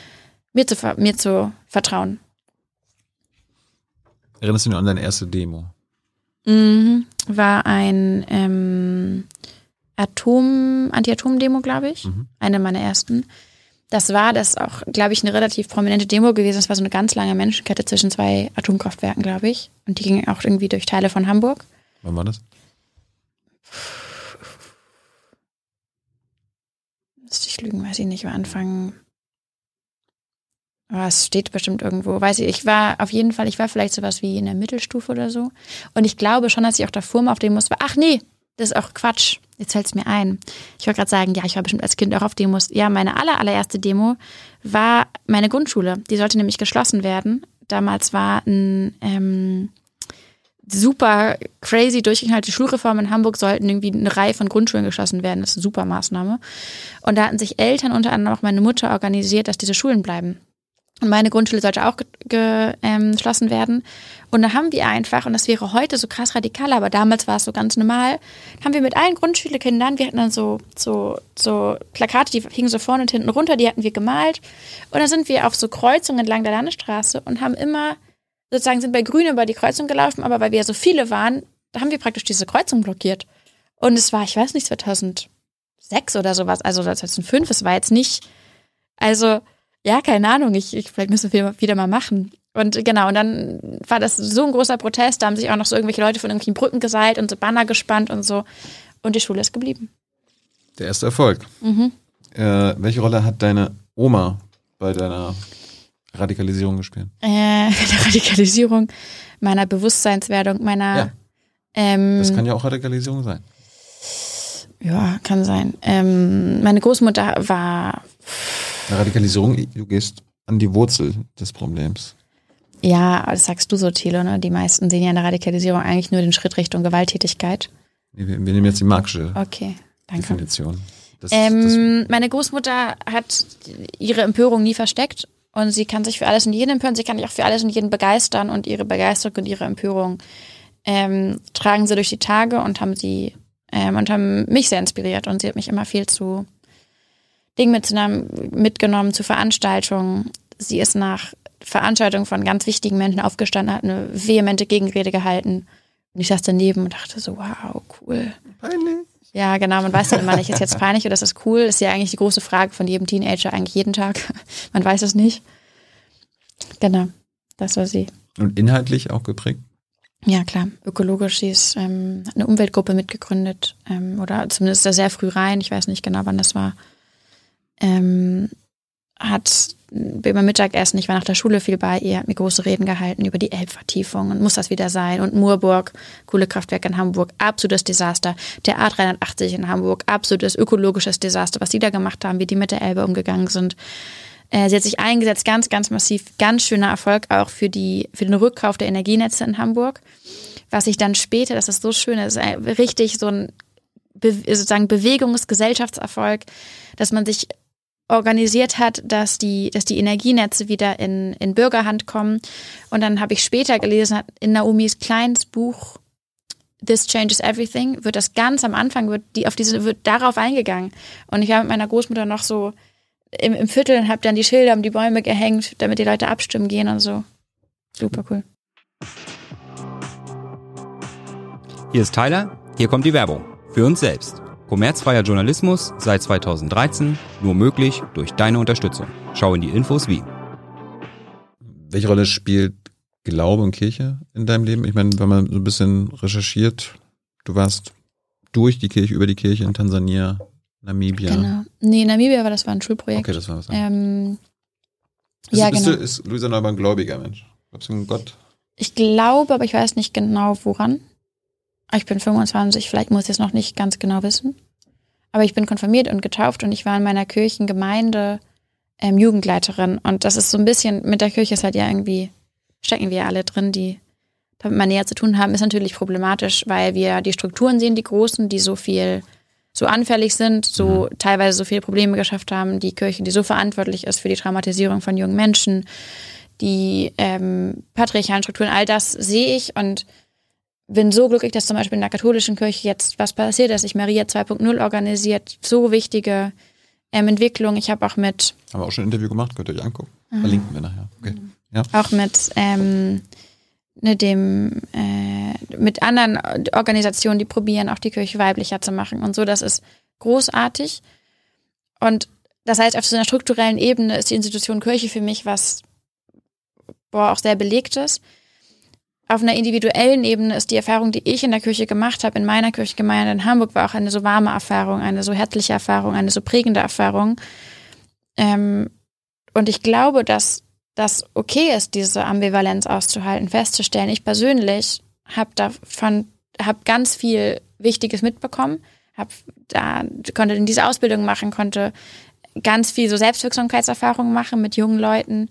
mir zu, mir zu vertrauen. Erinnerst du dich an deine erste Demo? Mhm, war ein, ähm, Atom, Anti-Atom-Demo, glaube ich. Mhm. Eine meiner ersten. Das war das auch, glaube ich, eine relativ prominente Demo gewesen. Das war so eine ganz lange Menschenkette zwischen zwei Atomkraftwerken, glaube ich. Und die ging auch irgendwie durch Teile von Hamburg. Wann war das? Müsste ich lügen, weiß ich nicht. War Anfang. Aber es steht bestimmt irgendwo. Weiß ich, ich war auf jeden Fall, ich war vielleicht sowas wie in der Mittelstufe oder so. Und ich glaube schon, dass ich auch davor mal auf Demos war. Ach nee, das ist auch Quatsch. Jetzt fällt es mir ein. Ich wollte gerade sagen, ja, ich war bestimmt als Kind auch auf Demos. Ja, meine aller, allererste Demo war meine Grundschule. Die sollte nämlich geschlossen werden. Damals war ein ähm, super crazy durchgeknallte Schulreform in Hamburg, sollten irgendwie eine Reihe von Grundschulen geschlossen werden. Das ist eine super Maßnahme. Und da hatten sich Eltern, unter anderem auch meine Mutter, organisiert, dass diese Schulen bleiben. Und meine Grundschule sollte auch ähm, geschlossen werden. Und da haben wir einfach, und das wäre heute so krass radikal, aber damals war es so ganz normal, haben wir mit allen Grundschulkindern, wir hatten dann so, so, so Plakate, die hingen so vorne und hinten runter, die hatten wir gemalt. Und dann sind wir auf so Kreuzungen entlang der Landesstraße und haben immer, sozusagen sind bei Grün über die Kreuzung gelaufen, aber weil wir so viele waren, da haben wir praktisch diese Kreuzung blockiert. Und es war, ich weiß nicht, 2006 oder sowas, also 2005, es war jetzt nicht, also ja, keine Ahnung, ich, ich vielleicht müssen wir wieder mal machen. Und genau, und dann war das so ein großer Protest, da haben sich auch noch so irgendwelche Leute von irgendwelchen Brücken geseilt und so Banner gespannt und so. Und die Schule ist geblieben. Der erste Erfolg. Mhm. Äh, welche Rolle hat deine Oma bei deiner Radikalisierung gespielt? Äh, (laughs) der Radikalisierung, meiner Bewusstseinswerdung, meiner. Ja. Ähm, das kann ja auch Radikalisierung sein. Ja, kann sein. Ähm, meine Großmutter war eine Radikalisierung, du gehst an die Wurzel des Problems. Ja, das sagst du so, Thilo. Ne? Die meisten sehen ja in der Radikalisierung eigentlich nur den Schritt Richtung Gewalttätigkeit. Wir, wir nehmen jetzt die marxische okay, danke. Definition. Das, ähm, das meine Großmutter hat ihre Empörung nie versteckt und sie kann sich für alles und jeden empören, sie kann sich auch für alles und jeden begeistern und ihre Begeisterung und ihre Empörung ähm, tragen sie durch die Tage und haben sie ähm, und haben mich sehr inspiriert und sie hat mich immer viel zu Ding mitzunehmen, mitgenommen zu Veranstaltungen. Sie ist nach Veranstaltungen von ganz wichtigen Menschen aufgestanden, hat eine vehemente Gegenrede gehalten. Und ich saß daneben und dachte so, wow, cool. Peinlich. Ja, genau, man weiß dann immer nicht, ist jetzt peinlich oder ist das cool? Ist ja eigentlich die große Frage von jedem Teenager, eigentlich jeden Tag. (laughs) man weiß es nicht. Genau, das war sie. Und inhaltlich auch geprägt? Ja, klar. Ökologisch, sie ist ähm, eine Umweltgruppe mitgegründet ähm, oder zumindest da sehr früh rein. Ich weiß nicht genau, wann das war ähm, hat beim Mittagessen, ich war nach der Schule viel bei ihr, hat mir große Reden gehalten über die Elbvertiefung und muss das wieder sein und Moorburg, Kohlekraftwerk in Hamburg, absolutes Desaster. Der A380 in Hamburg, absolutes ökologisches Desaster, was die da gemacht haben, wie die mit der Elbe umgegangen sind. Äh, sie hat sich eingesetzt, ganz, ganz massiv, ganz schöner Erfolg auch für, die, für den Rückkauf der Energienetze in Hamburg. Was ich dann später, das ist so schön, ist richtig so ein sozusagen Bewegungsgesellschaftserfolg, dass man sich organisiert hat, dass die, dass die Energienetze wieder in, in Bürgerhand kommen. Und dann habe ich später gelesen, in Naomis kleines Buch This Changes Everything wird das ganz am Anfang wird die auf diese wird darauf eingegangen. Und ich war mit meiner Großmutter noch so im, im Viertel und habe dann die Schilder um die Bäume gehängt, damit die Leute abstimmen gehen und so. Super cool. Hier ist Tyler, hier kommt die Werbung. Für uns selbst. Kommerzfreier Journalismus seit 2013 nur möglich durch deine Unterstützung. Schau in die Infos wie. Welche Rolle spielt Glaube und Kirche in deinem Leben? Ich meine, wenn man so ein bisschen recherchiert, du warst durch die Kirche, über die Kirche in Tansania, Namibia. Genau. Nee, Namibia war das war ein Schulprojekt. Okay, das war was. Ähm, bist, ja, bist genau. Du, ist Luisa Neumann ein gläubiger Mensch? Glaubst du an Gott? Ich glaube, aber ich weiß nicht genau woran. Ich bin 25, vielleicht muss ich es noch nicht ganz genau wissen. Aber ich bin konfirmiert und getauft und ich war in meiner Kirchengemeinde ähm, Jugendleiterin. Und das ist so ein bisschen, mit der Kirche ist halt ja irgendwie, stecken wir alle drin, die damit mal näher zu tun haben, ist natürlich problematisch, weil wir die Strukturen sehen, die großen, die so viel, so anfällig sind, so mhm. teilweise so viele Probleme geschafft haben, die Kirche, die so verantwortlich ist für die Traumatisierung von jungen Menschen, die ähm, patriarchalen Strukturen, all das sehe ich und bin so glücklich, dass zum Beispiel in der katholischen Kirche jetzt was passiert, dass sich Maria 2.0 organisiert. So wichtige ähm, Entwicklung. Ich habe auch mit. Haben wir auch schon ein Interview gemacht, könnt ihr euch angucken. Mhm. Verlinken wir nachher. Okay. Ja. Auch mit ähm, ne, dem, äh, mit anderen Organisationen, die probieren, auch die Kirche weiblicher zu machen und so. Das ist großartig. Und das heißt, auf so einer strukturellen Ebene ist die Institution Kirche für mich was, boah, auch sehr belegtes auf einer individuellen Ebene ist die Erfahrung, die ich in der Kirche gemacht habe, in meiner Kirchgemeinde in Hamburg, war auch eine so warme Erfahrung, eine so herzliche Erfahrung, eine so prägende Erfahrung. Ähm, und ich glaube, dass das okay ist, diese Ambivalenz auszuhalten, festzustellen. Ich persönlich habe davon habe ganz viel Wichtiges mitbekommen, hab da konnte dann diese Ausbildung machen, konnte ganz viel so Selbstwirksamkeitserfahrungen machen mit jungen Leuten.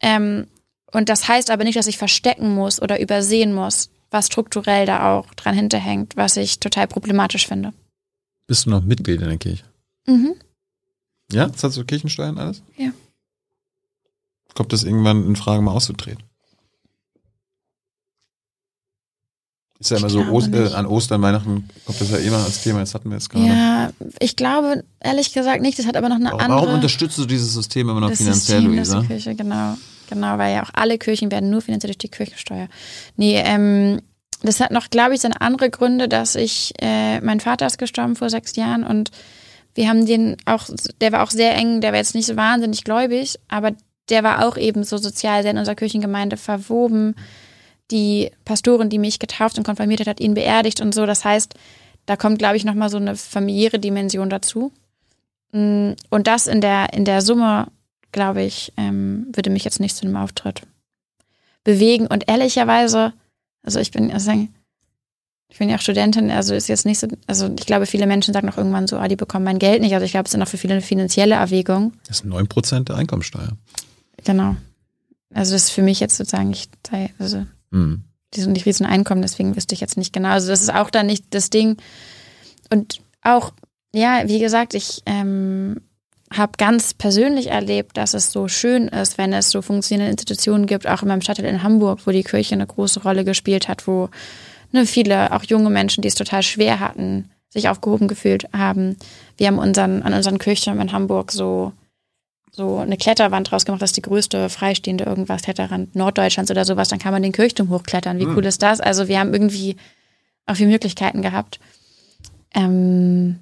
Ähm, und das heißt aber nicht, dass ich verstecken muss oder übersehen muss, was strukturell da auch dran hinterhängt, was ich total problematisch finde. Bist du noch Mitglied in der Kirche? Mhm. Ja? Zahlst du Kirchensteuern alles? Ja. Kommt das irgendwann in Frage, mal auszutreten? Ist ja immer Ich so, Ost, äh, an Ostern, Weihnachten kommt das ja immer als Thema, das hatten wir jetzt gerade. Ja, ich glaube ehrlich gesagt nicht. Das hat aber noch eine Warum, andere. warum unterstützt du dieses System immer noch das finanziell, System, das Luisa? die Kirche, genau, genau, weil ja auch alle Kirchen werden nur finanziert durch die Kirchensteuer. Nee, ähm, das hat noch, glaube ich, seine andere Gründe, dass ich, äh, mein Vater ist gestorben vor sechs Jahren und wir haben den auch, der war auch sehr eng, der war jetzt nicht so wahnsinnig gläubig, aber der war auch eben so sozial sehr in unserer Kirchengemeinde verwoben. Die Pastorin, die mich getauft und konfirmiert hat, hat ihn beerdigt und so. Das heißt, da kommt, glaube ich, nochmal so eine familiäre Dimension dazu. Mm, Und das in der, in der Summe, glaube ich, ähm, würde mich jetzt nicht zu einem Auftritt bewegen. Und ehrlicherweise, also ich bin, also ich bin ja auch Studentin, also ist jetzt nicht so, also ich glaube, viele Menschen sagen auch irgendwann so, ah, die bekommen mein Geld nicht. Also ich glaube, es sind auch für viele eine finanzielle Erwägung. Das ist 9% der Einkommensteuer. Genau. Also das ist für mich jetzt sozusagen, ich, also Hm. die sind nicht riesen Einkommen, deswegen wüsste ich jetzt nicht genau. Also das ist auch da nicht das Ding. Und auch, ja, wie gesagt, ich ähm, habe ganz persönlich erlebt, dass es so schön ist, wenn es so funktionierende Institutionen gibt, auch in meinem Stadtteil in Hamburg, wo die Kirche eine große Rolle gespielt hat, wo ne, viele, auch junge Menschen, die es total schwer hatten, sich aufgehoben gefühlt haben. Wir haben unseren, an unseren Kirchtürmen in Hamburg so so eine Kletterwand draus gemacht, das ist die größte freistehende irgendwas, Kletterwand Norddeutschlands oder sowas, dann kann man den Kirchturm hochklettern. Wie Hm. cool ist das? Also wir haben irgendwie auch viele Möglichkeiten gehabt. Ähm,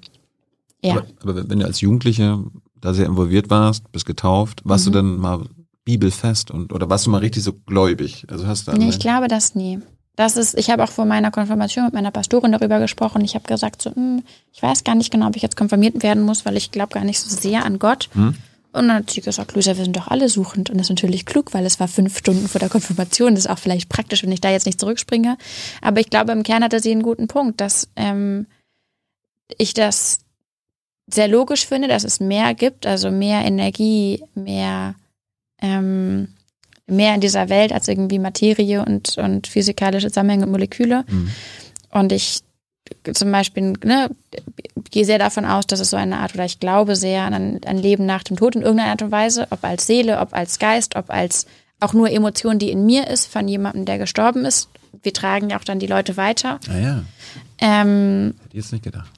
ja. Aber, aber wenn du als Jugendliche da sehr involviert warst, bist getauft, warst Mhm. du dann mal bibelfest und oder warst du mal richtig so gläubig? Also hast du Nee, ich glaube das nie. Das ist, ich habe auch vor meiner Konfirmation mit meiner Pastorin darüber gesprochen. Ich habe gesagt, so, hm, ich weiß gar nicht genau, ob ich jetzt konfirmiert werden muss, weil ich glaube gar nicht so sehr an Gott. Hm? Und dann hat sie gesagt, Luisa, wir sind doch alle suchend. Und das ist natürlich klug, weil es war fünf Stunden vor der Konfirmation. Das ist auch vielleicht praktisch, wenn ich da jetzt nicht zurückspringe. Aber ich glaube, im Kern hatte sie einen guten Punkt, dass ähm, ich das sehr logisch finde, dass es mehr gibt, also mehr Energie, mehr, ähm, mehr in dieser Welt als irgendwie Materie und, und physikalische Zusammenhänge und Moleküle. Mhm. Und ich zum Beispiel ne, gehe sehr davon aus, dass es so eine Art, oder ich glaube sehr an ein, Leben nach dem Tod in irgendeiner Art und Weise, ob als Seele, ob als Geist, ob als auch nur Emotion, die in mir ist, von jemandem, der gestorben ist. Wir tragen ja auch dann die Leute weiter. Naja, Ähm, hätte ich jetzt nicht gedacht.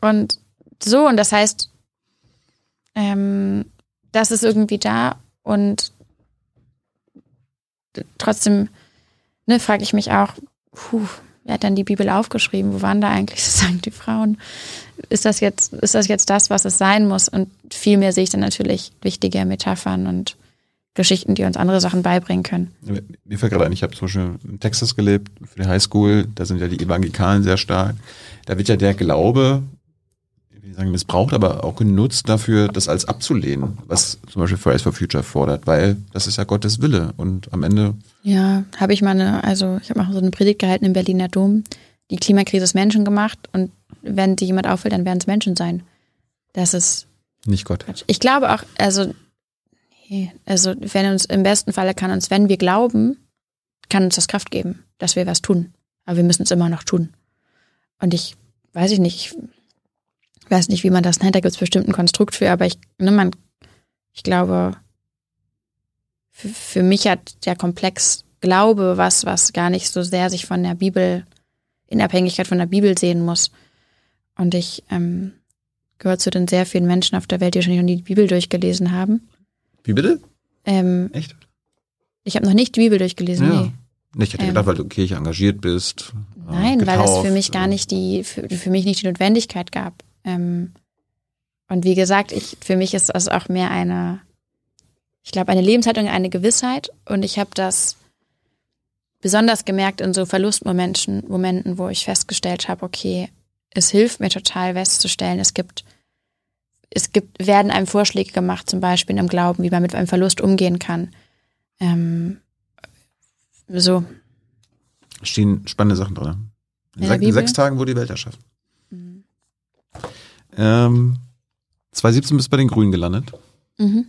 und so, und das heißt, ähm, das ist irgendwie da und trotzdem ne, frage ich mich auch, puh, wer hat dann die Bibel aufgeschrieben? Wo waren da eigentlich (laughs) sozusagen die Frauen? Ist das jetzt, ist das jetzt das, was es sein muss? Und vielmehr sehe ich dann natürlich wichtige Metaphern und Geschichten, die uns andere Sachen beibringen können. Mir fällt gerade ein, ich habe zum Beispiel in Texas gelebt, für die Highschool, da sind ja die Evangelikalen sehr stark. Da wird ja der Glaube, will nicht sagen missbraucht, aber auch genutzt dafür, das als abzulehnen, was zum Beispiel Fridays for Future fordert, weil das ist ja Gottes Wille und am Ende Ja, habe ich mal eine, also ich habe mal so eine Predigt gehalten im Berliner Dom. Die Klimakrise ist Menschen gemacht und wenn sich jemand auffällt, dann werden es Menschen sein. Das ist nicht Gott. Quatsch. Ich glaube auch, also, nee, also wenn uns im besten Falle kann uns, wenn wir glauben, kann uns das Kraft geben, dass wir was tun. Aber wir müssen es immer noch tun. Und ich weiß ich nicht, ich weiß nicht, wie man das nennt, da gibt es bestimmt ein Konstrukt für, aber ich, ne, man, ich glaube, für, für mich hat der Komplex Glaube was, was gar nicht so sehr sich von der Bibel, in Abhängigkeit von der Bibel sehen muss. Und ich ähm, gehöre zu den sehr vielen Menschen auf der Welt, die wahrscheinlich noch nie die Bibel durchgelesen haben. Wie bitte? Ähm, Echt? ich habe noch nicht die Bibel durchgelesen, nee. Ich hätte Ähm. gedacht, weil du Kirche engagiert bist. äh, Nein, weil es für getauft, mich gar äh, nicht die, für, für mich nicht die Notwendigkeit gab. Ähm, und wie gesagt, ich, für mich ist das auch mehr eine, ich glaube, eine Lebenshaltung, eine Gewissheit. Und ich habe das besonders gemerkt in so Verlustmomenten, Momenten, wo ich festgestellt habe, okay, es hilft mir total festzustellen, es gibt, es gibt, werden einem Vorschläge gemacht, zum Beispiel im Glauben, wie man mit einem Verlust umgehen kann. Ähm, so, Stehen spannende Sachen drin. In, in sechs Tagen wurde die Welt erschaffen. Ähm, 2017 bist du bei den Grünen gelandet. Mhm.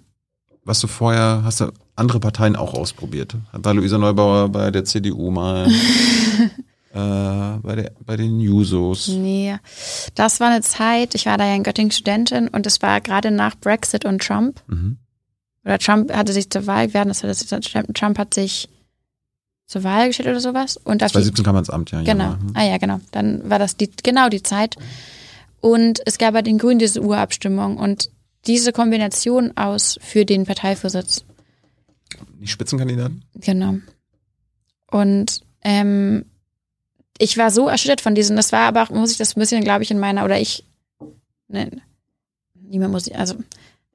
Was du vorher, hast du andere Parteien auch ausprobiert? War Luisa Neubauer bei der CDU mal? (laughs) äh, bei, der, bei den Jusos? Nee, das war eine Zeit, ich war da ja in Göttingen Studentin und es war gerade nach Brexit und Trump. Mhm. Oder Trump hatte sich zur Wahl gewählt, Trump hat sich zur Wahl gestellt oder sowas. Und 2017 kam er ins Amt, ja. Genau. Ja. Ah ja, genau. Dann war das die, genau die Zeit. Und es gab bei den Grünen diese Urabstimmung und diese Kombination aus für den Parteivorsitz. Die Spitzenkandidaten? Genau. Und ähm, ich war so erschüttert von diesen, das war aber auch, muss ich das ein bisschen, glaube ich, in meiner, oder ich, ne, niemand muss, also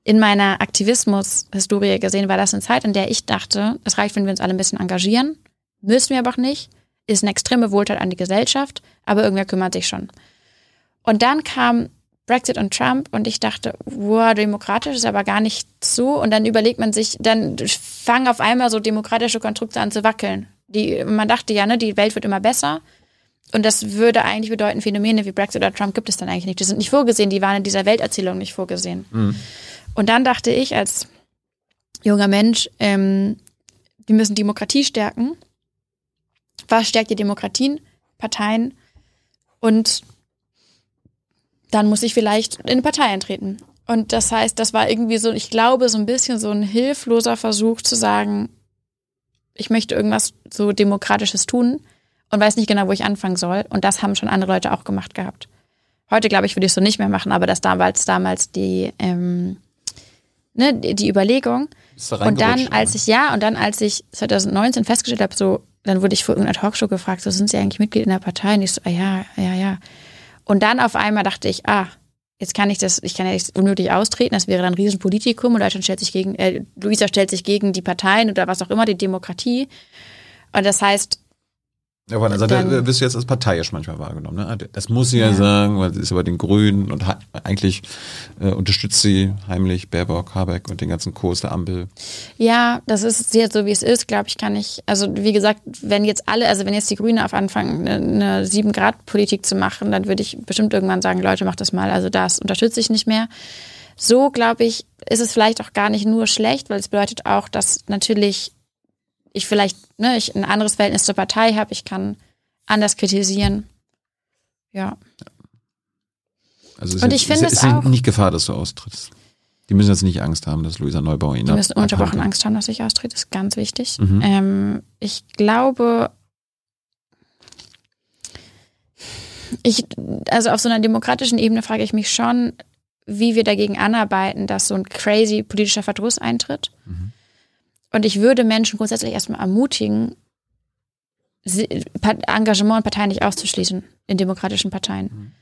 in meiner Aktivismus-Historie gesehen, war das eine Zeit, in der ich dachte, es reicht, wenn wir uns alle ein bisschen engagieren. Müssen wir aber auch nicht. Ist eine extreme Wohltat an die Gesellschaft, aber irgendwer kümmert sich schon. Und dann kam Brexit und Trump und ich dachte, wow, demokratisch ist aber gar nicht so. Und dann überlegt man sich, dann fangen auf einmal so demokratische Konstrukte an zu wackeln. Die, man dachte ja, ne, die Welt wird immer besser. Und das würde eigentlich bedeuten, Phänomene wie Brexit oder Trump gibt es dann eigentlich nicht. Die sind nicht vorgesehen, die waren in dieser Welterzählung nicht vorgesehen. Mhm. Und dann dachte ich als junger Mensch, ähm, wir müssen Demokratie stärken. Was stärkt die Demokratien? Parteien. Und dann muss ich vielleicht in eine Partei eintreten. Und das heißt, das war irgendwie so, ich glaube, so ein bisschen so ein hilfloser Versuch zu sagen, ich möchte irgendwas so Demokratisches tun und weiß nicht genau, wo ich anfangen soll. Und das haben schon andere Leute auch gemacht gehabt. Heute, glaube ich, würde ich es so nicht mehr machen, aber das damals, damals die, ähm, ne, die Überlegung. Da und dann, als ich, ja, und dann, als ich 2019 festgestellt habe, so, dann wurde ich vor irgendeiner Talkshow gefragt, so, sind Sie eigentlich Mitglied in der Partei? Und ich so, ah, ja, ja, ja. Und dann auf einmal dachte ich, ah, jetzt kann ich das, ich kann ja nicht unnötig austreten, das wäre dann ein Riesenpolitikum und Deutschland stellt sich gegen, äh, Luisa stellt sich gegen die Parteien oder was auch immer, die Demokratie. Und das heißt, ja, aber dann, dann wirst du jetzt als parteiisch manchmal wahrgenommen. Ne? Das muss sie ja, ja sagen, weil sie ist aber den Grünen und eigentlich äh, unterstützt sie heimlich Baerbock, Habeck und den ganzen Kurs der Ampel. Ja, das ist sehr so, wie es ist, glaube ich, kann ich. Also wie gesagt, wenn jetzt alle, also wenn jetzt die Grünen auf anfangen, eine, eine 7-Grad-Politik zu machen, dann würde ich bestimmt irgendwann sagen, Leute, macht das mal. Also das unterstütze ich nicht mehr. So, glaube ich, ist es vielleicht auch gar nicht nur schlecht, weil es bedeutet auch, dass natürlich ich vielleicht ne, ich ein anderes Verhältnis zur Partei habe, ich kann anders kritisieren. Ja. Also und ich finde es ist auch nicht Gefahr, dass du austrittst. Die müssen jetzt nicht Angst haben, dass Luisa Neubauer ihn Die müssen ununterbrochen Angst haben, dass ich austrete. Das ist ganz wichtig. Mhm. Ähm, ich glaube, ich, also auf so einer demokratischen Ebene frage ich mich schon, wie wir dagegen anarbeiten, dass so ein crazy politischer Verdruss eintritt. Mhm. Und ich würde Menschen grundsätzlich erstmal ermutigen, Engagement in Parteien nicht auszuschließen, in demokratischen Parteien. Mhm.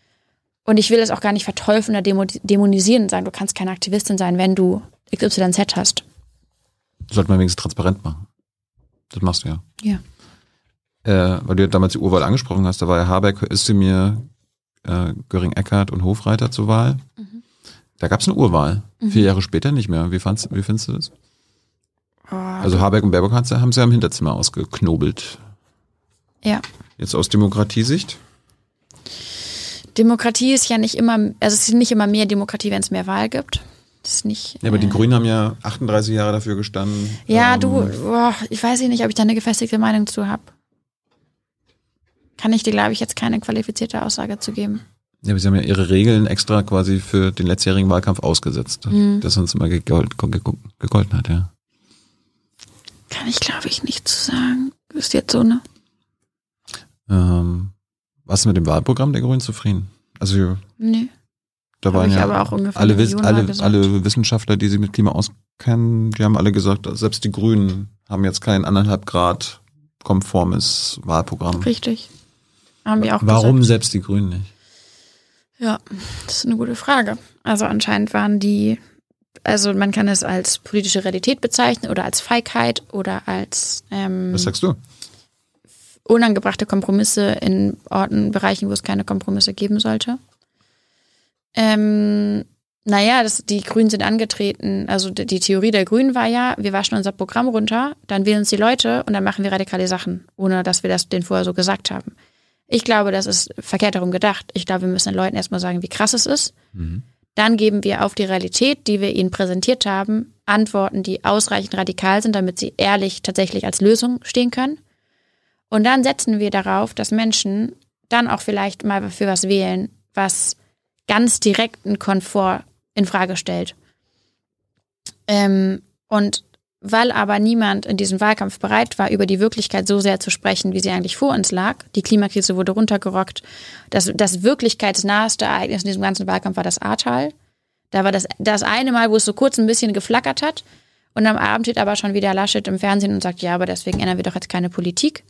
Und ich will es auch gar nicht verteufeln oder dämonisieren und sagen, du kannst keine Aktivistin sein, wenn du XYZ hast. Sollte man wenigstens transparent machen. Das machst du ja. Ja. Äh, weil du ja damals die Urwahl angesprochen hast, da war ja Habeck, Özdemir, äh, Göring-Eckardt und Hofreiter zur Wahl. Mhm. Da gab es eine Urwahl. Mhm. Vier Jahre später nicht mehr. Wie, fandst, wie findest du das? Also Habeck und Baerbock haben sie ja im Hinterzimmer ausgeknobelt. Ja. Jetzt aus Demokratiesicht? Demokratie ist ja nicht immer, also es ist nicht immer mehr Demokratie, wenn es mehr Wahl gibt. Das ist nicht. Ja, aber äh, die Grünen haben ja 38 Jahre dafür gestanden. Ja, ähm, du, boah, ich weiß nicht, ob ich da eine gefestigte Meinung zu habe. Kann ich dir, glaube ich, jetzt keine qualifizierte Aussage zu geben. Ja, aber sie haben ja ihre Regeln extra quasi für den letztjährigen Wahlkampf ausgesetzt, mhm. dass uns immer gegolten hat, ja. Kann ich, glaube ich, nicht zu sagen. Ist jetzt so, ne? Ähm, warst du mit dem Wahlprogramm der Grünen zufrieden? Also, nee. Da waren ja alle, alle, alle Wissenschaftler, die sich mit Klima auskennen, die haben alle gesagt, selbst die Grünen haben jetzt kein anderthalb Grad konformes Wahlprogramm. Richtig. Haben wir auch Warum gesagt. selbst die Grünen nicht? Ja, das ist eine gute Frage. Also anscheinend waren die also man kann es als politische Realität bezeichnen oder als Feigheit oder als ähm, Was sagst du? unangebrachte Kompromisse in Orten, Bereichen, wo es keine Kompromisse geben sollte. Ähm, naja, das, die Grünen sind angetreten. Also die, die Theorie der Grünen war ja, wir waschen unser Programm runter, dann wählen uns die Leute und dann machen wir radikale Sachen, ohne dass wir das denen vorher so gesagt haben. Ich glaube, das ist verkehrt darum gedacht. Ich glaube, wir müssen den Leuten erstmal sagen, wie krass es ist. Mhm. Dann geben wir auf die Realität, die wir ihnen präsentiert haben, Antworten, die ausreichend radikal sind, damit sie ehrlich tatsächlich als Lösung stehen können. Und dann setzen wir darauf, dass Menschen dann auch vielleicht mal für was wählen, was ganz direkten Komfort in Frage stellt. Ähm, und weil aber niemand in diesem Wahlkampf bereit war, über die Wirklichkeit so sehr zu sprechen, wie sie eigentlich vor uns lag, die Klimakrise wurde runtergerockt, das, das wirklichkeitsnaheste Ereignis in diesem ganzen Wahlkampf war das Ahrtal. Da war das, das eine Mal, wo es so kurz ein bisschen geflackert hat und am Abend steht aber schon wieder Laschet im Fernsehen und sagt, ja, aber deswegen ändern wir doch jetzt keine Politik.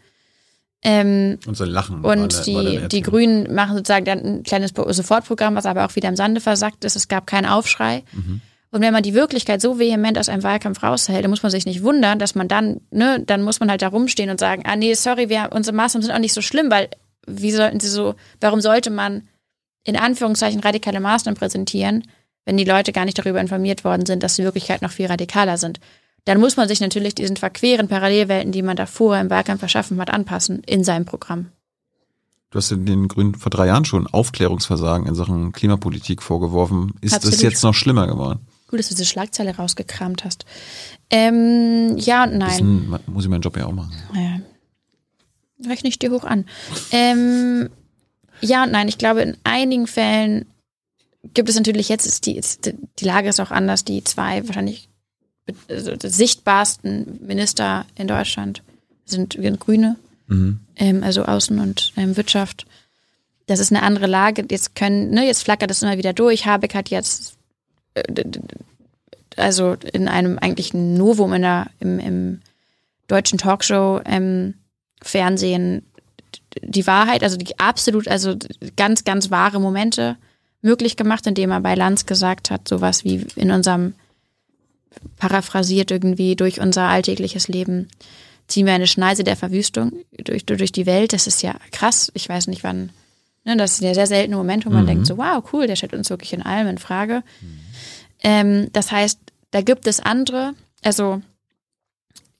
Ähm, und so lachen. Und die, die Grünen machen sozusagen dann ein kleines Sofortprogramm, was aber auch wieder im Sande versackt ist. Es gab keinen Aufschrei. Mhm. Und wenn man die Wirklichkeit so vehement aus einem Wahlkampf raushält, dann muss man sich nicht wundern, dass man dann, ne, dann muss man halt da rumstehen und sagen, ah nee, sorry, wir, unsere Maßnahmen sind auch nicht so schlimm, weil wie sollten sie so, warum sollte man in Anführungszeichen radikale Maßnahmen präsentieren, wenn die Leute gar nicht darüber informiert worden sind, dass die Wirklichkeit noch viel radikaler sind. Dann muss man sich natürlich diesen verqueren Parallelwelten, die man davor im Wahlkampf verschaffen hat, anpassen in seinem Programm. Du hast den Grünen vor drei Jahren schon Aufklärungsversagen in Sachen Klimapolitik vorgeworfen. Ist Absolut. das jetzt noch schlimmer geworden? Gut, dass du diese Schlagzeile rausgekramt hast. Ähm, ja und nein. Ein, muss ich meinen Job ja auch machen. Ja. Rechne ich dir hoch an. Ähm, ja und nein. Ich glaube, in einigen Fällen gibt es natürlich jetzt, ist die, ist, die Lage ist auch anders. Die zwei wahrscheinlich also sichtbarsten Minister in Deutschland sind Grüne, mhm. ähm, also Außen- und ähm, Wirtschaft. Das ist eine andere Lage. Jetzt können, ne, jetzt flackert das immer wieder durch. Habeck hat jetzt also in einem eigentlichen Novum in der, im, im deutschen Talkshow ähm, Fernsehen die Wahrheit, also die absolut, also ganz, ganz wahre Momente möglich gemacht, indem er bei Lanz gesagt hat, sowas wie in unserem paraphrasiert irgendwie durch unser alltägliches Leben ziehen wir eine Schneise der Verwüstung durch, durch die Welt. Das ist ja krass. Ich weiß nicht, wann. Ne, das ist ja sehr seltene Moment, wo man mhm. denkt, so wow, cool, der stellt uns wirklich in allem in Frage. Mhm. Ähm, das heißt, da gibt es andere, also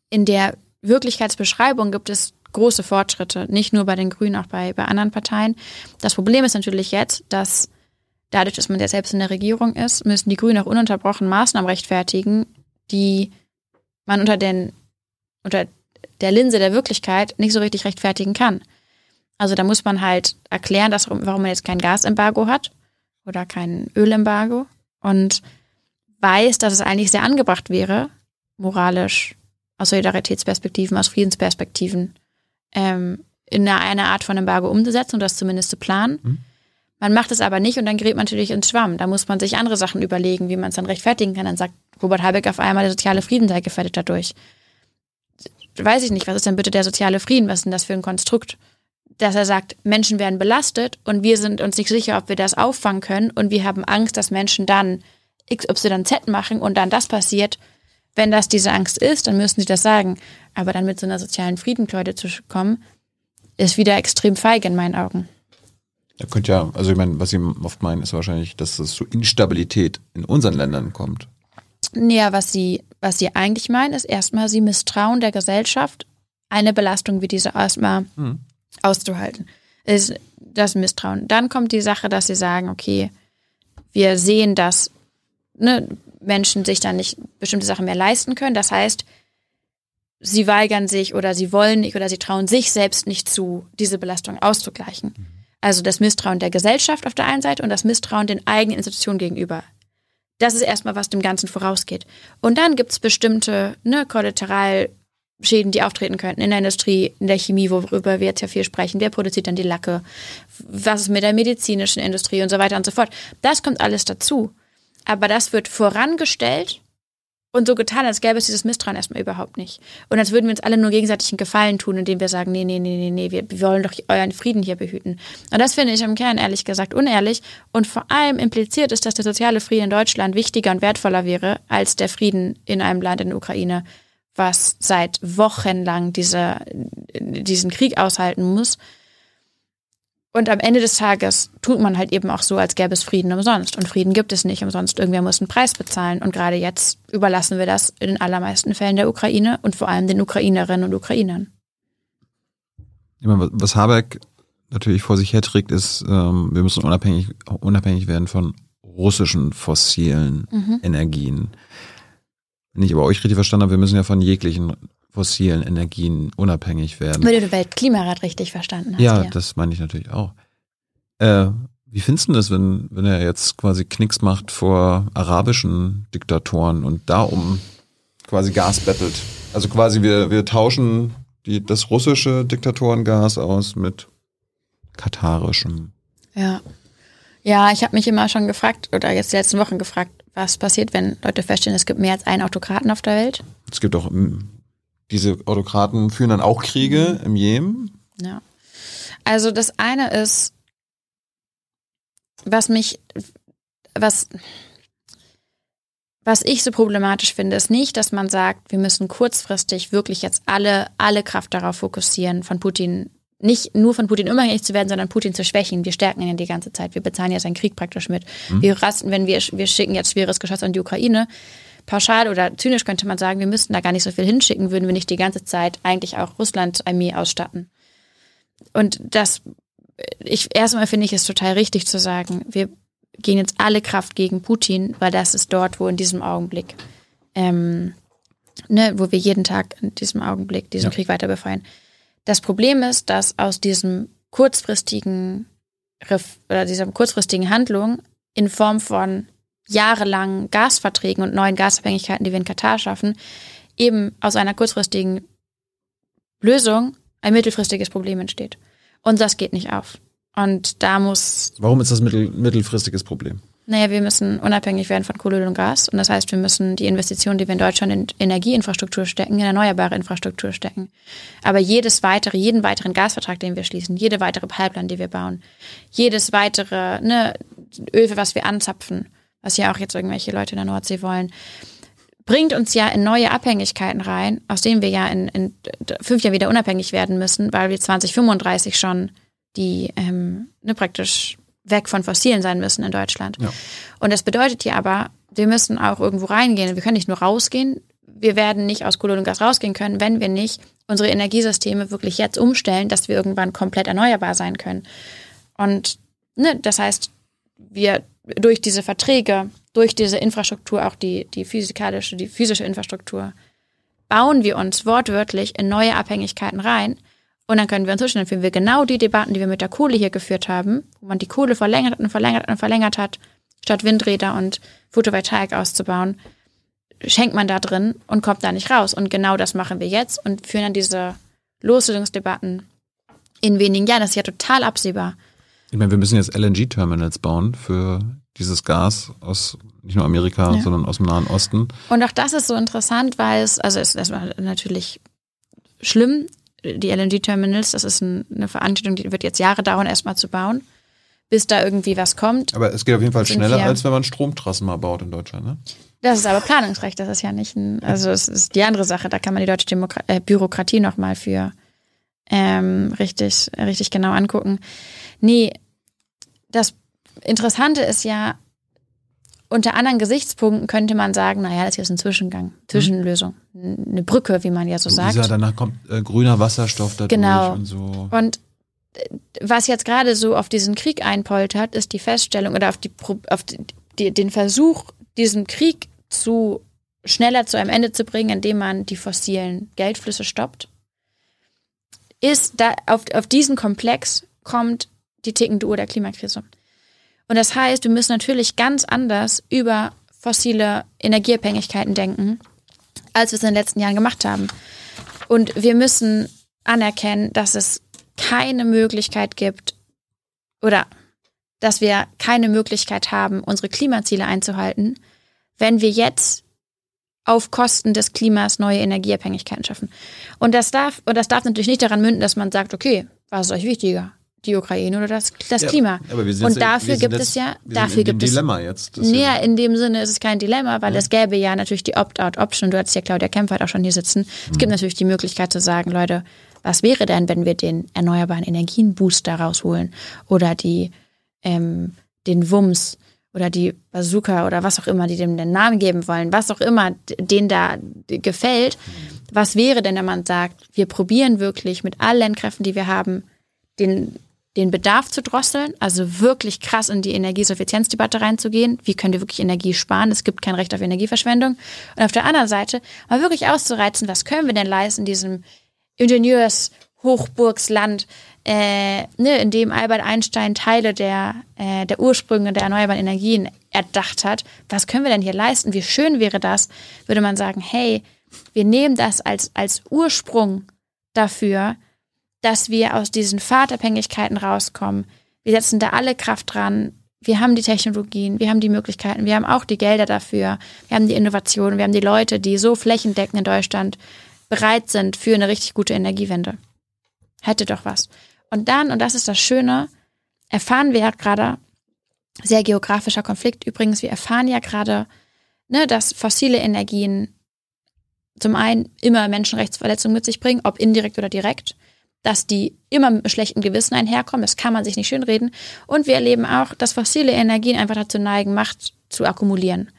in der Wirklichkeitsbeschreibung gibt es große Fortschritte, nicht nur bei den Grünen, auch bei, bei anderen Parteien. Das Problem ist natürlich jetzt, dass dadurch, dass man ja selbst in der Regierung ist, müssen die Grünen auch ununterbrochen Maßnahmen rechtfertigen, die man unter, den, unter der Linse der Wirklichkeit nicht so richtig rechtfertigen kann. Also da muss man halt erklären, dass, warum man jetzt kein Gasembargo hat oder kein Ölembargo. Und weiß, dass es eigentlich sehr angebracht wäre, moralisch, aus Solidaritätsperspektiven, aus Friedensperspektiven, ähm, in eine Art von Embargo umzusetzen und das zumindest zu planen. Mhm. Man macht es aber nicht und dann gerät man natürlich ins Schwamm. Da muss man sich andere Sachen überlegen, wie man es dann rechtfertigen kann. Dann sagt Robert Habeck auf einmal, der soziale Frieden sei gefährdet dadurch. Weiß ich nicht, was ist denn bitte der soziale Frieden? Was ist denn das für ein Konstrukt? Dass er sagt, Menschen werden belastet und wir sind uns nicht sicher, ob wir das auffangen können und wir haben Angst, dass Menschen dann XYZ machen und dann das passiert, wenn das diese Angst ist, dann müssen sie das sagen. Aber dann mit so einer sozialen Friedenkleude zu kommen, ist wieder extrem feige in meinen Augen. Da könnte ja, also ich meine, was Sie oft meinen, ist wahrscheinlich, dass es zu Instabilität in unseren Ländern kommt. Naja, was Sie, was Sie eigentlich meinen, ist erstmal, Sie misstrauen der Gesellschaft, eine Belastung wie diese erstmal hm. Auszuhalten. Ist das Misstrauen. Dann kommt die Sache, dass Sie sagen, okay, wir sehen, dass ne, Menschen sich dann nicht bestimmte Sachen mehr leisten können. Das heißt, sie weigern sich oder sie wollen nicht oder sie trauen sich selbst nicht zu, diese Belastung auszugleichen. Also das Misstrauen der Gesellschaft auf der einen Seite und das Misstrauen den eigenen Institutionen gegenüber. Das ist erstmal, was dem Ganzen vorausgeht. Und dann gibt es bestimmte ne, Kollateralschäden, die auftreten könnten in der Industrie, in der Chemie, worüber wir jetzt ja viel sprechen. Wer produziert dann die Lacke? Was ist mit der medizinischen Industrie und so weiter und so fort? Das kommt alles dazu. Aber das wird vorangestellt und so getan, als gäbe es dieses Misstrauen erstmal überhaupt nicht. Und als würden wir uns alle nur gegenseitig einen Gefallen tun, indem wir sagen, nee, nee, nee, nee, nee, wir wollen doch euren Frieden hier behüten. Und das finde ich im Kern ehrlich gesagt unehrlich. Und vor allem impliziert ist, dass der soziale Frieden in Deutschland wichtiger und wertvoller wäre als der Frieden in einem Land in der Ukraine, was seit Wochen lang diese, diesen Krieg aushalten muss und am Ende des Tages tut man halt eben auch so, als gäbe es Frieden umsonst. Und Frieden gibt es nicht umsonst. Irgendwer muss einen Preis bezahlen. Und gerade jetzt überlassen wir das in den allermeisten Fällen der Ukraine und vor allem den Ukrainerinnen und Ukrainern. Meine, was Habeck natürlich vor sich herträgt, ist, ähm, wir müssen unabhängig, unabhängig werden von russischen fossilen Mhm. Energien. Wenn ich aber euch richtig verstanden habe, wir müssen ja von jeglichen fossilen Energien unabhängig werden. Wenn du den Weltklimarat richtig verstanden hast. Ja, das meine ich natürlich auch. Äh, wie findest du das, wenn, wenn er jetzt quasi Knicks macht vor arabischen Diktatoren und da um quasi Gas bettelt? Also quasi wir, wir tauschen die, das russische Diktatorengas aus mit katarischem. Ja. Ja, ich habe mich immer schon gefragt, oder jetzt die letzten Wochen gefragt, was passiert, wenn Leute feststellen, es gibt mehr als einen Autokraten auf der Welt. Es gibt auch, mm, diese Autokraten führen dann auch Kriege im Jemen. Ja. Also das eine ist, was mich, was, was ich so problematisch finde, ist nicht, dass man sagt, wir müssen kurzfristig wirklich jetzt alle, alle Kraft darauf fokussieren, von Putin, nicht nur von Putin unabhängig zu werden, sondern Putin zu schwächen. Wir stärken ihn die ganze Zeit. Wir bezahlen ja seinen Krieg praktisch mit. Wir rasten, wenn wir, wir schicken jetzt schweres Geschoss an die Ukraine. Pauschal oder zynisch könnte man sagen, wir müssten da gar nicht so viel hinschicken, würden wir nicht die ganze Zeit eigentlich auch Russland Armee ausstatten. Und das, ich, erstmal finde ich es total richtig zu sagen, wir gehen jetzt alle Kraft gegen Putin, weil das ist dort, wo in diesem Augenblick, ähm, ne, wo wir jeden Tag in diesem Augenblick diesen Ja. Krieg weiter befeuern. Das Problem ist, dass aus diesem kurzfristigen Ref- oder dieser kurzfristigen Handlung in Form von jahrelangen Gasverträgen und neuen Gasabhängigkeiten, die wir in Katar schaffen, eben aus einer kurzfristigen Lösung ein mittelfristiges Problem entsteht. Und das geht nicht auf. Und da muss Warum ist das mittel, mittelfristiges Problem? Naja, wir müssen unabhängig werden von Kohle und Gas. Und das heißt, wir müssen die Investitionen, die wir in Deutschland in Energieinfrastruktur stecken, in erneuerbare Infrastruktur stecken. Aber jedes weitere, jeden weiteren Gasvertrag, den wir schließen, jede weitere Pipeline, die wir bauen, jedes weitere ne, Öl, was wir anzapfen, was ja auch jetzt irgendwelche Leute in der Nordsee wollen, bringt uns ja in neue Abhängigkeiten rein, aus denen wir ja in, in fünf Jahren wieder unabhängig werden müssen, weil wir 2035 schon die ähm, ne, praktisch weg von Fossilen sein müssen in Deutschland. Ja. Und das bedeutet hier aber, wir müssen auch irgendwo reingehen. Wir können nicht nur rausgehen. Wir werden nicht aus Kohle und Gas rausgehen können, wenn wir nicht unsere Energiesysteme wirklich jetzt umstellen, dass wir irgendwann komplett erneuerbar sein können. Und ne, das heißt, wir durch diese Verträge, durch diese Infrastruktur, auch die, die physikalische, die physische Infrastruktur, bauen wir uns wortwörtlich in neue Abhängigkeiten rein. Und dann können wir uns zwischen, dann führen wir genau die Debatten, die wir mit der Kohle hier geführt haben, wo man die Kohle verlängert und verlängert und verlängert hat, statt Windräder und Photovoltaik auszubauen, schenkt man da drin und kommt da nicht raus. Und genau das machen wir jetzt und führen dann diese Loslösungsdebatten in wenigen Jahren. Das ist ja total absehbar. Ich meine, wir müssen jetzt LNG-Terminals bauen für dieses Gas aus nicht nur Amerika, Ja. sondern aus dem Nahen Osten. Und auch das ist so interessant, weil es, also es, war natürlich schlimm, die LNG-Terminals, das ist ein, eine Veranstaltung, die wird jetzt Jahre dauern, erstmal zu bauen, bis da irgendwie was kommt. Aber es geht auf jeden Fall schneller, als wenn man Stromtrassen mal baut in Deutschland. Ne? Das ist aber Planungsrecht, das ist ja nicht ein, also es ist die andere Sache, da kann man die deutsche Demokra äh, Bürokratie nochmal für ähm, richtig, richtig genau angucken. Nee, das Interessante ist ja, unter anderen Gesichtspunkten könnte man sagen, naja, das ist ein Zwischengang, Zwischenlösung, eine Brücke, wie man ja so sagt. Lisa, danach kommt äh, grüner Wasserstoff dadurch Genau. und so. Und äh, was jetzt gerade so auf diesen Krieg einpoltert, ist die Feststellung oder auf, die, auf die, die, den Versuch, diesen Krieg zu schneller zu einem Ende zu bringen, indem man die fossilen Geldflüsse stoppt, ist da auf, auf diesen Komplex kommt die tickende Uhr der Klimakrise. Und das heißt, wir müssen natürlich ganz anders über fossile Energieabhängigkeiten denken, als wir es in den letzten Jahren gemacht haben. Und wir müssen anerkennen, dass es keine Möglichkeit gibt oder dass wir keine Möglichkeit haben, unsere Klimaziele einzuhalten, wenn wir jetzt auf Kosten des Klimas neue Energieabhängigkeiten schaffen. Und das darf, und das darf natürlich nicht daran münden, dass man sagt, okay, was ist euch wichtiger? Die Ukraine oder das, das Ja, Klima? aber wir sind und dafür gibt es ja, dafür gibt es Dilemma jetzt. Das ist Nee, ja- in dem Sinne ist es kein Dilemma, weil es gäbe ja natürlich die Opt-out-Option. Du hattest ja Claudia Kempfert auch schon hier sitzen. Es Mhm. gibt natürlich die Möglichkeit zu sagen, Leute, was wäre denn, wenn wir den erneuerbaren Energien-Booster rausholen oder die, ähm, den Wumms oder die Bazooka oder was auch immer, die dem den Namen geben wollen, was auch immer d- denen da gefällt. Was wäre denn, wenn man sagt, wir probieren wirklich mit allen Kräften, die wir haben, den den Bedarf zu drosseln, also wirklich krass in die Energiesuffizienzdebatte reinzugehen. Wie können wir wirklich Energie sparen? Es gibt kein Recht auf Energieverschwendung. Und auf der anderen Seite mal wirklich auszureizen, was können wir denn leisten in diesem Ingenieurshochburgsland, äh, ne, in dem Albert Einstein Teile der, äh, der Ursprünge der erneuerbaren Energien erdacht hat. Was können wir denn hier leisten? Wie schön wäre das, würde man sagen, hey, wir nehmen das als, als Ursprung dafür, dass wir aus diesen Fahrtabhängigkeiten rauskommen. Wir setzen da alle Kraft dran. Wir haben die Technologien, wir haben die Möglichkeiten, wir haben auch die Gelder dafür, wir haben die Innovationen, wir haben die Leute, die so flächendeckend in Deutschland bereit sind für eine richtig gute Energiewende. Hätte doch was. Und dann, und das ist das Schöne, erfahren wir ja gerade, sehr geografischer Konflikt übrigens, wir erfahren ja gerade, ne, dass fossile Energien zum einen immer Menschenrechtsverletzungen mit sich bringen, ob indirekt oder direkt dass die immer mit einem schlechten Gewissen einherkommen. Das kann man sich nicht schönreden. Und wir erleben auch, dass fossile Energien einfach dazu neigen, Macht zu akkumulieren.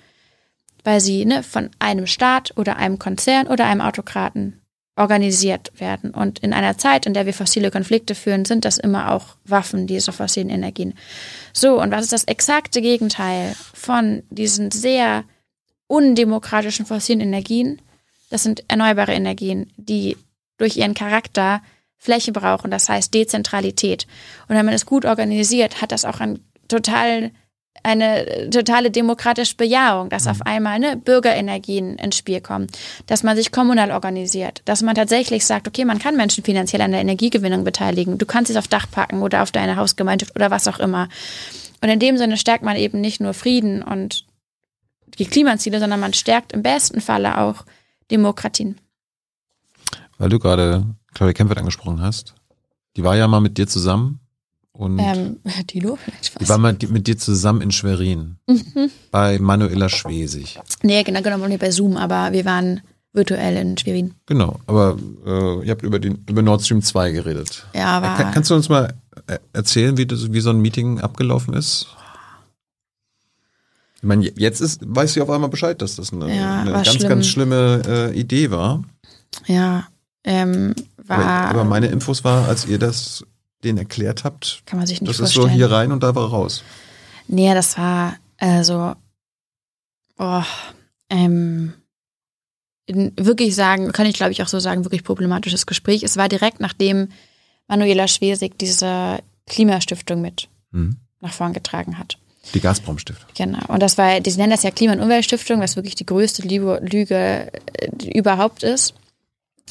Weil sie ne, von einem Staat oder einem Konzern oder einem Autokraten organisiert werden. Und in einer Zeit, in der wir fossile Konflikte führen, sind das immer auch Waffen, diese fossilen Energien. So, und was ist das exakte Gegenteil von diesen sehr undemokratischen fossilen Energien? Das sind erneuerbare Energien, die durch ihren Charakter Fläche brauchen, das heißt Dezentralität. Und wenn man es gut organisiert, hat das auch ein total, eine totale demokratische Bejahung, dass auf mhm. einmal ne, Bürgerenergien ins Spiel kommen, dass man sich kommunal organisiert, dass man tatsächlich sagt, okay, man kann Menschen finanziell an der Energiegewinnung beteiligen, du kannst es auf Dach packen oder auf deine Hausgemeinschaft oder was auch immer. Und in dem Sinne stärkt man eben nicht nur Frieden und die Klimaziele, sondern man stärkt im besten Falle auch Demokratien. Weil du gerade Claudia Kempfert angesprochen hast. Die war ja mal mit dir zusammen. Und ähm, (laughs) Dilo? Die war mal mit dir zusammen in Schwerin. Mhm. Bei Manuela Schwesig. Nee, genau, genau, nicht bei Zoom, aber wir waren virtuell in Schwerin. Genau, aber äh, ihr habt über, den, über Nord Stream 2 geredet. Ja, aber. Kann, kannst du uns mal äh, erzählen, wie, das, wie so ein Meeting abgelaufen ist? Ich meine, jetzt ist, weiß sie auf einmal Bescheid, dass das eine, ja, eine ganz, schlimm. ganz schlimme äh, Idee war. Ja, ähm, war. Aber, aber, meine Infos war, als ihr das denen erklärt habt, kann man sich nicht das vorstellen. ist so hier rein und da war raus. Nee, das war also oh, ähm, wirklich sagen, kann ich glaube ich auch so sagen, wirklich problematisches Gespräch. Es war direkt nachdem Manuela Schwesig diese Klimastiftung mit mhm. nach vorn getragen hat. Die Gazprom-Stiftung. Genau. Und das war, die nennen das ja Klima- und Umweltstiftung, was wirklich die größte Lüge äh, überhaupt ist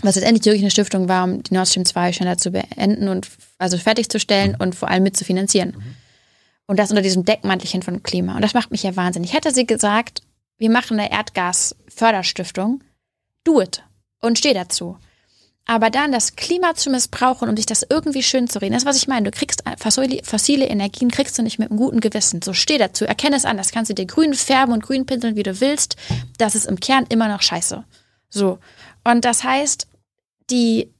was letztendlich wirklich eine Stiftung war, um die Nord Stream 2 schneller zu beenden und also fertigzustellen mhm. und vor allem mitzufinanzieren. Mhm. Und das unter diesem Deckmantelchen von Klima. Und das macht mich ja wahnsinnig. Hätte sie gesagt, wir machen eine Erdgasförderstiftung, do it und steh dazu. Aber dann das Klima zu missbrauchen, um sich das irgendwie schön zu reden, das ist, was ich meine. Du kriegst fossile Energien, kriegst du nicht mit einem guten Gewissen. So steh dazu, erkenne es an, das kannst du dir grün färben und grün pinseln, wie du willst. Das ist im Kern immer noch scheiße. So. Und das heißt, die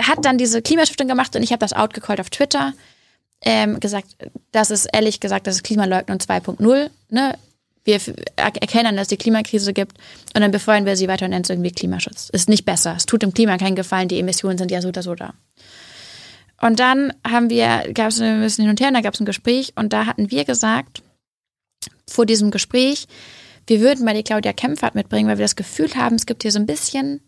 hat dann diese Klimastiftung gemacht und ich habe das outgecallt auf Twitter. Ähm, gesagt, das ist ehrlich gesagt, das ist Klimaleugnung 2.0. Ne? Wir erkennen, dass es die Klimakrise gibt und dann befeuern wir sie weiter und nennen es irgendwie Klimaschutz. Ist nicht besser. Es tut dem Klima keinen Gefallen. Die Emissionen sind ja so oder so da. Und dann haben wir, gab es ein bisschen hin und her, und da gab es ein Gespräch und da hatten wir gesagt, vor diesem Gespräch, wir würden mal die Claudia Kempfert mitbringen, weil wir das Gefühl haben, es gibt hier so ein bisschen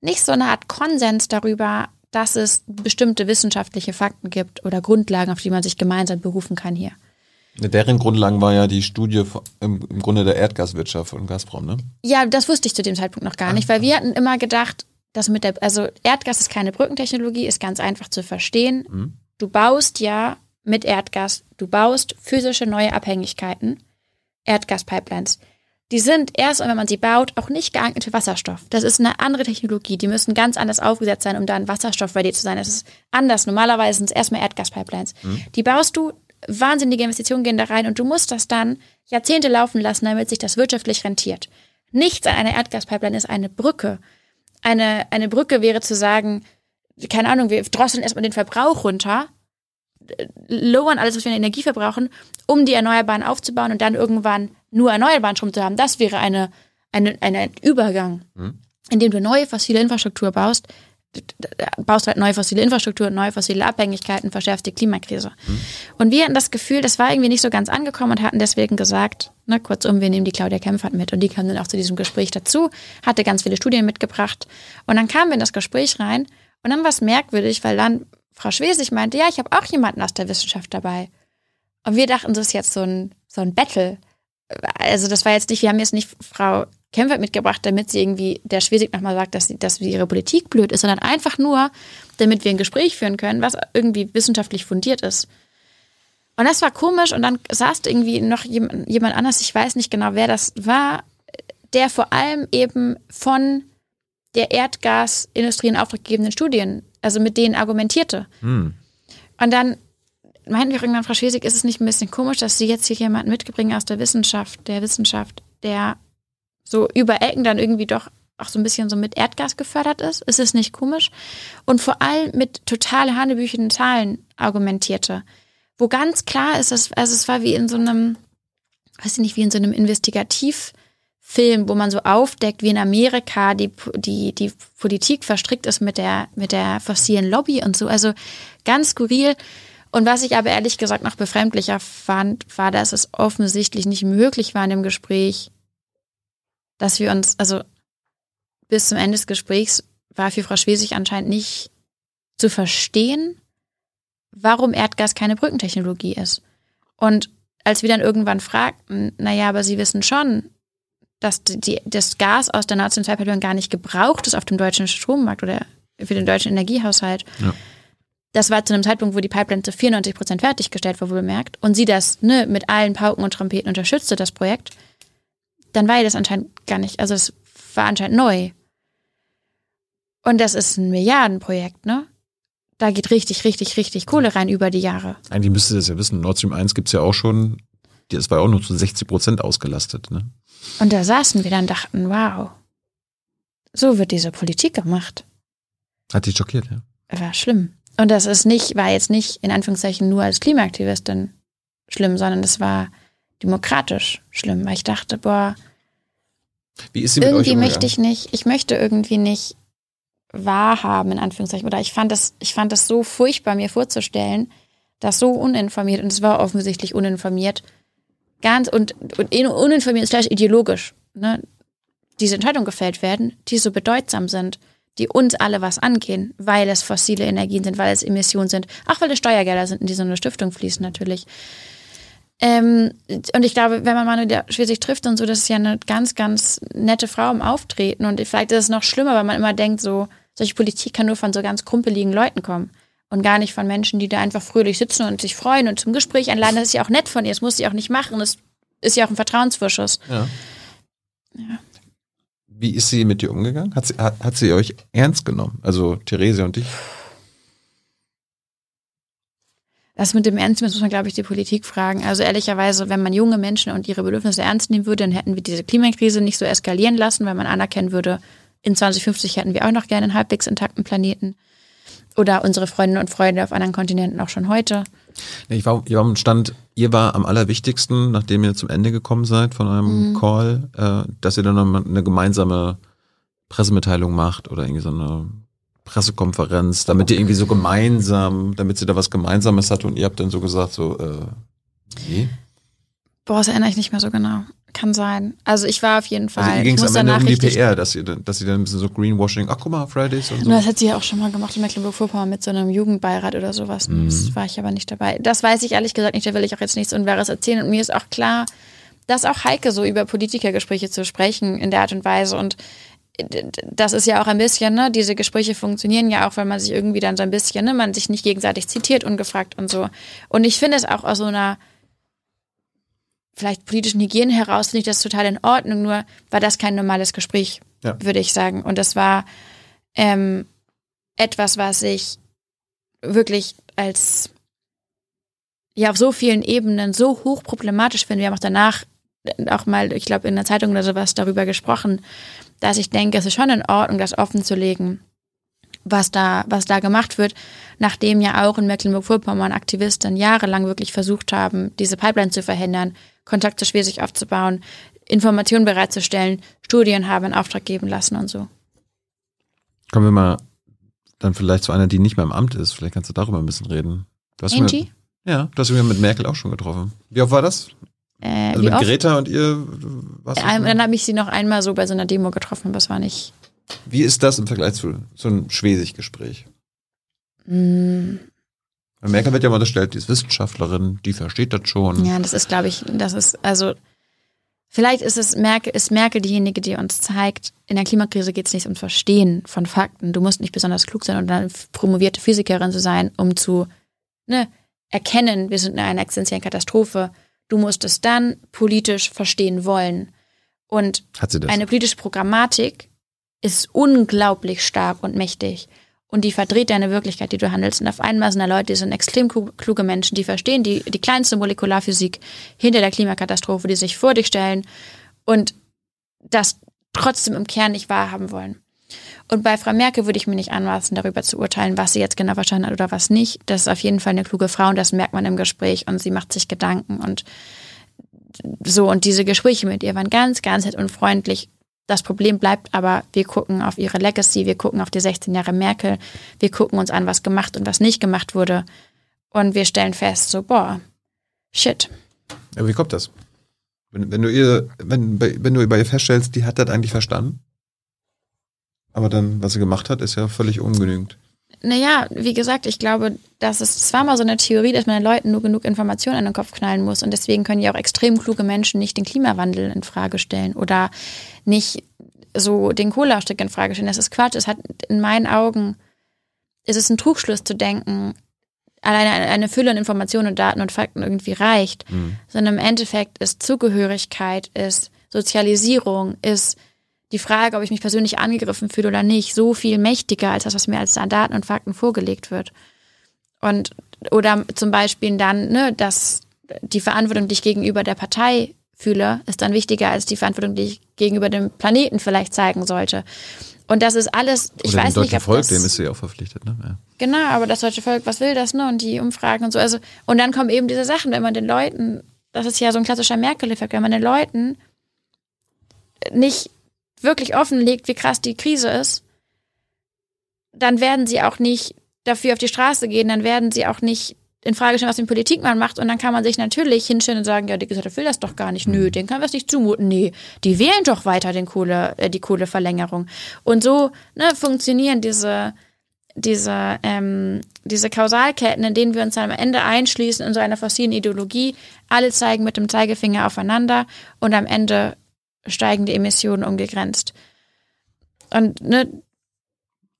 nicht so eine Art Konsens darüber, dass es bestimmte wissenschaftliche Fakten gibt oder Grundlagen, auf die man sich gemeinsam berufen kann hier. Deren Grundlagen war ja die Studie im, im Grunde der Erdgaswirtschaft von Gazprom, ne? Ja, das wusste ich zu dem Zeitpunkt noch gar nicht, weil wir hatten immer gedacht, dass mit der, also Erdgas ist keine Brückentechnologie, ist ganz einfach zu verstehen. Mhm. Du baust ja mit Erdgas, du baust physische neue Abhängigkeiten Erdgaspipelines. Die sind erst, wenn man sie baut, auch nicht geeignet für Wasserstoff. Das ist eine andere Technologie. Die müssen ganz anders aufgesetzt sein, um dann Wasserstoff-ready zu sein. Das ist anders. Normalerweise sind es erstmal Erdgaspipelines. Mhm. Die baust du, wahnsinnige Investitionen gehen da rein und du musst das dann Jahrzehnte laufen lassen, damit sich das wirtschaftlich rentiert. Nichts an einer Erdgaspipeline ist eine Brücke. Eine, eine Brücke wäre zu sagen, keine Ahnung, wir drosseln erstmal den Verbrauch runter, lowern alles, was wir an Energie verbrauchen, um die Erneuerbaren aufzubauen und dann irgendwann nur erneuerbaren Strom zu haben. Das wäre eine, eine, eine, ein Übergang, mhm. indem du neue fossile Infrastruktur baust, baust halt neue fossile Infrastruktur, neue fossile Abhängigkeiten, verschärfst die Klimakrise. Mhm. Und wir hatten das Gefühl, das war irgendwie nicht so ganz angekommen und hatten deswegen gesagt, na kurzum, wir nehmen die Claudia Kempfert mit. Und die kam dann auch zu diesem Gespräch dazu, hatte ganz viele Studien mitgebracht. Und dann kamen wir in das Gespräch rein und dann war es merkwürdig, weil dann Frau Schwesig meinte, ja, ich habe auch jemanden aus der Wissenschaft dabei. Und wir dachten, das ist jetzt so ein, so ein Battle. Also das war jetzt nicht, wir haben jetzt nicht Frau Kempfert mitgebracht, damit sie irgendwie der Schwesig nochmal sagt, dass, sie, dass ihre Politik blöd ist, sondern einfach nur, damit wir ein Gespräch führen können, was irgendwie wissenschaftlich fundiert ist. Und das war komisch und dann saß irgendwie noch jemand, jemand anders, ich weiß nicht genau, wer das war, der vor allem eben von der Erdgasindustrie in Auftrag gegebenen Studien, also mit denen argumentierte. Hm. Und dann meinten wir irgendwann, Frau Schwesig, ist es nicht ein bisschen komisch, dass Sie jetzt hier jemanden mitbringen aus der Wissenschaft, der Wissenschaft, der so über Ecken dann irgendwie doch auch so ein bisschen so mit Erdgas gefördert ist. Ist es nicht komisch? Und vor allem mit total hanebüchenden Zahlen argumentierte. Wo ganz klar ist, dass, also es war wie in so einem, weiß ich nicht, wie in so einem Investigativfilm, wo man so aufdeckt, wie in Amerika die, die, die Politik verstrickt ist mit der, mit der fossilen Lobby und so. Also ganz skurril. Und was ich aber ehrlich gesagt noch befremdlicher fand, war, dass es offensichtlich nicht möglich war in dem Gespräch, dass wir uns, also bis zum Ende des Gesprächs war für Frau Schwesig anscheinend nicht zu verstehen, warum Erdgas keine Brückentechnologie ist. Und als wir dann irgendwann fragten, naja, aber Sie wissen schon, dass die, das Gas aus der nationalen Pipeline gar nicht gebraucht ist auf dem deutschen Strommarkt oder für den deutschen Energiehaushalt. Ja. Das war zu einem Zeitpunkt, wo die Pipeline zu 94 Prozent fertiggestellt war, wohl bemerkt. Und sie das ne, mit allen Pauken und Trompeten unterstützte, das Projekt dann war ja das anscheinend gar nicht, also es war anscheinend neu. Und das ist ein Milliardenprojekt, ne? Da geht richtig, richtig, richtig Kohle rein über die Jahre. Eigentlich müsste das ja wissen. Nord Stream 1 gibt es ja auch schon, das war ja auch nur zu 60 Prozent ausgelastet, ne? Und da saßen wir dann und dachten, wow, so wird diese Politik gemacht. Hat die schockiert, ja. War schlimm. Und das ist nicht, war jetzt nicht in Anführungszeichen nur als Klimaaktivistin schlimm, sondern es war demokratisch schlimm, weil ich dachte, boah, Wie ist sie mit irgendwie euch möchte ich nicht, ich möchte irgendwie nicht wahrhaben, in Anführungszeichen. Oder ich fand das, ich fand das so furchtbar, mir vorzustellen, dass so uninformiert, und es war offensichtlich uninformiert, ganz und, und uninformiert ist gleich ideologisch, ne, diese Entscheidungen gefällt werden, die so bedeutsam sind, die uns alle was angehen, weil es fossile Energien sind, weil es Emissionen sind, auch weil es Steuergelder sind, in die so eine Stiftung fließen natürlich. Ähm, und ich glaube, wenn man Manuel Schwesig trifft und so, das ist ja eine ganz, ganz nette Frau im Auftreten. Und vielleicht ist es noch schlimmer, weil man immer denkt, so, solche Politik kann nur von so ganz krumpeligen Leuten kommen. Und gar nicht von Menschen, die da einfach fröhlich sitzen und sich freuen und zum Gespräch einladen. Das ist ja auch nett von ihr. Das muss sie auch nicht machen. Das ist ja auch ein Vertrauensvorschuss. Ja. ja. Wie ist sie mit dir umgegangen? Hat sie, hat, hat sie euch ernst genommen? Also Therese und dich? Das mit dem Ernst muss man, glaube ich, die Politik fragen. Also ehrlicherweise, wenn man junge Menschen und ihre Bedürfnisse ernst nehmen würde, dann hätten wir diese Klimakrise nicht so eskalieren lassen, weil man anerkennen würde, in 2050 hätten wir auch noch gerne einen halbwegs intakten Planeten. Oder unsere Freundinnen und Freunde auf anderen Kontinenten auch schon heute. Ich war, ich war am Stand, ihr war am allerwichtigsten, nachdem ihr zum Ende gekommen seid von eurem mhm. Call, äh, dass ihr dann noch eine gemeinsame Pressemitteilung macht oder irgendwie so eine Pressekonferenz, damit ihr irgendwie so gemeinsam, damit sie da was Gemeinsames hat und ihr habt dann so gesagt, so, äh, wie? Boah, das erinnere ich nicht mehr so genau. Kann sein. Also ich war auf jeden Fall. Also ging es am Ende um die PR, dass sie, dass sie dann ein bisschen so Greenwashing, ach guck mal, Fridays und so. Das hat sie ja auch schon mal gemacht in Mecklenburg-Vorpommern mit so einem Jugendbeirat oder sowas. Mhm. Das war ich aber nicht dabei. Das weiß ich ehrlich gesagt nicht, da will ich auch jetzt nichts Unwahres erzählen. Und mir ist auch klar, dass auch Heike so über Politikergespräche zu sprechen in der Art und Weise und das ist ja auch ein bisschen, ne, diese Gespräche funktionieren ja auch, weil man sich irgendwie dann so ein bisschen, ne, man sich nicht gegenseitig zitiert ungefragt und so. Und ich finde es auch aus so einer vielleicht politischen Hygiene heraus, finde ich das total in Ordnung, nur war das kein normales Gespräch, ja. würde ich sagen. Und das war ähm, etwas, was ich wirklich als ja auf so vielen Ebenen so hoch problematisch finde. Wir haben auch danach auch mal, ich glaube, in der Zeitung oder sowas darüber gesprochen, dass ich denke, es ist schon in Ordnung, das offen zu legen, was da, was da gemacht wird, nachdem ja auch in Mecklenburg-Vorpommern Aktivisten jahrelang wirklich versucht haben, diese Pipeline zu verhindern, Kontakt zu Schwesig aufzubauen, Informationen bereitzustellen, Studien haben in Auftrag geben lassen und so. Kommen wir mal dann vielleicht zu einer, die nicht mehr im Amt ist. Vielleicht kannst du darüber ein bisschen reden. Du hast Angie? Mir, ja, du hast mich mit Merkel auch schon getroffen. Wie oft war das? Äh, Also mit oft? Greta und ihr was? Ähm, dann habe ich sie noch einmal so bei so einer Demo getroffen, aber es war nicht. Wie ist das im Vergleich zu so einem Schwesig-Gespräch? Mm, Weil Merkel wird ja mal unterstellt, die ist Wissenschaftlerin, die versteht das schon. ja, das ist, glaube ich, das ist, also vielleicht ist es Merkel, ist Merkel diejenige, die uns zeigt, in der Klimakrise geht es nicht ums Verstehen von Fakten. Du musst nicht besonders klug sein und eine promovierte Physikerin zu sein, um zu ne, erkennen, wir sind in einer existenziellen Katastrophe. Du musst es dann politisch verstehen wollen. Und? Eine politische Programmatik ist unglaublich stark und mächtig. Und die verdreht deine Wirklichkeit, die du handelst. Und auf einmal sind da Leute, die sind extrem klu- kluge Menschen, die verstehen die, die kleinste Molekularphysik hinter der Klimakatastrophe, die sich vor dich stellen und das trotzdem im Kern nicht wahrhaben wollen. Und bei Frau Merkel würde ich mir nicht anmaßen, darüber zu urteilen, was sie jetzt genau verstanden hat oder was nicht. Das ist auf jeden Fall eine kluge Frau und das merkt man im Gespräch und sie macht sich Gedanken und so. Und diese Gespräche mit ihr waren ganz, ganz nett und freundlich. Das Problem bleibt aber, wir gucken auf ihre Legacy, wir gucken auf die 16 Jahre Merkel, wir gucken uns an, was gemacht und was nicht gemacht wurde. Und wir stellen fest, so, boah, shit. Aber wie kommt das? Wenn, wenn du ihr, wenn, wenn du bei ihr feststellst, die hat das eigentlich verstanden, aber dann, was sie gemacht hat, ist ja völlig ungenügend. Naja, wie gesagt, ich glaube, dass es, es war mal so eine Theorie, dass man den Leuten nur genug Informationen an den Kopf knallen muss. Und deswegen können ja auch extrem kluge Menschen nicht den Klimawandel in Frage stellen oder nicht so den Kohleausstieg in Frage stellen. Das ist Quatsch. Es hat in meinen Augen, ist es ein Trugschluss zu denken, alleine eine- eine Fülle an Informationen und Daten und Fakten irgendwie reicht, sondern im Endeffekt ist Zugehörigkeit, ist Sozialisierung, ist die Frage, ob ich mich persönlich angegriffen fühle oder nicht, so viel mächtiger als das, was mir als Daten und Fakten vorgelegt wird. Und oder zum Beispiel dann, ne, dass die Verantwortung, die ich gegenüber der Partei fühle, ist dann wichtiger als die Verantwortung, die ich gegenüber dem Planeten vielleicht zeigen sollte. Und das ist alles, ich Oder weiß dem nicht, deutschen ob Volk, das, dem ist sie ja auch verpflichtet, ne? Ja. Genau, aber das deutsche Volk, was will das, ne? Und die Umfragen und so. Also, und dann kommen eben diese Sachen, wenn man den Leuten, das ist ja so ein klassischer Merkel-Effekt, wenn man den Leuten nicht wirklich offenlegt, wie krass die Krise ist, dann werden sie auch nicht dafür auf die Straße gehen, dann werden sie auch nicht in Frage stellen, was die Politik man macht. Und dann kann man sich natürlich hinstellen und sagen, ja, die Gesellschaft will das doch gar nicht. Nö, denen können wir es nicht zumuten. Nee, die wählen doch weiter den Kohle, äh, die Kohleverlängerung. Und so ne, funktionieren diese, diese, ähm, diese Kausalketten, in denen wir uns am Ende einschließen in so einer fossilen Ideologie. Alle zeigen mit dem Zeigefinger aufeinander und am Ende steigen die Emissionen ungegrenzt. Und ne,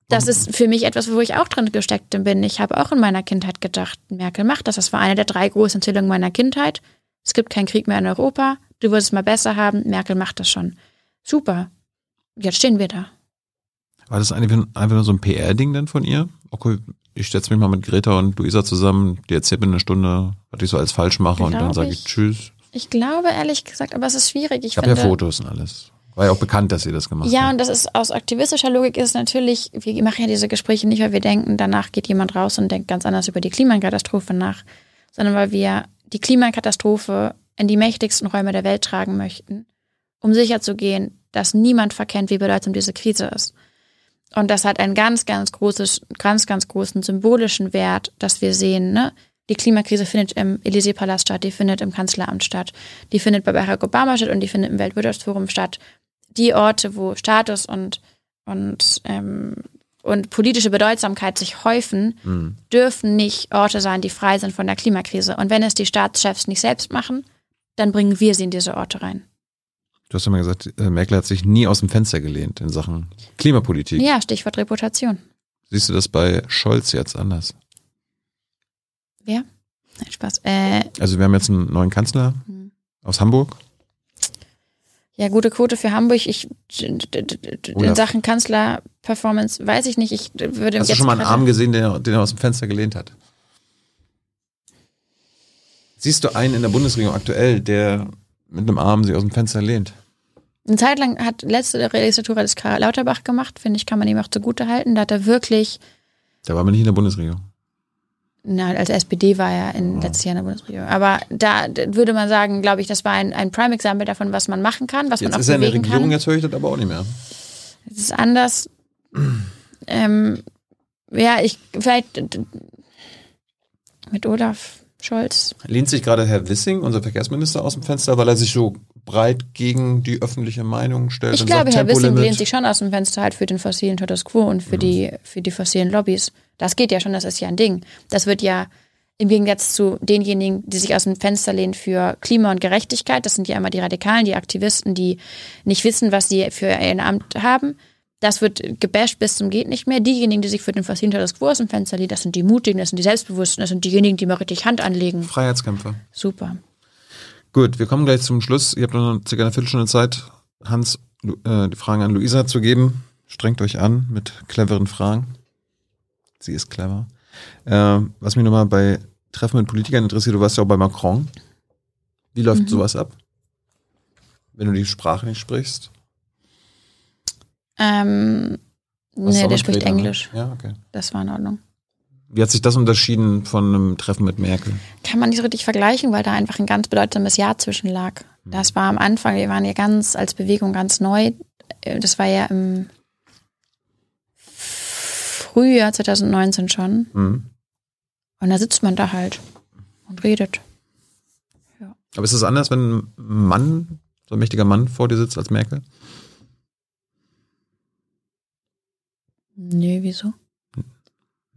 das ist für mich etwas, wo ich auch drin gesteckt bin. Ich habe auch in meiner Kindheit gedacht, Merkel macht das. Das war eine der drei großen Erzählungen meiner Kindheit. Es gibt keinen Krieg mehr in Europa. Du wirst es mal besser haben. Merkel macht das schon. Super. Jetzt stehen wir da. War das einfach nur so ein PR-Ding denn von ihr? Okay, ich setze mich mal mit Greta und Luisa zusammen, die erzählt mir eine Stunde, was ich so als falsch mache und dann Glaub sage ich. Tschüss. Ich glaube ehrlich gesagt, aber es ist schwierig. Ich Ich habe ja Fotos und alles. War ja auch bekannt, dass sie das gemacht Ja, hat. und das ist aus aktivistischer Logik ist natürlich, wir machen ja diese Gespräche nicht, weil wir denken, danach geht jemand raus und denkt ganz anders über die Klimakatastrophe nach, sondern weil wir die Klimakatastrophe in die mächtigsten Räume der Welt tragen möchten, um sicherzugehen, dass niemand verkennt, wie bedeutsam diese Krise ist. Und das hat einen ganz, ganz großes, ganz, ganz großen symbolischen Wert, dass wir sehen, ne? Die Klimakrise findet im Élysée-Palast statt, die findet im Kanzleramt statt, die findet bei Barack Obama statt und die findet im Weltwirtschaftsforum statt die Orte, wo Status und, und, ähm, und politische Bedeutsamkeit sich häufen, Hm. dürfen nicht Orte sein, die frei sind von der Klimakrise. Und wenn es die Staatschefs nicht selbst machen, dann bringen wir sie in diese Orte rein. Du hast ja mal gesagt, äh, Merkel hat sich nie aus dem Fenster gelehnt in Sachen Klimapolitik. Ja, Stichwort Reputation. Siehst du das bei Scholz jetzt anders? Wer? Nein, Spaß. Äh, Also wir haben jetzt einen neuen Kanzler Hm. aus Hamburg. ja, gute Quote für Hamburg. Ich, in Olaf. Sachen Kanzler-Performance weiß ich nicht. Ich würde Hast du jetzt schon mal einen Arm gesehen, den er, den er aus dem Fenster gelehnt hat? Siehst du einen in der Bundesregierung aktuell, der mit einem Arm sich aus dem Fenster lehnt? Eine Zeit lang hat letzte Legislatur das Karl Lauterbach gemacht, finde ich, kann man ihm auch zugute halten. Da hat er wirklich, Der war aber nicht in der Bundesregierung. Na, als SPD war er in letztes Jahr in der Bundesregierung. Aber da würde man sagen, glaube ich, das war ein, ein Prime-Example davon, was man machen kann, was Jetzt man auch ist er in der bewegen Regierung, kann. jetzt höre ich das aber auch nicht mehr. Es ist anders. ähm, ja, ich vielleicht mit Olaf Scholz. Lehnt sich gerade Herr Wissing, unser Verkehrsminister, aus dem Fenster, weil er sich so breit gegen die öffentliche Meinung stellt? Ich glaube, Herr Wissing lehnt sich schon aus dem Fenster halt für den fossilen Status quo und für die für die fossilen Lobbys. Das geht ja schon, das ist ja ein Ding. Das wird ja im Gegensatz zu denjenigen, die sich aus dem Fenster lehnen für Klima und Gerechtigkeit, das sind ja immer die Radikalen, die Aktivisten, die nicht wissen, was sie für ein Amt haben. Das wird gebasht bis zum geht nicht mehr. Diejenigen, die sich für den fossilen Status quo aus dem Fenster lehnen, das sind die Mutigen, das sind die Selbstbewussten, das sind diejenigen, die mal richtig Hand anlegen. Freiheitskämpfer. Super. Gut, wir kommen gleich zum Schluss. Ihr habt noch circa eine Viertelstunde Zeit, Hans äh, die Fragen an Luisa zu geben. Strengt euch an mit cleveren Fragen. Sie ist clever. Äh, was mich nochmal bei Treffen mit Politikern interessiert, du warst ja auch bei Macron. Wie läuft Mhm. sowas ab? Wenn du die Sprache nicht sprichst? Ähm, Was nee, der spricht ne? Englisch. Ja, okay. Das war in Ordnung. Wie hat sich das unterschieden von einem Treffen mit Merkel? kann man nicht so richtig vergleichen, weil da einfach ein ganz bedeutsames Jahr zwischen lag. Das war am Anfang, wir waren ja ganz als Bewegung ganz neu. Äh, Das war ja im Frühjahr 2019 schon. Mhm. Und da sitzt man da halt und redet. Aber ist es anders, wenn ein Mann, so ein mächtiger Mann vor dir sitzt als Merkel? Nee, wieso?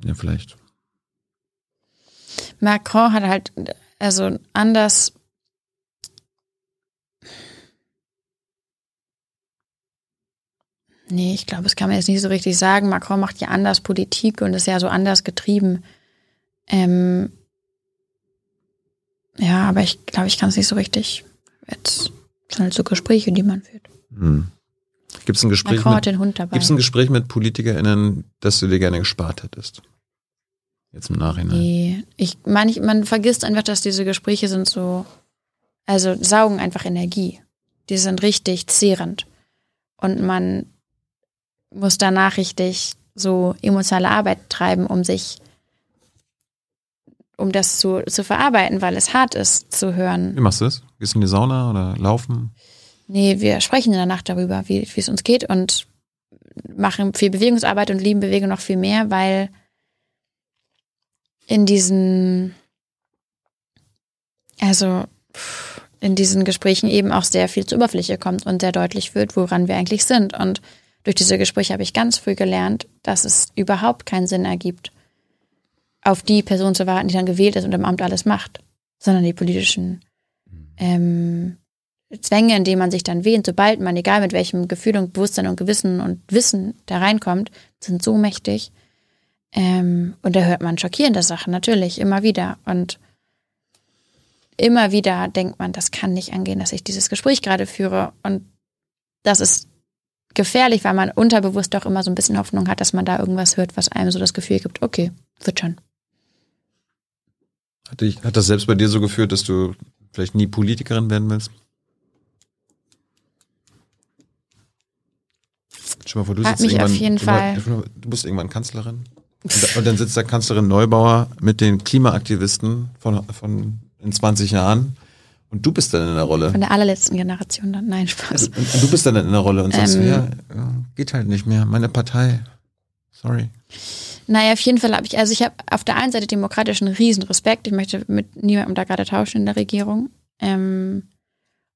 Ja, vielleicht. Macron hat halt, also anders. Nee, ich glaube, das kann man jetzt nicht so richtig sagen. Macron macht ja anders Politik und ist ja so anders getrieben. Ähm ja, aber ich glaube, ich kann es nicht so richtig. Jetzt sind halt so Gespräche, die man führt. Hm. Gibt es ein Gespräch Macron hat mit, den Hund dabei. gibt's ein Gespräch mit PolitikerInnen, das du dir gerne gespart hättest? Jetzt im Nachhinein. Nee, ich meine, man vergisst einfach, dass diese Gespräche sind so, also saugen einfach Energie. Die sind richtig zehrend. Und man muss danach richtig so emotionale Arbeit treiben, um sich, um das zu, zu verarbeiten, weil es hart ist zu hören. Wie machst du das? Gehst du in die Sauna oder laufen? Nee, wir sprechen in der Nacht darüber, wie, es uns geht und machen viel Bewegungsarbeit und lieben Bewegung noch viel mehr, weil in diesen, also in diesen Gesprächen eben auch sehr viel zur Oberfläche kommt und sehr deutlich wird, woran wir eigentlich sind. Und durch diese Gespräche habe ich ganz früh gelernt, dass es überhaupt keinen Sinn ergibt, auf die Person zu warten, die dann gewählt ist und im Amt alles macht, sondern die politischen ähm, Zwänge, in denen man sich dann wähnt, sobald man, egal mit welchem Gefühl und Bewusstsein und Gewissen und Wissen da reinkommt, sind so mächtig. Ähm, und da hört man schockierende Sachen, natürlich, immer wieder. Und immer wieder denkt man, das kann nicht angehen, dass ich dieses Gespräch gerade führe. Und das ist gefährlich, weil man unterbewusst auch immer so ein bisschen Hoffnung hat, dass man da irgendwas hört, was einem so das Gefühl gibt, okay, wird schon. Hat, dich, hat das selbst bei dir so geführt, dass du vielleicht nie Politikerin werden willst? Dir mal vor, du Hat sitzt mich auf irgendwann, jeden du, Fall. Du bist irgendwann Kanzlerin. Und, und dann sitzt da Kanzlerin Neubauer mit den Klimaaktivisten von, von in 20 Jahren und du bist dann in der Rolle. Von der allerletzten Generation dann. Nein, Spaß. Und, und du bist dann in der Rolle und sagst, Ähm. ja, geht halt nicht mehr. Meine Partei. Sorry. Naja, auf jeden Fall habe ich, also ich habe auf der einen Seite demokratischen Riesenrespekt. Ich möchte mit niemandem da gerade tauschen in der Regierung. Ähm,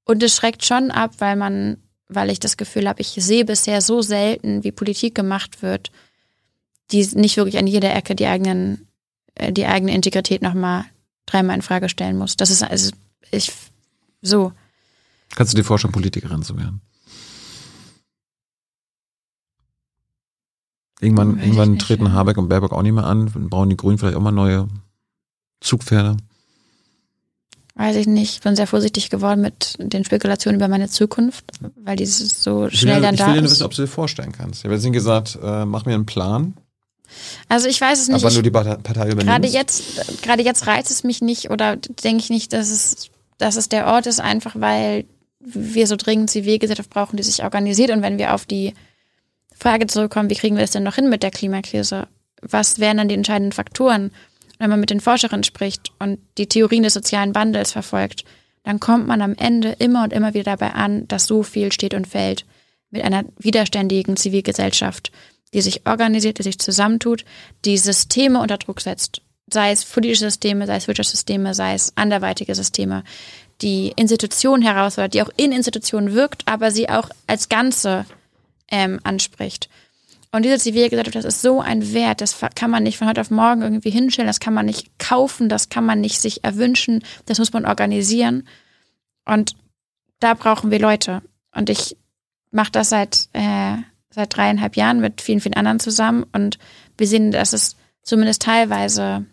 und es schreckt schon ab, weil man, weil ich das Gefühl habe, ich sehe bisher so selten, wie Politik gemacht wird, die nicht wirklich an jeder Ecke die eigenen, äh, die eigene Integrität nochmal dreimal in Frage stellen muss. Das ist, also ich, so. Kannst du dir vorstellen, Politikerin zu werden? Irgendwann, Weiß ich irgendwann nicht, treten ja. Habeck und Baerbock auch nicht mehr an, dann brauchen die Grünen vielleicht auch mal neue Zugpferde. Weiß ich nicht. Ich bin sehr vorsichtig geworden mit den Spekulationen über meine Zukunft, weil dieses so Ich will, schnell ja- dann ich will da nur ist. wissen, ob du dir vorstellen kannst. Ich habe jetzt nicht gesagt, äh, mach mir einen Plan, Also ich weiß es nicht. wann Ich, du die Partei Partei übernimmst. gerade jetzt, gerade jetzt reizt es mich nicht oder denke ich nicht, dass es, dass es der Ort ist, einfach weil wir so dringend Zivilgesellschaft brauchen, die sich organisiert. Und wenn wir auf die Frage zurückkommen, wie kriegen wir es denn noch hin mit der Klimakrise? Was wären dann die entscheidenden Faktoren? Wenn man mit den Forscherinnen spricht und die Theorien des sozialen Wandels verfolgt, dann kommt man am Ende immer und immer wieder dabei an, dass so viel steht und fällt mit einer widerständigen Zivilgesellschaft, die sich organisiert, die sich zusammentut, die Systeme unter Druck setzt. Sei es politische Systeme, sei es Wirtschaftssysteme, sei es anderweitige Systeme, die Institutionen herausfordert, die auch in Institutionen wirkt, aber sie auch als Ganze ähm, anspricht. Und diese Zivilgesellschaft, das ist so ein Wert, das kann man nicht von heute auf morgen irgendwie hinstellen, das kann man nicht kaufen, das kann man nicht sich erwünschen, das muss man organisieren. Und da brauchen wir Leute. Und ich mache das seit, äh, seit dreieinhalb Jahren mit vielen, vielen anderen zusammen und wir sehen, dass es zumindest teilweise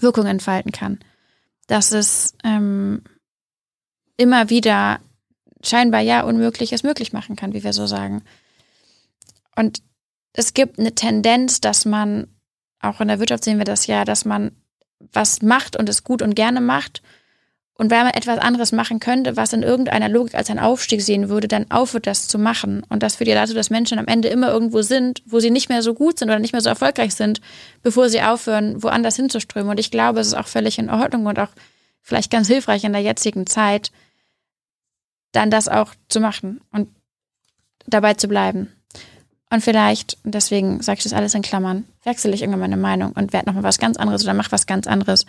Wirkung entfalten kann. Dass es ähm, immer wieder scheinbar ja Unmögliches möglich machen kann, wie wir so sagen. Und es gibt eine Tendenz, dass man, auch in der Wirtschaft sehen wir das ja, dass man was macht und es gut und gerne macht. Und wenn man etwas anderes machen könnte, was in irgendeiner Logik als ein Aufstieg sehen würde, dann aufhört das zu machen. Und das führt ja dazu, dass Menschen am Ende immer irgendwo sind, wo sie nicht mehr so gut sind oder nicht mehr so erfolgreich sind, bevor sie aufhören, woanders hinzuströmen. Und ich glaube, es ist auch völlig in Ordnung und auch vielleicht ganz hilfreich in der jetzigen Zeit, dann das auch zu machen und dabei zu bleiben. Und vielleicht, deswegen sage ich das alles in Klammern, wechsle ich irgendwann meine Meinung und werde nochmal was ganz anderes oder mache was ganz anderes.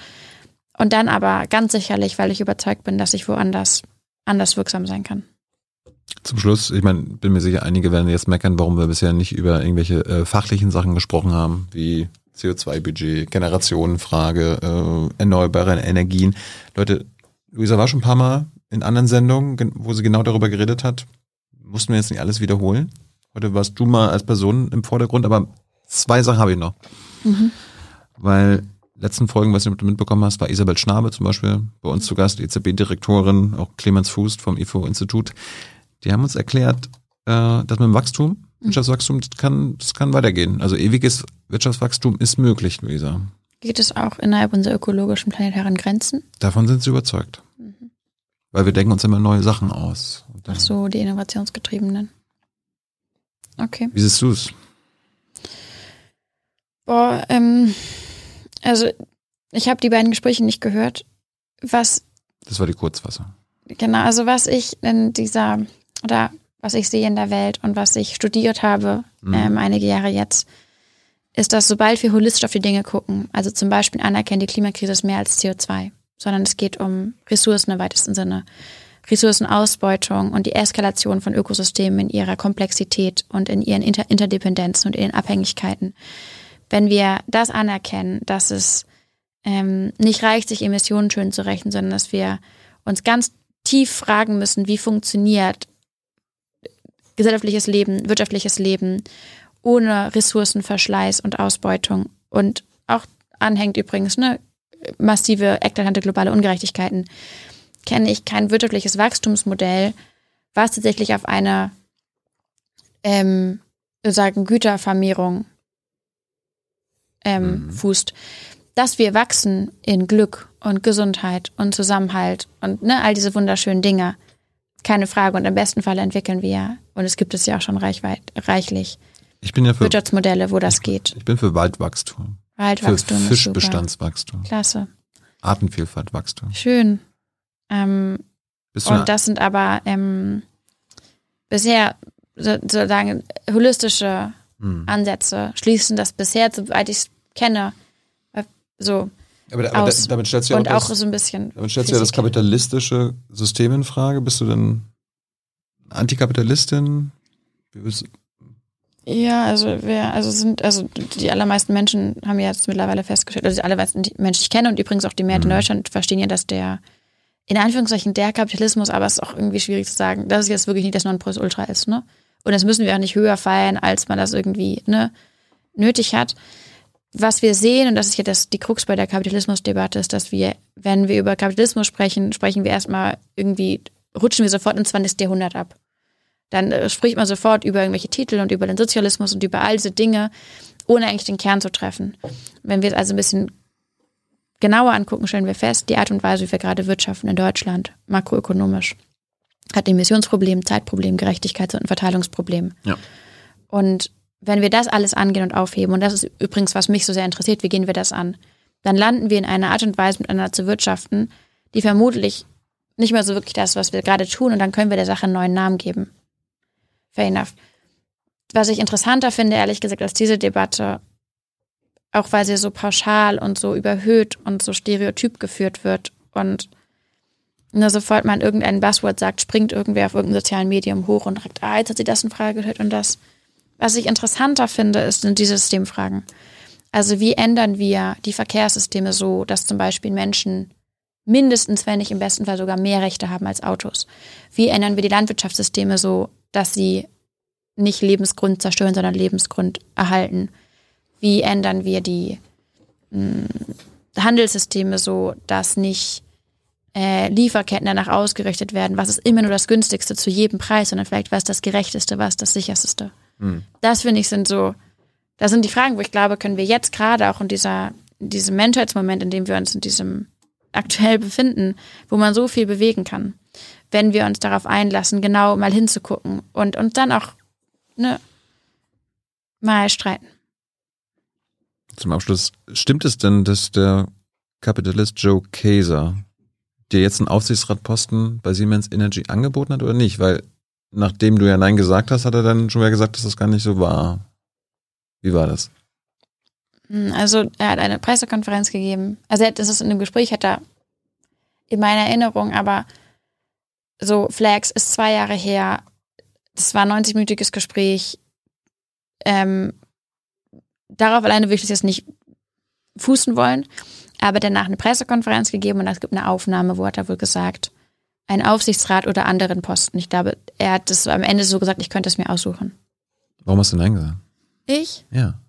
Und dann aber ganz sicherlich, weil ich überzeugt bin, dass ich woanders anders wirksam sein kann. Zum Schluss, ich meine, bin mir sicher, einige werden jetzt meckern, warum wir bisher nicht über irgendwelche äh, fachlichen Sachen gesprochen haben, wie CO2-Budget, Generationenfrage, äh, erneuerbare Energien. Leute, Luisa war schon ein paar Mal in anderen Sendungen, wo sie genau darüber geredet hat. Mussten wir jetzt nicht alles wiederholen. Heute warst du mal als Person im Vordergrund, aber zwei Sachen habe ich noch. Mhm. Weil letzten Folgen, was du mitbekommen hast, war Isabel Schnabe zum Beispiel bei uns zu Gast, EZB-Direktorin, auch Clemens Fuß vom IFO-Institut. Die haben uns erklärt, äh, dass mit dem Wachstum, mhm. Wirtschaftswachstum, das kann, das kann weitergehen. Also ewiges Wirtschaftswachstum ist möglich, Luisa. Geht es auch innerhalb unserer ökologischen planetaren Grenzen? Davon sind sie überzeugt. Mhm. Weil wir denken uns immer neue Sachen aus. Ach so, die Innovationsgetriebenen. Okay. Wie siehst du es? Boah, ähm, also ich habe die beiden Gespräche nicht gehört. Was. Das war die Kurzfassung. Genau, also was ich in dieser, oder was ich sehe in der Welt und was ich studiert habe, mhm. ähm, einige Jahre jetzt, ist, dass sobald wir holistisch auf die Dinge gucken, also zum Beispiel anerkennen, die Klimakrise ist mehr als CO2, sondern es geht um Ressourcen im weitesten Sinne. Ressourcenausbeutung und die Eskalation von Ökosystemen in ihrer Komplexität und in ihren Inter Interdependenzen und in den Abhängigkeiten. Wenn wir das anerkennen, dass es ähm, nicht reicht, sich Emissionen schön zu rechnen, sondern dass wir uns ganz tief fragen müssen, wie funktioniert gesellschaftliches Leben, wirtschaftliches Leben ohne Ressourcenverschleiß und Ausbeutung. Und auch anhängt übrigens ne, massive eklatante globale Ungerechtigkeiten. Kenne ich kein wirtschaftliches Wachstumsmodell, was tatsächlich auf einer ähm, sozusagen Gütervermehrung ähm, mhm. fußt. Dass wir wachsen in Glück und Gesundheit und Zusammenhalt und ne, all diese wunderschönen Dinge, keine Frage. Und im besten Fall entwickeln wir, und es gibt es ja auch schon reichweit, reichlich, ich bin ja für, Wirtschaftsmodelle, wo das ich, geht. Ich bin für Waldwachstum. Waldwachstum. Für Fischbestandswachstum. Klasse. Artenvielfaltwachstum. Schön. Ähm, und das sind aber ähm, bisher sozusagen holistische hm. Ansätze, schließen das bisher, soweit ich es kenne, äh, so. Aber, aber aus. damit stellst du ja und auch, das, so ein bisschen. Damit stellst du ja das kapitalistische System in Frage. Bist du denn Antikapitalistin? Ja, also wir, also sind, also die allermeisten Menschen haben ja jetzt mittlerweile festgestellt, also die allermeisten Menschen, die ich kenne und übrigens auch die Mehrheit mhm. in Deutschland verstehen ja, dass der in Anführungszeichen der Kapitalismus, aber es ist auch irgendwie schwierig zu sagen, dass es jetzt wirklich nicht das Nonplusultra ist, ne? Und das müssen wir auch nicht höher feiern, als man das irgendwie, ne, nötig hat. Was wir sehen, und das ist ja das, die Krux bei der Kapitalismusdebatte, ist, dass wir, wenn wir über Kapitalismus sprechen, sprechen wir erstmal irgendwie, rutschen wir sofort ins 20. Jahrhundert ab. Dann äh, spricht man sofort über irgendwelche Titel und über den Sozialismus und über all diese Dinge, ohne eigentlich den Kern zu treffen. Wenn wir es also ein bisschen genauer angucken, stellen wir fest, die Art und Weise, wie wir gerade wirtschaften in Deutschland, makroökonomisch, hat Emissionsproblem, Zeitproblem, Gerechtigkeits- und Verteilungsproblem. Ja. Und wenn wir das alles angehen und aufheben, und das ist übrigens, was mich so sehr interessiert, wie gehen wir das an, dann landen wir in einer Art und Weise miteinander zu wirtschaften, die vermutlich nicht mehr so wirklich das, was wir gerade tun, und dann können wir der Sache einen neuen Namen geben. Fair enough. was ich interessanter finde, ehrlich gesagt, als diese Debatte, auch weil sie so pauschal und so überhöht und so stereotyp geführt wird und nur sofort man irgendein Buzzword sagt, springt irgendwer auf irgendeinem sozialen Medium hoch und sagt, ah, jetzt hat sie das in Frage gestellt und das. Was ich interessanter finde, ist, sind diese Systemfragen. Also wie ändern wir die Verkehrssysteme so, dass zum Beispiel Menschen mindestens, wenn nicht im besten Fall sogar mehr Rechte haben als Autos? Wie ändern wir die Landwirtschaftssysteme so, dass sie nicht Lebensgrund zerstören, sondern Lebensgrund erhalten? Wie ändern wir die mh, hm, Handelssysteme so, dass nicht äh, Lieferketten danach ausgerichtet werden, was ist immer nur das günstigste zu jedem Preis, sondern vielleicht was das gerechteste, was das sicherste. Mhm. Das finde ich sind so, da sind die Fragen, wo ich glaube, können wir jetzt gerade auch in dieser, in diesem Menschheitsmoment, in dem wir uns in diesem aktuell befinden, wo man so viel bewegen kann, wenn wir uns darauf einlassen, genau mal hinzugucken und, und dann auch ne, mal streiten. Zum Abschluss, stimmt es denn, dass der Kapitalist Joe Kaiser dir jetzt einen Aufsichtsratposten bei Siemens Energy angeboten hat oder nicht? Weil nachdem du ja Nein gesagt hast, hat er dann schon wieder gesagt, dass das gar nicht so war. Wie war das? Hm, also er hat eine Pressekonferenz gegeben. Also er hat, das ist in dem Gespräch, hat er in meiner Erinnerung, aber so Flags ist zwei Jahre her. Das war ein 90-minütiges Gespräch. Ähm, darauf alleine würde ich das jetzt nicht fußen wollen. Aber danach eine Pressekonferenz gegeben und es gibt eine Aufnahme, wo hat er wohl gesagt, ein Aufsichtsrat oder anderen Posten. Ich glaube, er hat das am Ende so gesagt, ich könnte es mir aussuchen. Warum hast du Nein gesagt? Ich? Ja.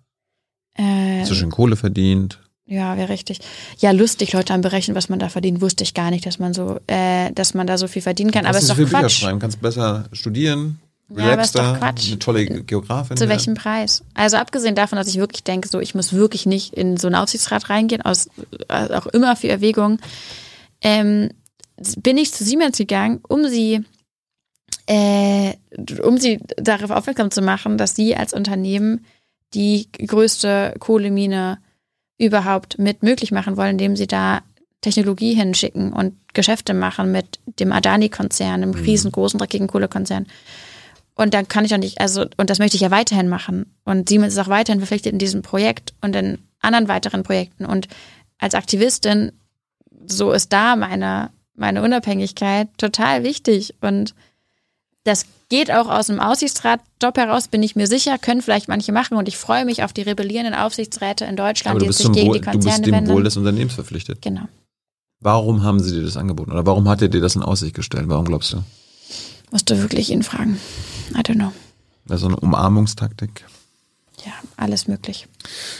Äh, hast du schon Kohle verdient? Ja, wäre richtig. Ja, lustig, Leute haben berechnet, was man da verdient. Wusste ich gar nicht, dass man so, äh, dass man da so viel verdienen kann. Aber es ist doch viel Quatsch. Bücher schreiben, kannst besser studieren, ja, aber ist doch Quatsch. eine tolle Geografin. Zu welchem Preis? Also abgesehen davon, dass ich wirklich denke, so ich muss wirklich nicht in so einen Aufsichtsrat reingehen, aus äh, auch immer für Erwägungen, ähm, bin ich zu Siemens gegangen, um sie äh, um sie darauf aufmerksam zu machen, dass sie als Unternehmen die größte Kohlemine überhaupt mit möglich machen wollen, indem sie da Technologie hinschicken und Geschäfte machen mit dem Adani-Konzern, einem mhm. riesengroßen, dreckigen Kohlekonzern. Und dann kann ich auch nicht, also, und das möchte ich ja weiterhin machen. Und Siemens ist auch weiterhin verpflichtet in diesem Projekt und in anderen weiteren Projekten. Und als Aktivistin, so ist da meine, meine Unabhängigkeit total wichtig. Und das geht auch aus dem Aussichtsratjob heraus, bin ich mir sicher, können vielleicht manche machen. Und ich freue mich auf die rebellierenden Aufsichtsräte in Deutschland, die sich gegen Wohl, die Konzerne wenden. Du bist dem Wohl des Unternehmens verpflichtet. Genau. Warum haben sie dir das angeboten? Oder warum hat er dir das in Aussicht gestellt? Warum glaubst du? Musst du wirklich ihn fragen. I don't know. Also eine Umarmungstaktik. Ja, alles möglich.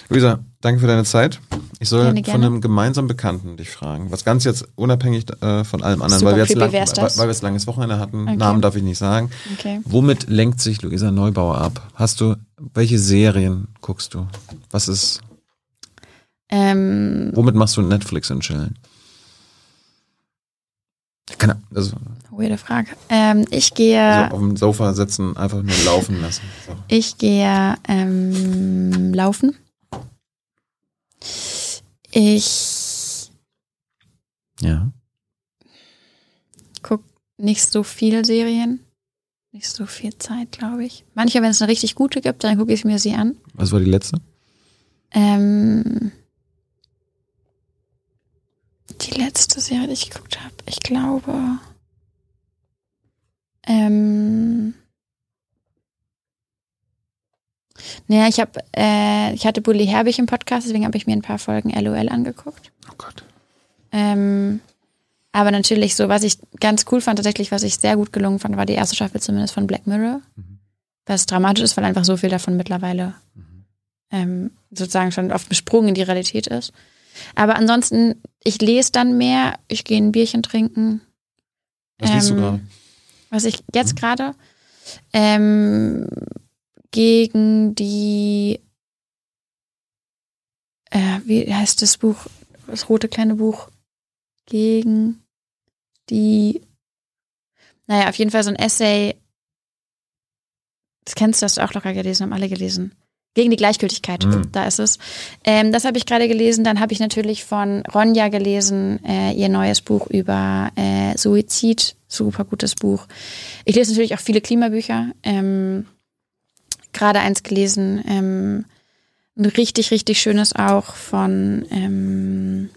Luisa, danke für deine Zeit. Ich soll gerne, gerne. von einem gemeinsamen Bekannten dich fragen, was ganz jetzt unabhängig äh, von allem anderen, Super weil wir, jetzt lang, weil, weil wir jetzt langes Wochenende hatten, okay. Namen darf ich nicht sagen. Okay. Womit lenkt sich Luisa Neubauer ab? Hast du, welche Serien guckst du? Was ist, ähm, womit machst du Netflix und Chillen? Keine, also, Weirde Frage. Ähm, ich gehe. Also auf dem Sofa sitzen, einfach nur laufen lassen. So. Ich gehe ähm, laufen. Ich. Ja. Guck nicht so viele Serien. Nicht so viel Zeit, glaube ich. Manche, wenn es eine richtig gute gibt, dann gucke ich mir sie an. Was war die letzte? Ähm, die letzte Serie, die ich geguckt habe, ich glaube. Ähm. Naja, ich habe, äh, ich hatte Bully Herbig im Podcast, deswegen habe ich mir ein paar Folgen LOL angeguckt. Oh Gott. Ähm, aber natürlich so, was ich ganz cool fand, tatsächlich, was ich sehr gut gelungen fand, war die erste Staffel zumindest von Black Mirror. Mhm. Was dramatisch ist, weil einfach so viel davon mittlerweile mhm. ähm, sozusagen schon oft besprungen in die Realität ist. Aber ansonsten, ich lese dann mehr, ich gehe ein Bierchen trinken. Was ähm, liest du ähm, gerade? Was ich jetzt mhm. gerade ähm, gegen die äh, wie heißt das Buch, das rote kleine Buch gegen die naja, auf jeden Fall so ein Essay, das kennst du, hast du auch locker gelesen, haben alle gelesen. Gegen die Gleichgültigkeit, mhm. da ist es. Ähm, das habe ich gerade gelesen. Dann habe ich natürlich von Ronja gelesen, äh, ihr neues Buch über äh, Suizid. Super gutes Buch. Ich lese natürlich auch viele Klimabücher. Ähm, gerade eins gelesen, ähm, ein richtig, richtig schönes auch von ähm,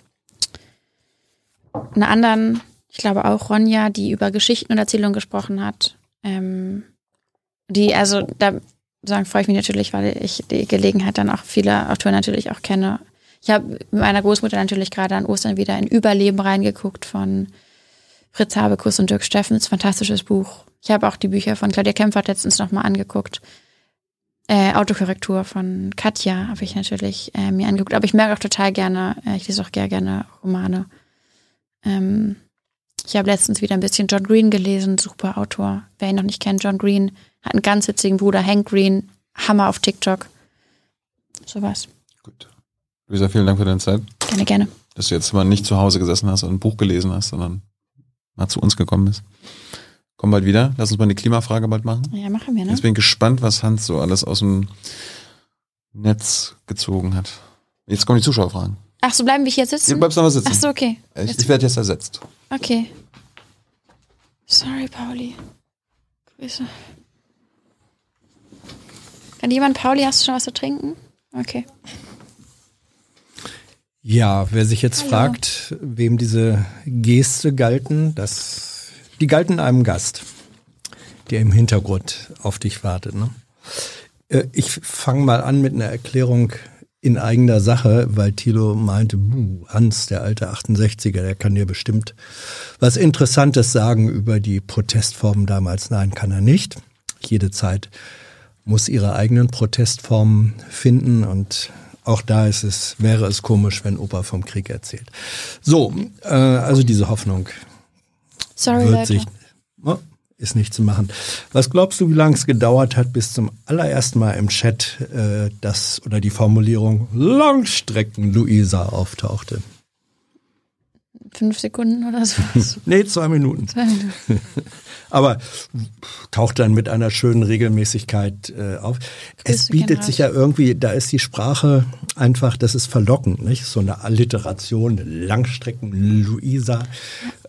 einer anderen, ich glaube auch Ronja, die über Geschichten und Erzählungen gesprochen hat. Ähm, die, also da sagen, freue ich mich natürlich, weil ich die Gelegenheit dann auch viele Autoren natürlich auch kenne. Ich habe mit meiner Großmutter natürlich gerade an Ostern wieder in Überleben reingeguckt von Fritz Habekus und Dirk Steffens, fantastisches Buch. Ich habe auch die Bücher von Claudia Kempfert letztens nochmal angeguckt. Äh, Autokorrektur von Katja habe ich natürlich äh, mir angeguckt. Aber ich merke auch total gerne, äh, ich lese auch gerne, gerne Romane. Ähm, ich habe letztens wieder ein bisschen John Green gelesen, super Autor. Wer ihn noch nicht kennt, John Green hat einen ganz witzigen Bruder, Hank Green, Hammer auf TikTok. Sowas. Gut. Luisa, vielen Dank für deine Zeit. Gerne, gerne. Dass du jetzt mal nicht zu Hause gesessen hast und ein Buch gelesen hast, sondern mal zu uns gekommen bist. Komm bald wieder. Lass uns mal eine Klimafrage bald machen. Ja, machen wir, ne? Jetzt bin ich gespannt, was Hans so alles aus dem Netz gezogen hat. Jetzt kommen die Zuschauerfragen. Ach so, bleiben wir hier sitzen? Du bleibst noch mal sitzen. Ach so, okay. Ich, ich werde jetzt ersetzt. Okay. Sorry, Pauli. Grüße. Kann jemand, Pauli, hast du schon was zu trinken? Okay. Ja, wer sich jetzt Hallo. fragt, wem diese Geste galten, das, die galten einem Gast, der im Hintergrund auf dich wartet. Ne? Äh, Ich fange mal an mit einer Erklärung in eigener Sache, weil Thilo meinte, "Buh, Hans, der alte 68er, der kann dir bestimmt was Interessantes sagen über die Protestformen damals. Nein, kann er nicht. Jede Zeit muss ihre eigenen Protestformen finden und auch da ist es, wäre es komisch, wenn Opa vom Krieg erzählt. So, äh, also diese Hoffnung Sorry, wird Leute. sich, oh, ist nicht zu machen. Was glaubst du, wie lange es gedauert hat, bis zum allerersten Mal im Chat äh, das oder die Formulierung Langstrecken-Luisa auftauchte? Fünf Sekunden oder so. (laughs) Nee, zwei Minuten. (laughs) Aber taucht dann mit einer schönen Regelmäßigkeit äh, auf. es Grüße gehen bietet sich ja irgendwie, da ist die Sprache einfach, das ist verlockend, nicht? So eine Alliteration, Langstrecken, Luisa.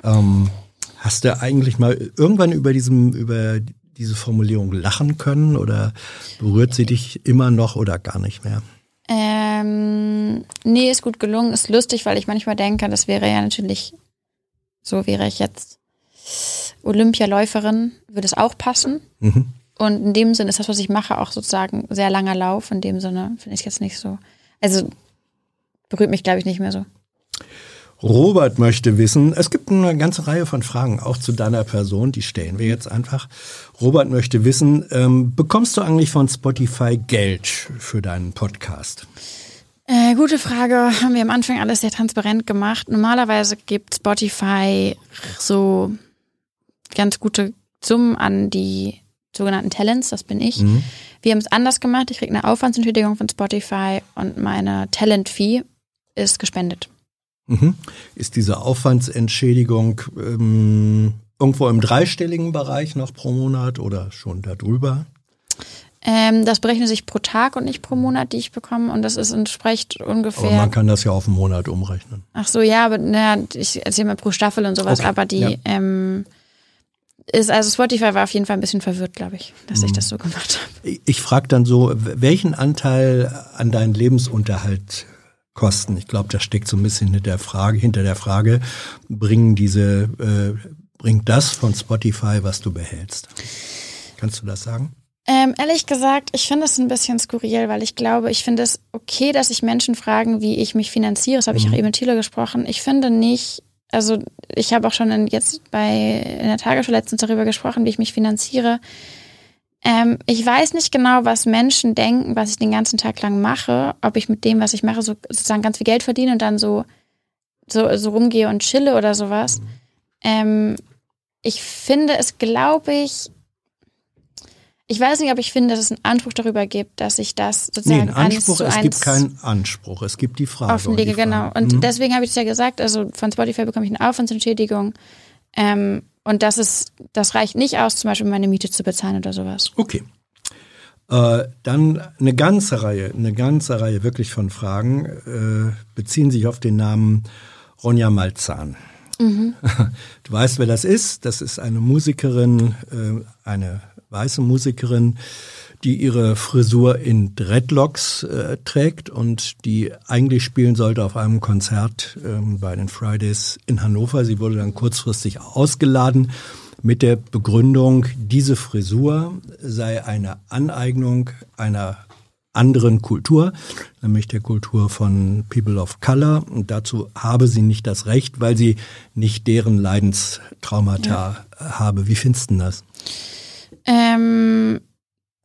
Ähm, hast du eigentlich mal irgendwann über diesem, über diese Formulierung lachen können oder berührt sie dich immer noch oder gar nicht mehr? Ähm, nee, ist gut gelungen. Ist lustig, weil ich manchmal denke, das wäre ja natürlich, so wäre ich jetzt Olympialäuferin, würde es auch passen. Mhm. Und in dem Sinne ist das, was ich mache, auch sozusagen sehr langer Lauf. In dem Sinne finde ich es jetzt nicht so. Also berührt mich, glaube ich, nicht mehr so. Robert möchte wissen, es gibt eine ganze Reihe von Fragen, auch zu deiner Person, die stellen wir jetzt einfach. Robert möchte wissen, ähm, bekommst du eigentlich von Spotify Geld für deinen Podcast? Äh, gute Frage. Haben wir am Anfang alles sehr transparent gemacht. Normalerweise gibt Spotify so ganz gute Summen an die sogenannten Talents, das bin ich. Mhm. Wir haben es anders gemacht. Ich kriege eine Aufwandsentschädigung von Spotify und meine Talent-Fee ist gespendet. Mhm. Ist diese Aufwandsentschädigung ähm, irgendwo im dreistelligen Bereich noch pro Monat oder schon darüber? Ähm, das berechnet sich pro Tag und nicht pro Monat, die ich bekomme. Und das ist entspricht Aber ungefähr. man kann das ja auf einen Monat umrechnen. Ach so, ja, aber naja, ich erzähle mal pro Staffel und sowas, Okay, aber die ja. ähm, ist, also Spotify war auf jeden Fall ein bisschen verwirrt, glaube ich, dass Mhm. ich das so gemacht habe. Ich- Ich frage dann so, welchen Anteil an deinen Lebensunterhalt kosten? Ich glaube, das steckt so ein bisschen hinter der Frage, hinter der Frage, bringen diese, äh, bringt das von Spotify, was du behältst? Kannst du das sagen? Ähm, ehrlich gesagt, ich finde es ein bisschen skurril, weil ich glaube, ich finde es okay, dass sich Menschen fragen, wie ich mich finanziere. Das habe ich auch eben mit Thilo gesprochen. Ich finde nicht, also ich habe auch schon in, jetzt bei in der Tagesschau letztens darüber gesprochen, wie ich mich finanziere. Ähm, ich weiß nicht genau, was Menschen denken, was ich den ganzen Tag lang mache, ob ich mit dem, was ich mache, so sozusagen ganz viel Geld verdiene und dann so, so, so rumgehe und chille oder sowas. Ähm, ich finde es, glaube ich, ich weiß nicht, ob ich finde, dass es einen Anspruch darüber gibt, dass ich das Nee, sozusagen ein Anspruch, eins es gibt keinen Anspruch, es gibt die Frage. und offenlege, die Frage. genau. Und Mhm. deswegen habe ich es ja gesagt, also von Spotify bekomme ich eine Aufwandsentschädigung. Ähm, und das ist, das reicht nicht aus, zum Beispiel meine Miete zu bezahlen oder sowas. Okay. Äh, dann eine ganze Reihe, eine ganze Reihe wirklich von Fragen äh, beziehen sich auf den Namen Ronja Malzahn. (laughs) Du weißt, wer das ist. Das ist eine Musikerin, äh, eine weiße Musikerin, die ihre Frisur in Dreadlocks äh, trägt und die eigentlich spielen sollte auf einem Konzert ähm, bei den Fridays in Hannover. Sie wurde dann kurzfristig ausgeladen mit der Begründung, diese Frisur sei eine Aneignung einer anderen Kultur, nämlich der Kultur von People of Color. Und dazu habe sie nicht das Recht, weil sie nicht deren Leidenstraumata ja. habe. Wie findest du das? Ähm,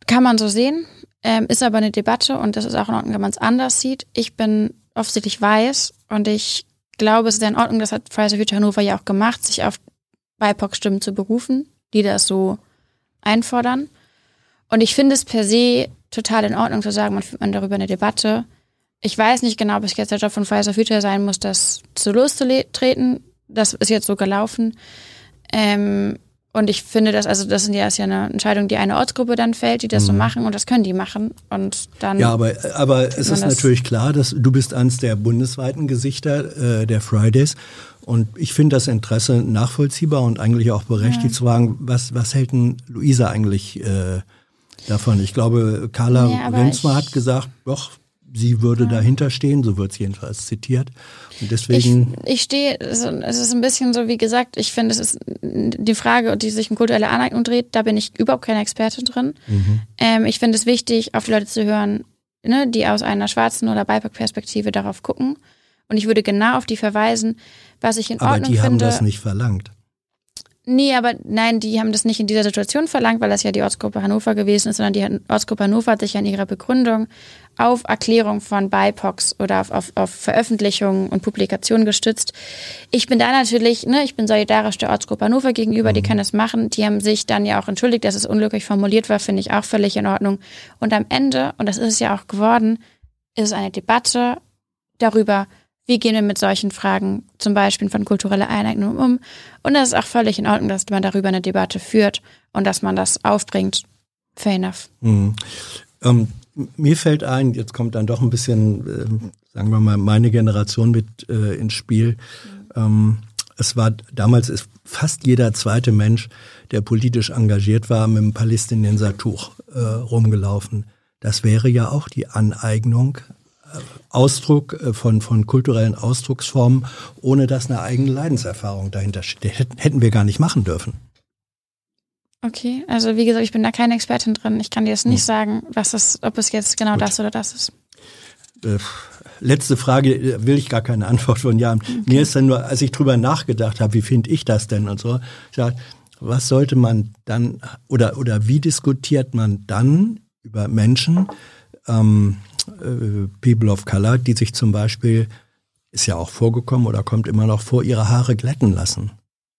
kann man so sehen, ähm, ist aber eine Debatte und das ist auch in Ordnung, wenn man es anders sieht. Ich bin offensichtlich weiß und ich glaube, es ist in Ordnung, das hat Fridays for Future Hannover ja auch gemacht, sich auf BIPOC-Stimmen zu berufen, die das so einfordern. Und ich finde es per se total in Ordnung zu sagen, man führt man darüber eine Debatte. Ich weiß nicht genau, ob es jetzt der Job von Fridays for Future sein muss, das zu loszutreten. Das ist jetzt so gelaufen. Ähm, und ich finde das, also das sind ja, ist ja eine Entscheidung, die eine Ortsgruppe dann fällt, die das mhm. so machen und das können die machen. Und dann. Ja, aber, aber es ist natürlich klar, dass du bist eines der bundesweiten Gesichter äh, der Fridays. Und ich finde das Interesse nachvollziehbar und eigentlich auch berechtigt ja. zu fragen, was, was hält denn Luisa eigentlich äh, davon? Ich glaube, Carla ja, Renzmer hat gesagt, doch, sie würde ja. dahinter stehen, so wird es jedenfalls zitiert. Und deswegen. Ich, ich stehe, es ist ein bisschen so, wie gesagt, ich finde, es ist die Frage, die sich um kulturelle Aneignung dreht, da bin ich überhaupt keine Experte drin. Mhm. Ähm, ich finde es wichtig, auf die Leute zu hören, ne, die aus einer schwarzen oder BIPOC-Perspektive darauf gucken. Und ich würde genau auf die verweisen, was ich in Aber Ordnung finde. Aber die haben das nicht verlangt. Nee, aber nein, die haben das nicht in dieser Situation verlangt, weil das ja die Ortsgruppe Hannover gewesen ist, sondern die Ortsgruppe Hannover hat sich ja in ihrer Begründung auf Erklärung von BIPOX oder auf, auf, auf Veröffentlichungen und Publikationen gestützt. Ich bin da natürlich, ne, ich bin solidarisch der Ortsgruppe Hannover gegenüber, mhm. die können das machen. Die haben sich dann ja auch entschuldigt, dass es unglücklich formuliert war, finde ich auch völlig in Ordnung. Und am Ende, und das ist es ja auch geworden, ist es eine Debatte darüber, wie gehen wir mit solchen Fragen, zum Beispiel von kultureller Eineignung um? Und das ist auch völlig in Ordnung, dass man darüber eine Debatte führt und dass man das aufbringt. Fair enough. Mhm. Ähm, mir fällt ein, jetzt kommt dann doch ein bisschen, äh, sagen wir mal, meine Generation mit äh, ins Spiel. Mhm. Ähm, es war damals ist fast jeder zweite Mensch, der politisch engagiert war, mit einem Palästinensertuch äh, rumgelaufen. Das wäre ja auch die Aneignung Ausdruck äh, von, von kulturellen Ausdrucksformen, ohne dass eine eigene Leidenserfahrung dahinter steht. Hätten wir gar nicht machen dürfen. Okay, also wie gesagt, ich bin da keine Expertin drin. Ich kann dir jetzt nicht hm. sagen, was das, ob es jetzt genau Gut. das oder das ist. Äh, letzte Frage, äh, will ich gar keine (laughs) Antwort von ja. Okay. Mir ist dann nur, als ich drüber nachgedacht habe, wie finde ich das denn und so, ich sag, was sollte man dann oder oder wie diskutiert man dann über Menschen, ähm, äh, People of Color, die sich zum Beispiel, ist ja auch vorgekommen oder kommt immer noch vor, ihre Haare glätten lassen.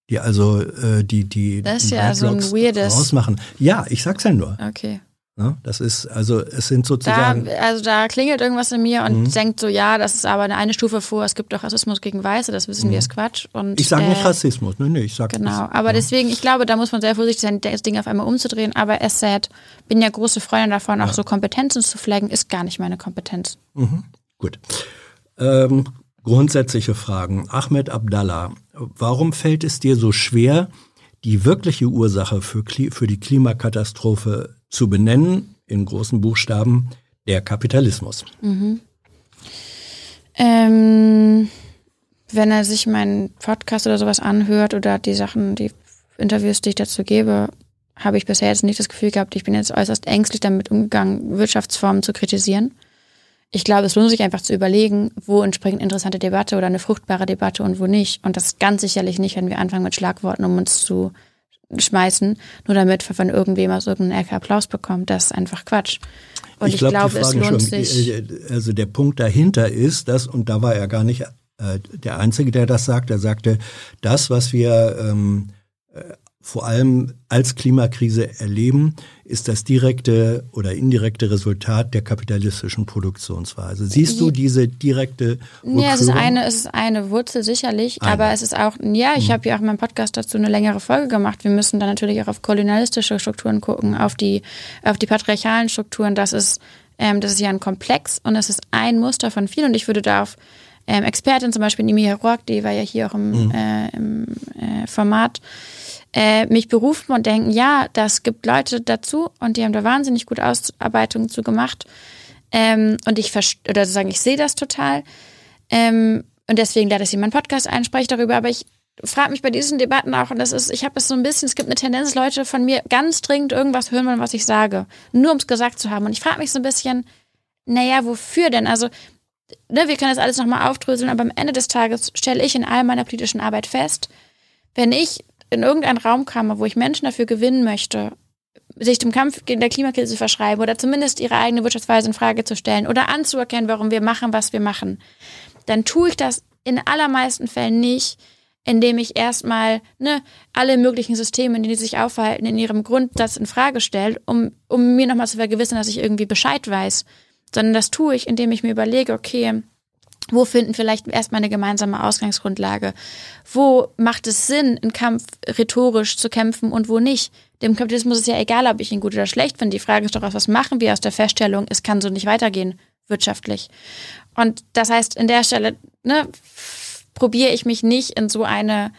Die also äh, die die das ist ja so ein weirdes rausmachen. Ja, ich sag's ja nur. Okay. Ja, das ist, also es sind sozusagen. Da, also da klingelt irgendwas in mir und mhm. denkt so, ja, das ist aber eine, eine Stufe vor, es gibt doch Rassismus gegen Weiße, das wissen mhm. wir, ist Quatsch. Und, ich sage äh, nicht Rassismus, nee, nee, ich sage Genau, das, aber ja. deswegen, ich glaube, da muss man sehr vorsichtig sein, das Ding auf einmal umzudrehen, aber es said, bin ja große Freundin davon, auch ja. so Kompetenzen zu flaggen, ist gar nicht meine Kompetenz. Mhm. Gut. Ähm, grundsätzliche Fragen. Ahmed Abdallah, warum fällt es dir so schwer, die wirkliche Ursache für, für die Klimakatastrophe zu benennen, in großen Buchstaben, der Kapitalismus. Mhm. Ähm, wenn er sich meinen Podcast oder sowas anhört oder die Sachen, die Interviews, die ich dazu gebe, habe ich bisher jetzt nicht das Gefühl gehabt, ich bin jetzt äußerst ängstlich damit umgegangen, Wirtschaftsformen zu kritisieren. Ich glaube, es lohnt sich einfach zu überlegen, wo entspringt interessante Debatte oder eine fruchtbare Debatte und wo nicht. Und das ganz sicherlich nicht, wenn wir anfangen mit Schlagworten, um uns zu schmeißen, nur damit von irgendwem aus irgendeinem Ecke Applaus bekommt. Das ist einfach Quatsch. Und ich, ich glaub, glaube, es lohnt schon, sich. Äh, also der Punkt dahinter ist, dass, und da war er gar nicht äh, der Einzige, der das sagt, er sagte, das, was wir ähm, äh, vor allem als Klimakrise erleben, ist das direkte oder indirekte Resultat der kapitalistischen Produktionsweise. Siehst du diese direkte Rückführung? Ja, es ist eine, es ist eine Wurzel sicherlich, eine. aber es ist auch, ja, ich mhm. habe ja auch in meinem Podcast dazu eine längere Folge gemacht. Wir müssen dann natürlich auch auf kolonialistische Strukturen gucken, auf die, auf die patriarchalen Strukturen. Das ist, ähm, das ist ja ein Komplex und es ist ein Muster von vielen und ich würde da auf ähm, Expertin, zum Beispiel Nimi Rock, die war ja hier auch im, mhm. äh, im äh, Format, äh, mich berufen und denken, ja, das gibt Leute dazu und die haben da wahnsinnig gute Ausarbeitungen zu gemacht. Ähm, und ich oder sagen, ich sehe das total. Ähm, und deswegen lade ich sie in meinen Podcast ein, spreche darüber. Aber ich frage mich bei diesen Debatten auch, und das ist, ich habe es so ein bisschen, es gibt eine Tendenz, Leute von mir ganz dringend irgendwas hören wollen, was ich sage. Nur um es gesagt zu haben. Und ich frage mich so ein bisschen, naja, wofür denn? Also, ne, wir können das alles nochmal aufdröseln, aber am Ende des Tages stelle ich in all meiner politischen Arbeit fest, wenn ich in irgendeinen Raum komme, wo ich Menschen dafür gewinnen möchte, sich dem Kampf gegen der Klimakrise zu verschreiben oder zumindest ihre eigene Wirtschaftsweise in Frage zu stellen oder anzuerkennen, warum wir machen, was wir machen, dann tue ich das in allermeisten Fällen nicht, indem ich erstmal ne, alle möglichen Systeme, in denen sie sich aufhalten, in ihrem Grundsatz in Frage stelle, um, um mir nochmal zu vergewissern, dass ich irgendwie Bescheid weiß. Sondern das tue ich, indem ich mir überlege, okay, wo finden vielleicht erstmal eine gemeinsame Ausgangsgrundlage? Wo macht es Sinn, im Kampf rhetorisch zu kämpfen und wo nicht? Dem Kapitalismus ist ja egal, ob ich ihn gut oder schlecht finde. Die Frage ist doch, was machen wir aus der Feststellung, es kann so nicht weitergehen, wirtschaftlich. Und das heißt, in der Stelle ne, probiere ich mich nicht in so eine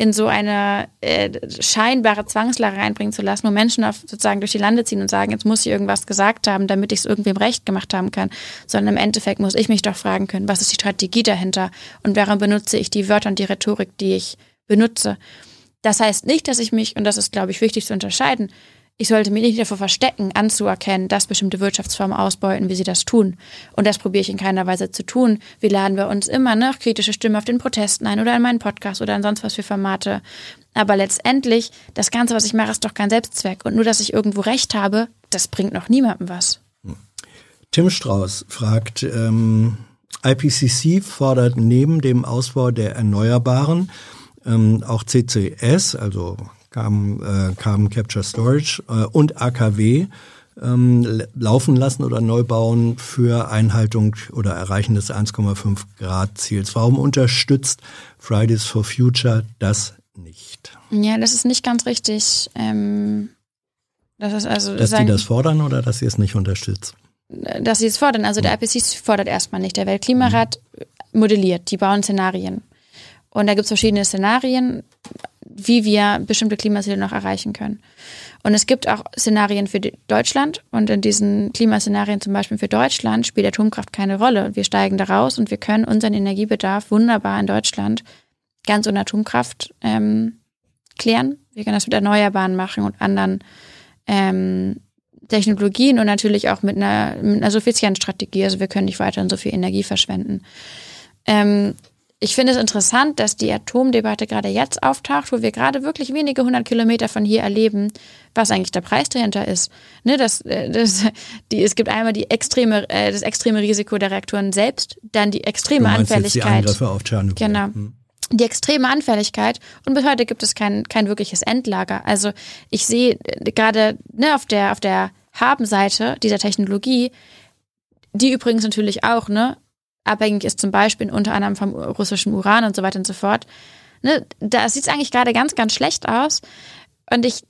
in so eine äh, scheinbare Zwangslage reinbringen zu lassen, wo Menschen auf, sozusagen durch die Lande ziehen und sagen, jetzt muss ich irgendwas gesagt haben, damit ich es irgendwem recht gemacht haben kann, sondern im Endeffekt muss ich mich doch fragen können, was ist die Strategie dahinter und warum benutze ich die Wörter und die Rhetorik, die ich benutze. Das heißt nicht, dass ich mich, und das ist, glaube ich, wichtig zu unterscheiden, ich sollte mich nicht davor verstecken, anzuerkennen, dass bestimmte Wirtschaftsformen ausbeuten, wie sie das tun. Und das probiere ich in keiner Weise zu tun. Wir laden bei uns immer ne, kritische Stimmen auf den Protesten ein oder in meinen Podcast oder an sonst was für Formate. Aber letztendlich, das Ganze, was ich mache, ist doch kein Selbstzweck. Und nur, dass ich irgendwo recht habe, das bringt noch niemandem was. Tim Strauß fragt, ähm, IPCC fordert neben dem Ausbau der Erneuerbaren ähm, auch CCS, also Carbon, äh, Carbon Capture Storage äh, und AKW ähm, laufen lassen oder neu bauen für Einhaltung oder Erreichen des 1,5 Grad Ziels. Warum unterstützt Fridays for Future das nicht? Ja, das ist nicht ganz richtig. Ähm, das ist also dass sagen, die das fordern oder dass sie es nicht unterstützt? Dass sie es fordern. Also der IPCC fordert erstmal nicht. Der Weltklimarat mhm. modelliert, die bauen Szenarien. Und da gibt es verschiedene Szenarien wie wir bestimmte Klimaziele noch erreichen können. Und es gibt auch Szenarien für Deutschland und in diesen Klimaszenarien zum Beispiel für Deutschland spielt Atomkraft keine Rolle. Wir steigen da raus und wir können unseren Energiebedarf wunderbar in Deutschland ganz ohne Atomkraft ähm, klären. Wir können das mit Erneuerbaren machen und anderen ähm, Technologien und natürlich auch mit einer, mit einer Suffizienzstrategie. Also wir können nicht weiterhin so viel Energie verschwenden. Ähm, ich finde es interessant, dass die Atomdebatte gerade jetzt auftaucht, wo wir gerade wirklich wenige hundert Kilometer von hier erleben, was eigentlich der Preis dahinter ist. Ne, das, äh, das, die, es gibt einmal die extreme, äh, das extreme Risiko der Reaktoren selbst, dann die extreme du Anfälligkeit. Jetzt die Angriffe auf Tschernobyl. Genau. Hm. Die extreme Anfälligkeit und bis heute gibt es kein, kein wirkliches Endlager. Also ich sehe äh, gerade ne, auf der, auf der Habenseite dieser Technologie, die übrigens natürlich auch, ne, abhängig ist zum Beispiel unter anderem vom russischen Uran und so weiter und so fort. Ne, da sieht es eigentlich gerade ganz, ganz schlecht aus. Und ich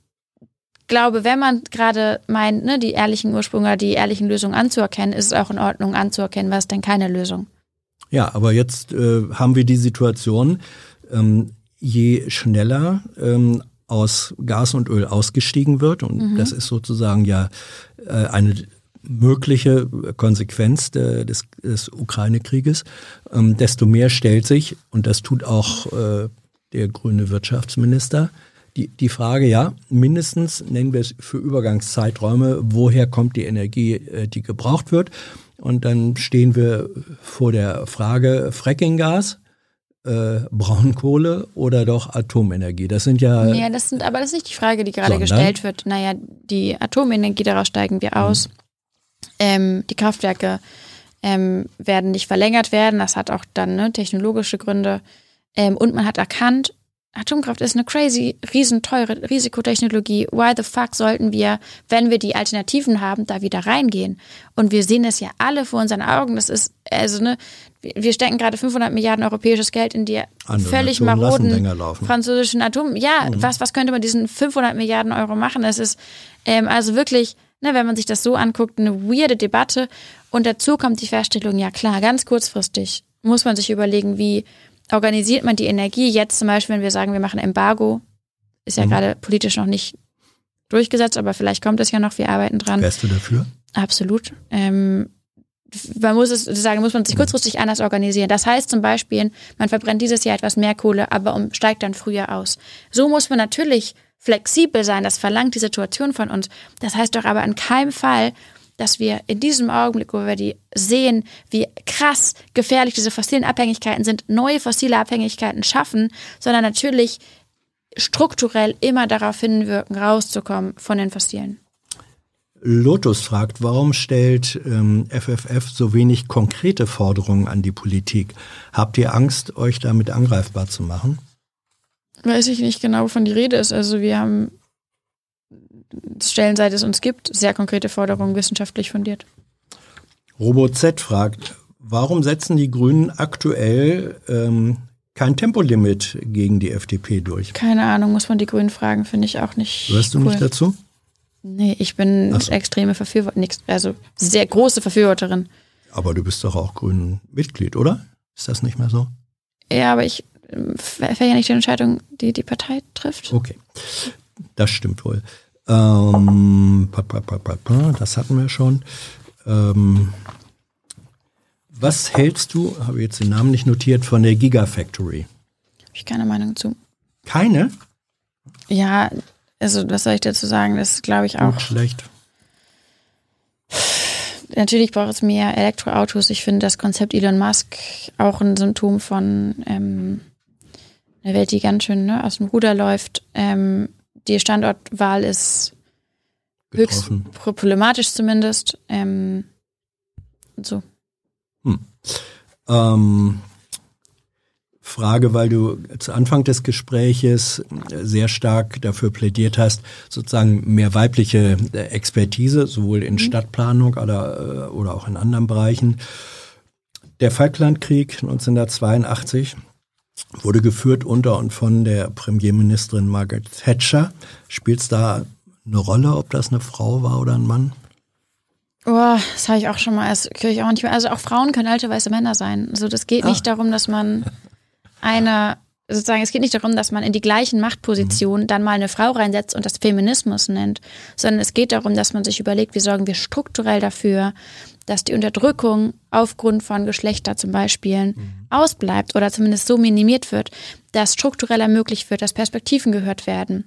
glaube, wenn man gerade meint, ne, die ehrlichen Ursprünge die ehrlichen Lösungen anzuerkennen, ist es auch in Ordnung anzuerkennen, was denn keine Lösung. Ja, aber jetzt äh, haben wir die Situation, ähm, je schneller ähm, aus Gas und Öl ausgestiegen wird, und mhm. das ist sozusagen ja äh, eine mögliche Konsequenz de, des, des Ukraine-Krieges, ähm, desto mehr stellt sich, und das tut auch äh, der grüne Wirtschaftsminister, die, die Frage, ja, mindestens nennen wir es für Übergangszeiträume, woher kommt die Energie, äh, die gebraucht wird. Und dann stehen wir vor der Frage Frackinggas, äh, Braunkohle oder doch Atomenergie? Das sind ja. Ja, das sind, aber das ist nicht die Frage, die gerade gestellt wird. Naja, die Atomenergie, daraus steigen wir aus. Mhm. Ähm, die Kraftwerke ähm, werden nicht verlängert werden. Das hat auch dann ne, technologische Gründe. Ähm, und man hat erkannt, Atomkraft ist eine crazy, riesenteure Risikotechnologie. Why the fuck sollten wir, wenn wir die Alternativen haben, da wieder reingehen? Und wir sehen es ja alle vor unseren Augen. Das ist, also, ne, wir stecken gerade 500 Milliarden europäisches Geld in die Andere völlig maroden französischen Atom. Ja, mhm. was, was könnte man diesen 500 Milliarden Euro machen? Es ist, ähm, also wirklich, ne, wenn man sich das so anguckt, eine weirde Debatte. Und dazu kommt die Feststellung, ja klar, ganz kurzfristig muss man sich überlegen, wie organisiert man die Energie jetzt zum Beispiel, wenn wir sagen, wir machen Embargo, Ist ja mhm. gerade politisch noch nicht durchgesetzt, aber vielleicht kommt es ja noch, wir arbeiten dran. Wärst du dafür? Absolut. Ähm, man muss es sagen, muss man sich kurzfristig anders organisieren. Das heißt zum Beispiel, man verbrennt dieses Jahr etwas mehr Kohle, aber steigt dann früher aus. So muss man natürlich flexibel sein. Das verlangt die Situation von uns. Das heißt doch aber in keinem Fall, dass wir in diesem Augenblick, wo wir die sehen, wie krass gefährlich diese fossilen Abhängigkeiten sind, neue fossile Abhängigkeiten schaffen, sondern natürlich strukturell immer darauf hinwirken, rauszukommen von den fossilen. Lotus fragt, warum stellt ähm, FFF so wenig konkrete Forderungen an die Politik? Habt ihr Angst, euch damit angreifbar zu machen? Weiß ich nicht genau, wovon die Rede ist. Also wir haben Stellen, seit es uns gibt, sehr konkrete Forderungen wissenschaftlich fundiert. RoboZ fragt, warum setzen die Grünen aktuell ähm, kein Tempolimit gegen die FDP durch? Keine Ahnung, muss man die Grünen fragen, finde ich auch nicht. Hörst du cool. nicht dazu? Nee, ich bin so. extreme Verfürworterin, also sehr große Verfürworterin. Aber du bist doch auch grünen Mitglied, oder? Ist das nicht mehr so? Ja, aber ich fällt ja nicht die Entscheidung, die die Partei trifft. Okay, das stimmt wohl. Ähm, das hatten wir schon. Ähm, was hältst du, habe ich jetzt den Namen nicht notiert, von der Gigafactory? Habe ich keine Meinung zu. Keine? Ja, also was soll ich dazu sagen? Das glaube ich, auch. Gut, schlecht. Natürlich braucht es mehr Elektroautos. Ich finde das Konzept Elon Musk auch ein Symptom von ähm, einer Welt, die ganz schön ne, aus dem Ruder läuft. Ähm, die Standortwahl ist Getroffen. höchst problematisch zumindest. Ähm, so. Hm. Ähm, Frage, weil du zu Anfang des Gespräches sehr stark dafür plädiert hast, sozusagen mehr weibliche äh, Expertise, sowohl in mhm. Stadtplanung oder, äh, oder auch in anderen Bereichen. Der Falklandkrieg 1982 wurde geführt unter und von der Premierministerin Margaret Thatcher. Spielt es da eine Rolle, ob das eine Frau war oder ein Mann? Oh, das habe ich auch schon mal, das ich auch nicht mehr. Also auch Frauen können alte weiße Männer sein. Also das geht ah. nicht darum, dass man eine, sozusagen, es geht nicht darum, dass man in die gleichen Machtpositionen mhm. dann mal eine Frau reinsetzt und das Feminismus nennt, sondern es geht darum, dass man sich überlegt, wie sorgen wir strukturell dafür, dass die Unterdrückung aufgrund von Geschlechter zum Beispiel mhm. ausbleibt oder zumindest so minimiert wird, dass strukturell ermöglicht wird, dass Perspektiven gehört werden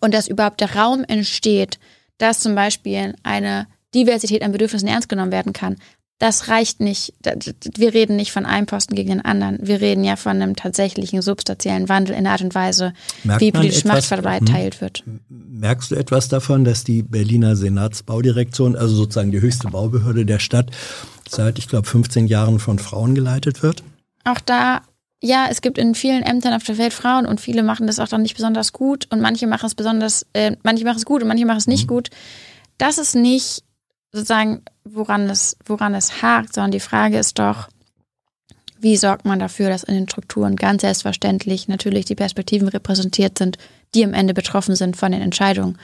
und dass überhaupt der Raum entsteht, dass zum Beispiel eine Diversität an Bedürfnissen ernst genommen werden kann. Das reicht nicht. Wir reden nicht von einem Posten gegen den anderen. Wir reden ja von einem tatsächlichen substanziellen Wandel in der Art und Weise, Merkt wie politisch Macht verteilt wird. Merkst du etwas davon, dass die Berliner Senatsbaudirektion, also sozusagen die höchste Baubehörde der Stadt, seit, ich glaube, 15 Jahren von Frauen geleitet wird? Auch da ja, es gibt in vielen Ämtern auf der Welt Frauen und viele machen das auch dann nicht besonders gut und manche machen es besonders, äh, manche machen es gut und manche machen es nicht mhm. gut. Das ist nicht sozusagen, woran es, woran es hakt, sondern die Frage ist doch, wie sorgt man dafür, dass in den Strukturen ganz selbstverständlich natürlich die Perspektiven repräsentiert sind, die am Ende betroffen sind von den Entscheidungen.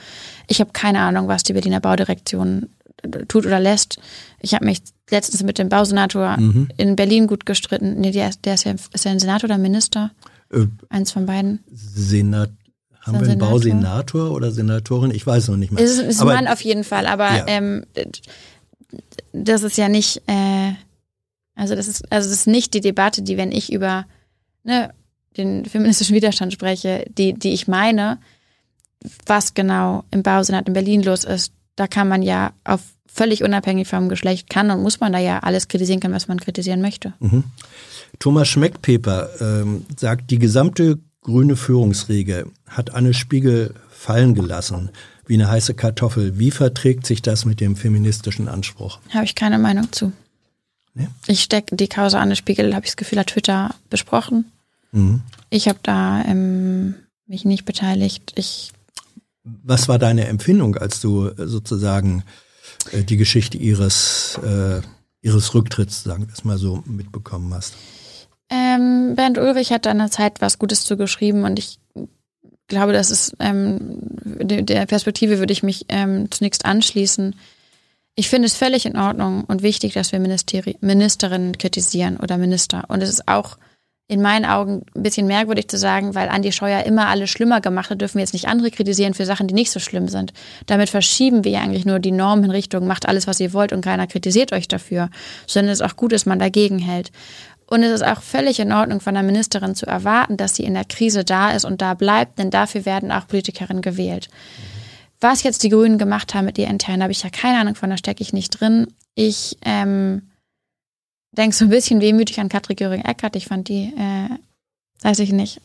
Ich habe keine Ahnung, was die Berliner Baudirektion äh, tut oder lässt. Ich habe mich letztens mit dem Bausenator mhm. in Berlin gut gestritten. Nee, der, der ist, ja, ist ja ein Senator oder Minister? Äh, Eins von beiden. Senat haben wir einen Senator? Bausenator oder Senatorin? Ich weiß noch nicht mehr. Es ist, ist ein Mann auf jeden Fall, aber ja. ähm, das ist ja nicht, äh, also das ist, also das ist nicht die Debatte, die, wenn ich über ne, den feministischen Widerstand spreche, die, die ich meine, was genau im Bausenat in Berlin los ist, da kann man ja auf völlig unabhängig vom Geschlecht kann und muss man da ja alles kritisieren können, was man kritisieren möchte. Mhm. Thomas Schmeckpeper ähm, sagt, die gesamte grüne Führungsriege hat Anne Spiegel fallen gelassen, wie eine heiße Kartoffel. Wie verträgt sich das mit dem feministischen Anspruch? Habe ich keine Meinung zu. Nee? Ich stecke die Causa Anne Spiegel, habe ich das Gefühl, hat Twitter besprochen. Mhm. Ich habe da ähm, mich nicht beteiligt. Ich Was war deine Empfindung, als du sozusagen äh, die Geschichte ihres, äh, ihres Rücktritts, sagen wir es mal so, mitbekommen hast? Ähm, Bernd Ulrich hat da in der Zeit was Gutes zugeschrieben und ich glaube, das ist ähm, der Perspektive würde ich mich ähm, zunächst anschließen. Ich finde es völlig in Ordnung und wichtig, dass wir Ministeri Ministerinnen kritisieren oder Minister. Und es ist auch in meinen Augen ein bisschen merkwürdig zu sagen, weil Andi Scheuer immer alles schlimmer gemacht hat, dürfen wir jetzt nicht andere kritisieren für Sachen, die nicht so schlimm sind. Damit verschieben wir ja eigentlich nur die Normen in Richtung, macht alles, was ihr wollt und keiner kritisiert euch dafür, sondern es ist auch gut, dass man dagegen hält. Und es ist auch völlig in Ordnung von der Ministerin zu erwarten, dass sie in der Krise da ist und da bleibt, denn dafür werden auch Politikerinnen gewählt. Was jetzt die Grünen gemacht haben mit ihr intern, habe ich ja keine Ahnung von, da stecke ich nicht drin. Ich ähm, denke so ein bisschen wehmütig an Katrin Göring-Eckert. Ich fand die, äh, weiß ich nicht,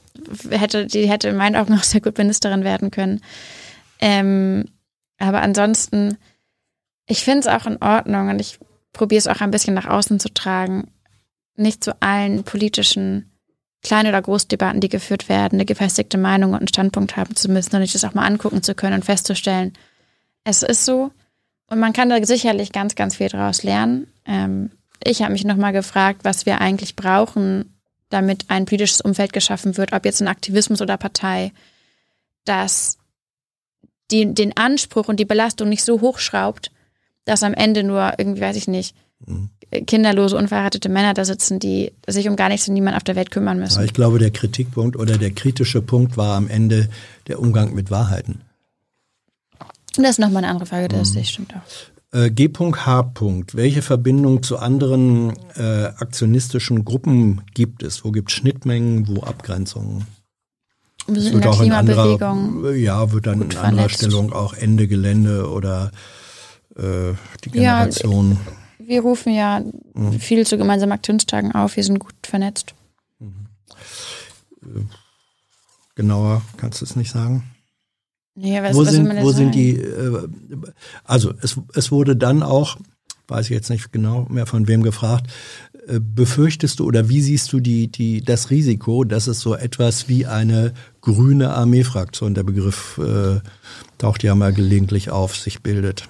hätte, die hätte in meinen Augen auch sehr gut Ministerin werden können. Ähm, aber ansonsten, ich finde es auch in Ordnung und ich probiere es auch ein bisschen nach außen zu tragen, nicht zu allen politischen kleine oder Großdebatten, die geführt werden, eine gefestigte Meinung und einen Standpunkt haben zu müssen, sondern sich das auch mal angucken zu können und festzustellen, es ist so. Und man kann da sicherlich ganz, ganz viel daraus lernen. Ähm, ich habe mich nochmal gefragt, was wir eigentlich brauchen, damit ein politisches Umfeld geschaffen wird, ob jetzt ein Aktivismus oder Partei, dass die, den Anspruch und die Belastung nicht so hochschraubt, dass am Ende nur irgendwie, weiß ich nicht, mhm. kinderlose, unverheiratete Männer da sitzen, die sich um gar nichts und niemand auf der Welt kümmern müssen. ich glaube, der Kritikpunkt oder der kritische Punkt war am Ende der Umgang mit Wahrheiten. Das ist nochmal eine andere Frage, das mhm. stimmt auch. Äh, G.H. Welche Verbindung zu anderen äh, aktionistischen Gruppen gibt es? Wo gibt es Schnittmengen, wo Abgrenzungen? Wir sind in der Klimabewegung. Anderer, ja, wird dann in anderer Stellung auch Ende Gelände oder äh, die Generation. Ja, wir rufen ja mhm. viel zu gemeinsamen Aktionstagen auf. Wir sind gut vernetzt. Mhm. Genauer kannst du es nicht sagen? Nee, was, wo was sind, wo sind die, äh, also es, es wurde dann auch, weiß ich jetzt nicht genau mehr von wem gefragt, äh, befürchtest du oder wie siehst du die, die, das Risiko, dass es so etwas wie eine grüne Armeefraktion, der Begriff äh, taucht ja mal gelegentlich auf, sich bildet?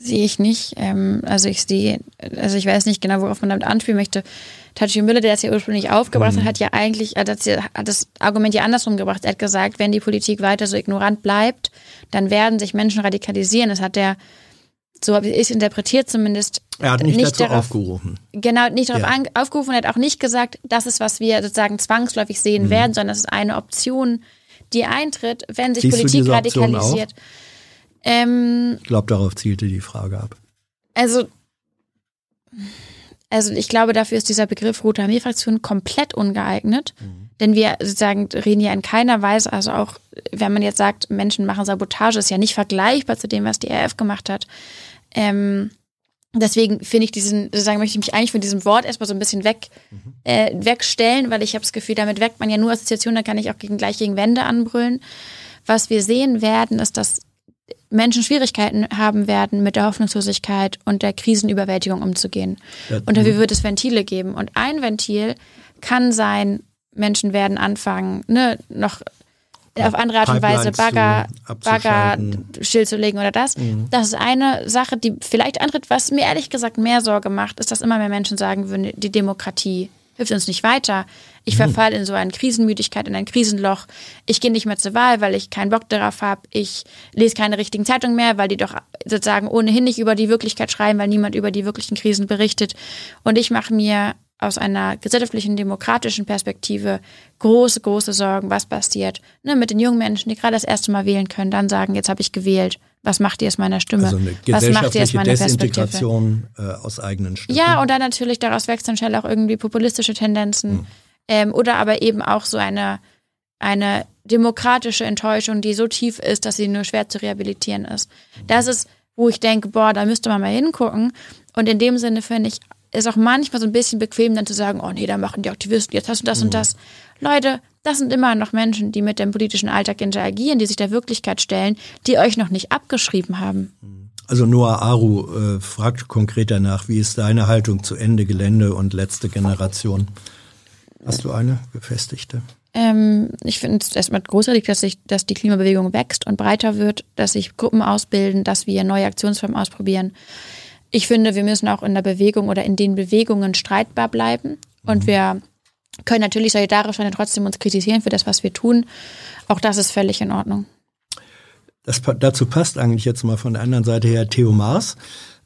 Sehe ich nicht. Ähm, also ich sehe, also ich weiß nicht genau, worauf man damit anspielen möchte. Tachi Müller, der es ja ursprünglich aufgebracht mhm. hat, hat ja eigentlich, hat das, hat das Argument ja andersrum gebracht. Er hat gesagt, wenn die Politik weiter so ignorant bleibt, dann werden sich Menschen radikalisieren. Das hat er, so habe ich es interpretiert zumindest. Er hat nicht, nicht dazu darauf, aufgerufen. Genau, nicht darauf ja. aufgerufen. Er hat auch nicht gesagt, das ist, was wir sozusagen zwangsläufig sehen mhm. werden, sondern das ist eine Option, die eintritt, wenn sich Siehst Politik radikalisiert. Ähm, ich glaube, darauf zielte die Frage ab. Also, also ich glaube, dafür ist dieser Begriff Rote Armee-Fraktion komplett ungeeignet. Mhm. Denn wir sozusagen reden ja in keiner Weise, also auch wenn man jetzt sagt, Menschen machen Sabotage, ist ja nicht vergleichbar zu dem, was die RF gemacht hat. Ähm, deswegen finde ich diesen, sozusagen möchte ich mich eigentlich von diesem Wort erstmal so ein bisschen weg, mhm. äh, wegstellen, weil ich habe das Gefühl, damit weckt man ja nur Assoziationen, da kann ich auch gegen, gleich gegen Wände anbrüllen. Was wir sehen werden, ist, dass Menschen Schwierigkeiten haben werden, mit der Hoffnungslosigkeit und der Krisenüberwältigung umzugehen. Ja, und dafür wird es Ventile geben. Und ein Ventil kann sein, Menschen werden anfangen, ne, noch auf andere Art und Weise Bagger, Bagger stillzulegen oder das. Mhm. Das ist eine Sache, die vielleicht antritt. Was mir ehrlich gesagt mehr Sorge macht, ist, dass immer mehr Menschen sagen würden, die Demokratie hilft uns nicht weiter. Ich mhm. verfalle in so eine Krisenmüdigkeit, in ein Krisenloch. Ich gehe nicht mehr zur Wahl, weil ich keinen Bock darauf habe. Ich lese keine richtigen Zeitungen mehr, weil die doch sozusagen ohnehin nicht über die Wirklichkeit schreiben, weil niemand über die wirklichen Krisen berichtet. Und ich mache mir aus einer gesellschaftlichen, demokratischen Perspektive große, große Sorgen, was passiert ne, mit den jungen Menschen, die gerade das erste Mal wählen können, dann sagen, jetzt habe ich gewählt. Was macht ihr aus meiner Stimme? Also eine was macht ihr aus meiner Desintegration äh, aus eigenen Stücken. Ja, und dann natürlich daraus wächst dann schnell auch irgendwie populistische Tendenzen. Hm. Ähm, oder aber eben auch so eine, eine demokratische Enttäuschung, die so tief ist, dass sie nur schwer zu rehabilitieren ist. Das ist, wo ich denke, boah, da müsste man mal hingucken. Und in dem Sinne finde ich, ist auch manchmal so ein bisschen bequem, dann zu sagen, oh nee, da machen die Aktivisten jetzt das und das mhm. und das. Leute, das sind immer noch Menschen, die mit dem politischen Alltag interagieren, die sich der Wirklichkeit stellen, die euch noch nicht abgeschrieben haben. Also Noah Aru äh, fragt konkret danach, wie ist deine Haltung zu Ende Gelände und letzte Generation? Hast du eine befestigte? Ähm, ich finde es erstmal großartig, dass, sich, dass die Klimabewegung wächst und breiter wird, dass sich Gruppen ausbilden, dass wir neue Aktionsformen ausprobieren. Ich finde, wir müssen auch in der Bewegung oder in den Bewegungen streitbar bleiben. Und mhm. wir können natürlich solidarisch sein und trotzdem uns kritisieren für das, was wir tun. Auch das ist völlig in Ordnung. Das, dazu passt eigentlich jetzt mal von der anderen Seite her Theo Maas.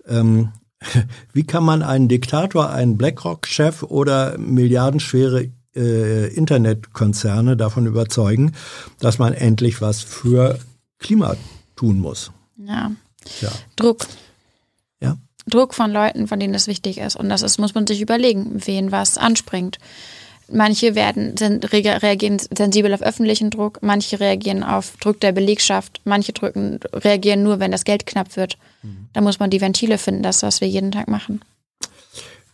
Ähm, (laughs) Wie kann man einen Diktator, einen BlackRock-Chef oder milliardenschwere äh, Internetkonzerne davon überzeugen, dass man endlich was für Klima tun muss? Ja. ja. Druck. Ja. Druck von Leuten, von denen es wichtig ist. Und das ist, muss man sich überlegen, wen was anspringt. Manche werden reagieren sensibel auf öffentlichen Druck, manche reagieren auf Druck der Belegschaft, manche drücken, reagieren nur, wenn das Geld knapp wird. Mhm. Da muss man die Ventile finden, das, was wir jeden Tag machen.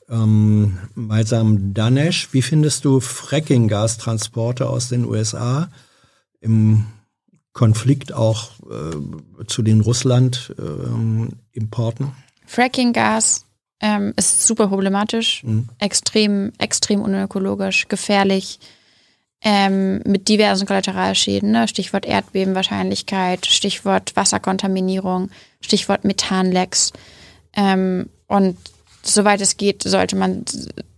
Ähm, Malsam Danesh, wie findest du Fracking-Gastransporte aus den USA im Konflikt auch äh, zu den Russland-Importen? Ähm, Fracking-Gas ähm, ist super problematisch, mhm. extrem, extrem unökologisch, gefährlich, ähm, mit diversen Kollateralschäden, ne? Stichwort Erdbebenwahrscheinlichkeit, Stichwort Wasserkontaminierung, Stichwort Methanlecks. Ähm, und soweit es geht, sollte man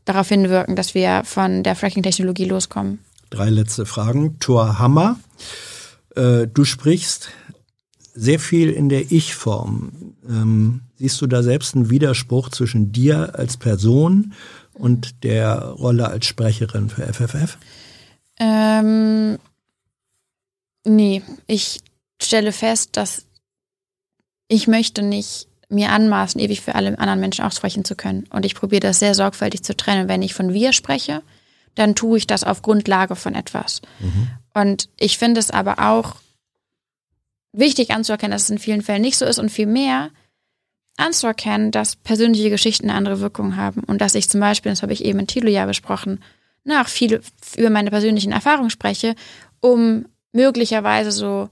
darauf hinwirken, dass wir von der Fracking-Technologie loskommen. Drei letzte Fragen. Thor Hammer, äh, du sprichst sehr viel in der Ich-Form. Ähm, siehst du da selbst einen Widerspruch zwischen dir als Person und der Rolle als Sprecherin für FFF? Ähm, nee, ich stelle fest, dass ich möchte nicht mir anmaßen, ewig für alle anderen Menschen auch sprechen zu können. Und ich probiere das sehr sorgfältig zu trennen. Wenn ich von wir spreche, dann tue ich das auf Grundlage von etwas. Mhm. Und ich finde es aber auch wichtig anzuerkennen, dass es in vielen Fällen nicht so ist und vielmehr anzuerkennen, dass persönliche Geschichten eine andere Wirkung haben und dass ich zum Beispiel, das habe ich eben in Tilo ja besprochen, nach viel über meine persönlichen Erfahrungen spreche, um möglicherweise so,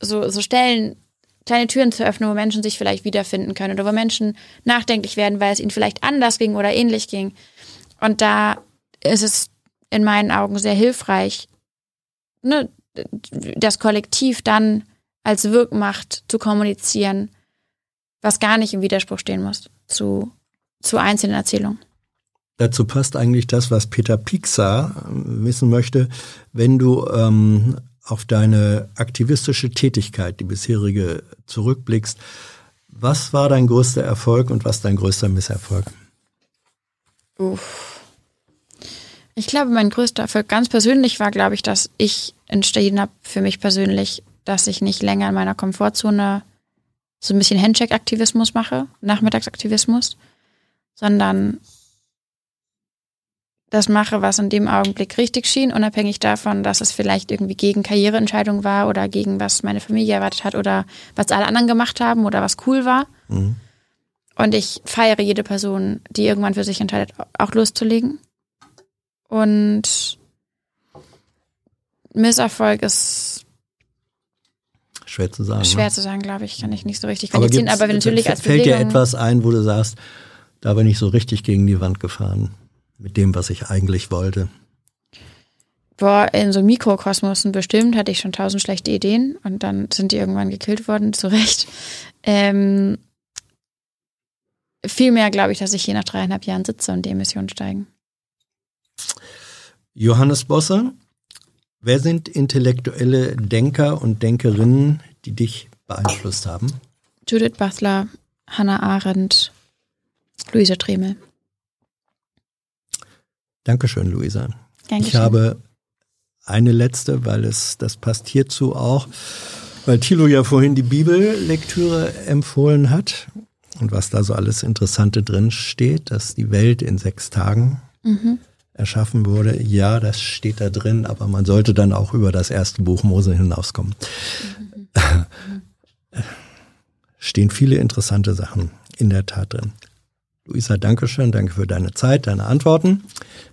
so, so Stellen, kleine Türen zu öffnen, wo Menschen sich vielleicht wiederfinden können oder wo Menschen nachdenklich werden, weil es ihnen vielleicht anders ging oder ähnlich ging. Und da ist es in meinen Augen sehr hilfreich, ne, das Kollektiv dann als Wirkmacht zu kommunizieren, was gar nicht im Widerspruch stehen muss zu, zu einzelnen Erzählungen. Dazu passt eigentlich das, was Peter Pixar ähm, wissen möchte. Wenn du ähm, auf deine aktivistische Tätigkeit, die bisherige, zurückblickst, was war dein größter Erfolg und was dein größter Misserfolg? Uff. Ich glaube, mein größter Erfolg ganz persönlich war, glaube ich, dass ich entschieden habe für mich persönlich, dass ich nicht länger in meiner Komfortzone so ein bisschen Handcheck-Aktivismus mache, Nachmittagsaktivismus, sondern das mache, was in dem Augenblick richtig schien, unabhängig davon, dass es vielleicht irgendwie gegen Karriereentscheidung war oder gegen was meine Familie erwartet hat oder was alle anderen gemacht haben oder was cool war. Mhm. Und ich feiere jede Person, die irgendwann für sich entscheidet, auch loszulegen. Und Misserfolg ist schwer zu sagen. Schwer ne? zu sagen, glaube ich, kann ich nicht so richtig qualifizieren. Aber, aber natürlich als Fällt dir etwas ein, wo du sagst, da bin ich so richtig gegen die Wand gefahren mit dem, was ich eigentlich wollte? Boah, in so Mikrokosmosen bestimmt hatte ich schon tausend schlechte Ideen und dann sind die irgendwann gekillt worden, (laughs) zu Recht. Ähm, Vielmehr glaube ich, dass ich hier nach dreieinhalb Jahren sitze und die Emissionen steigen. Johannes Bosse, wer sind intellektuelle Denker und Denkerinnen, die dich beeinflusst haben? Judith Butler, Hannah Arendt, Luisa Tremel. Dankeschön, Luisa. Dankeschön. Ich habe eine letzte, weil es, das passt hierzu auch, weil Thilo ja vorhin die Bibellektüre empfohlen hat und was da so alles Interessante drin steht, dass die Welt in sechs Tagen mhm erschaffen wurde. Ja, das steht da drin, aber man sollte dann auch über das erste Buch Mose hinauskommen. (laughs) Stehen viele interessante Sachen in der Tat drin. Luisa, danke schön, danke für deine Zeit, deine Antworten,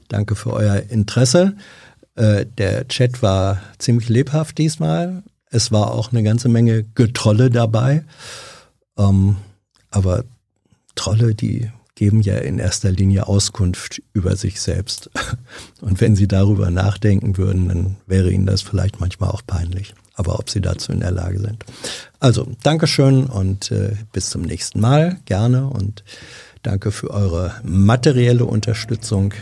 danke für euer Interesse. Äh, der Chat war ziemlich lebhaft diesmal. Es war auch eine ganze Menge Getrolle dabei. Ähm, aber Trolle, die geben ja in erster Linie Auskunft über sich selbst. (laughs) Und wenn sie darüber nachdenken würden, dann wäre ihnen das vielleicht manchmal auch peinlich. Aber ob sie dazu in der Lage sind. Also, Dankeschön und äh, bis zum nächsten Mal. Gerne und danke für eure materielle Unterstützung,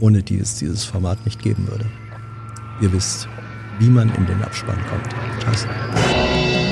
ohne die es dieses Format nicht geben würde. Ihr wisst, wie man in den Abspann kommt. Ciao.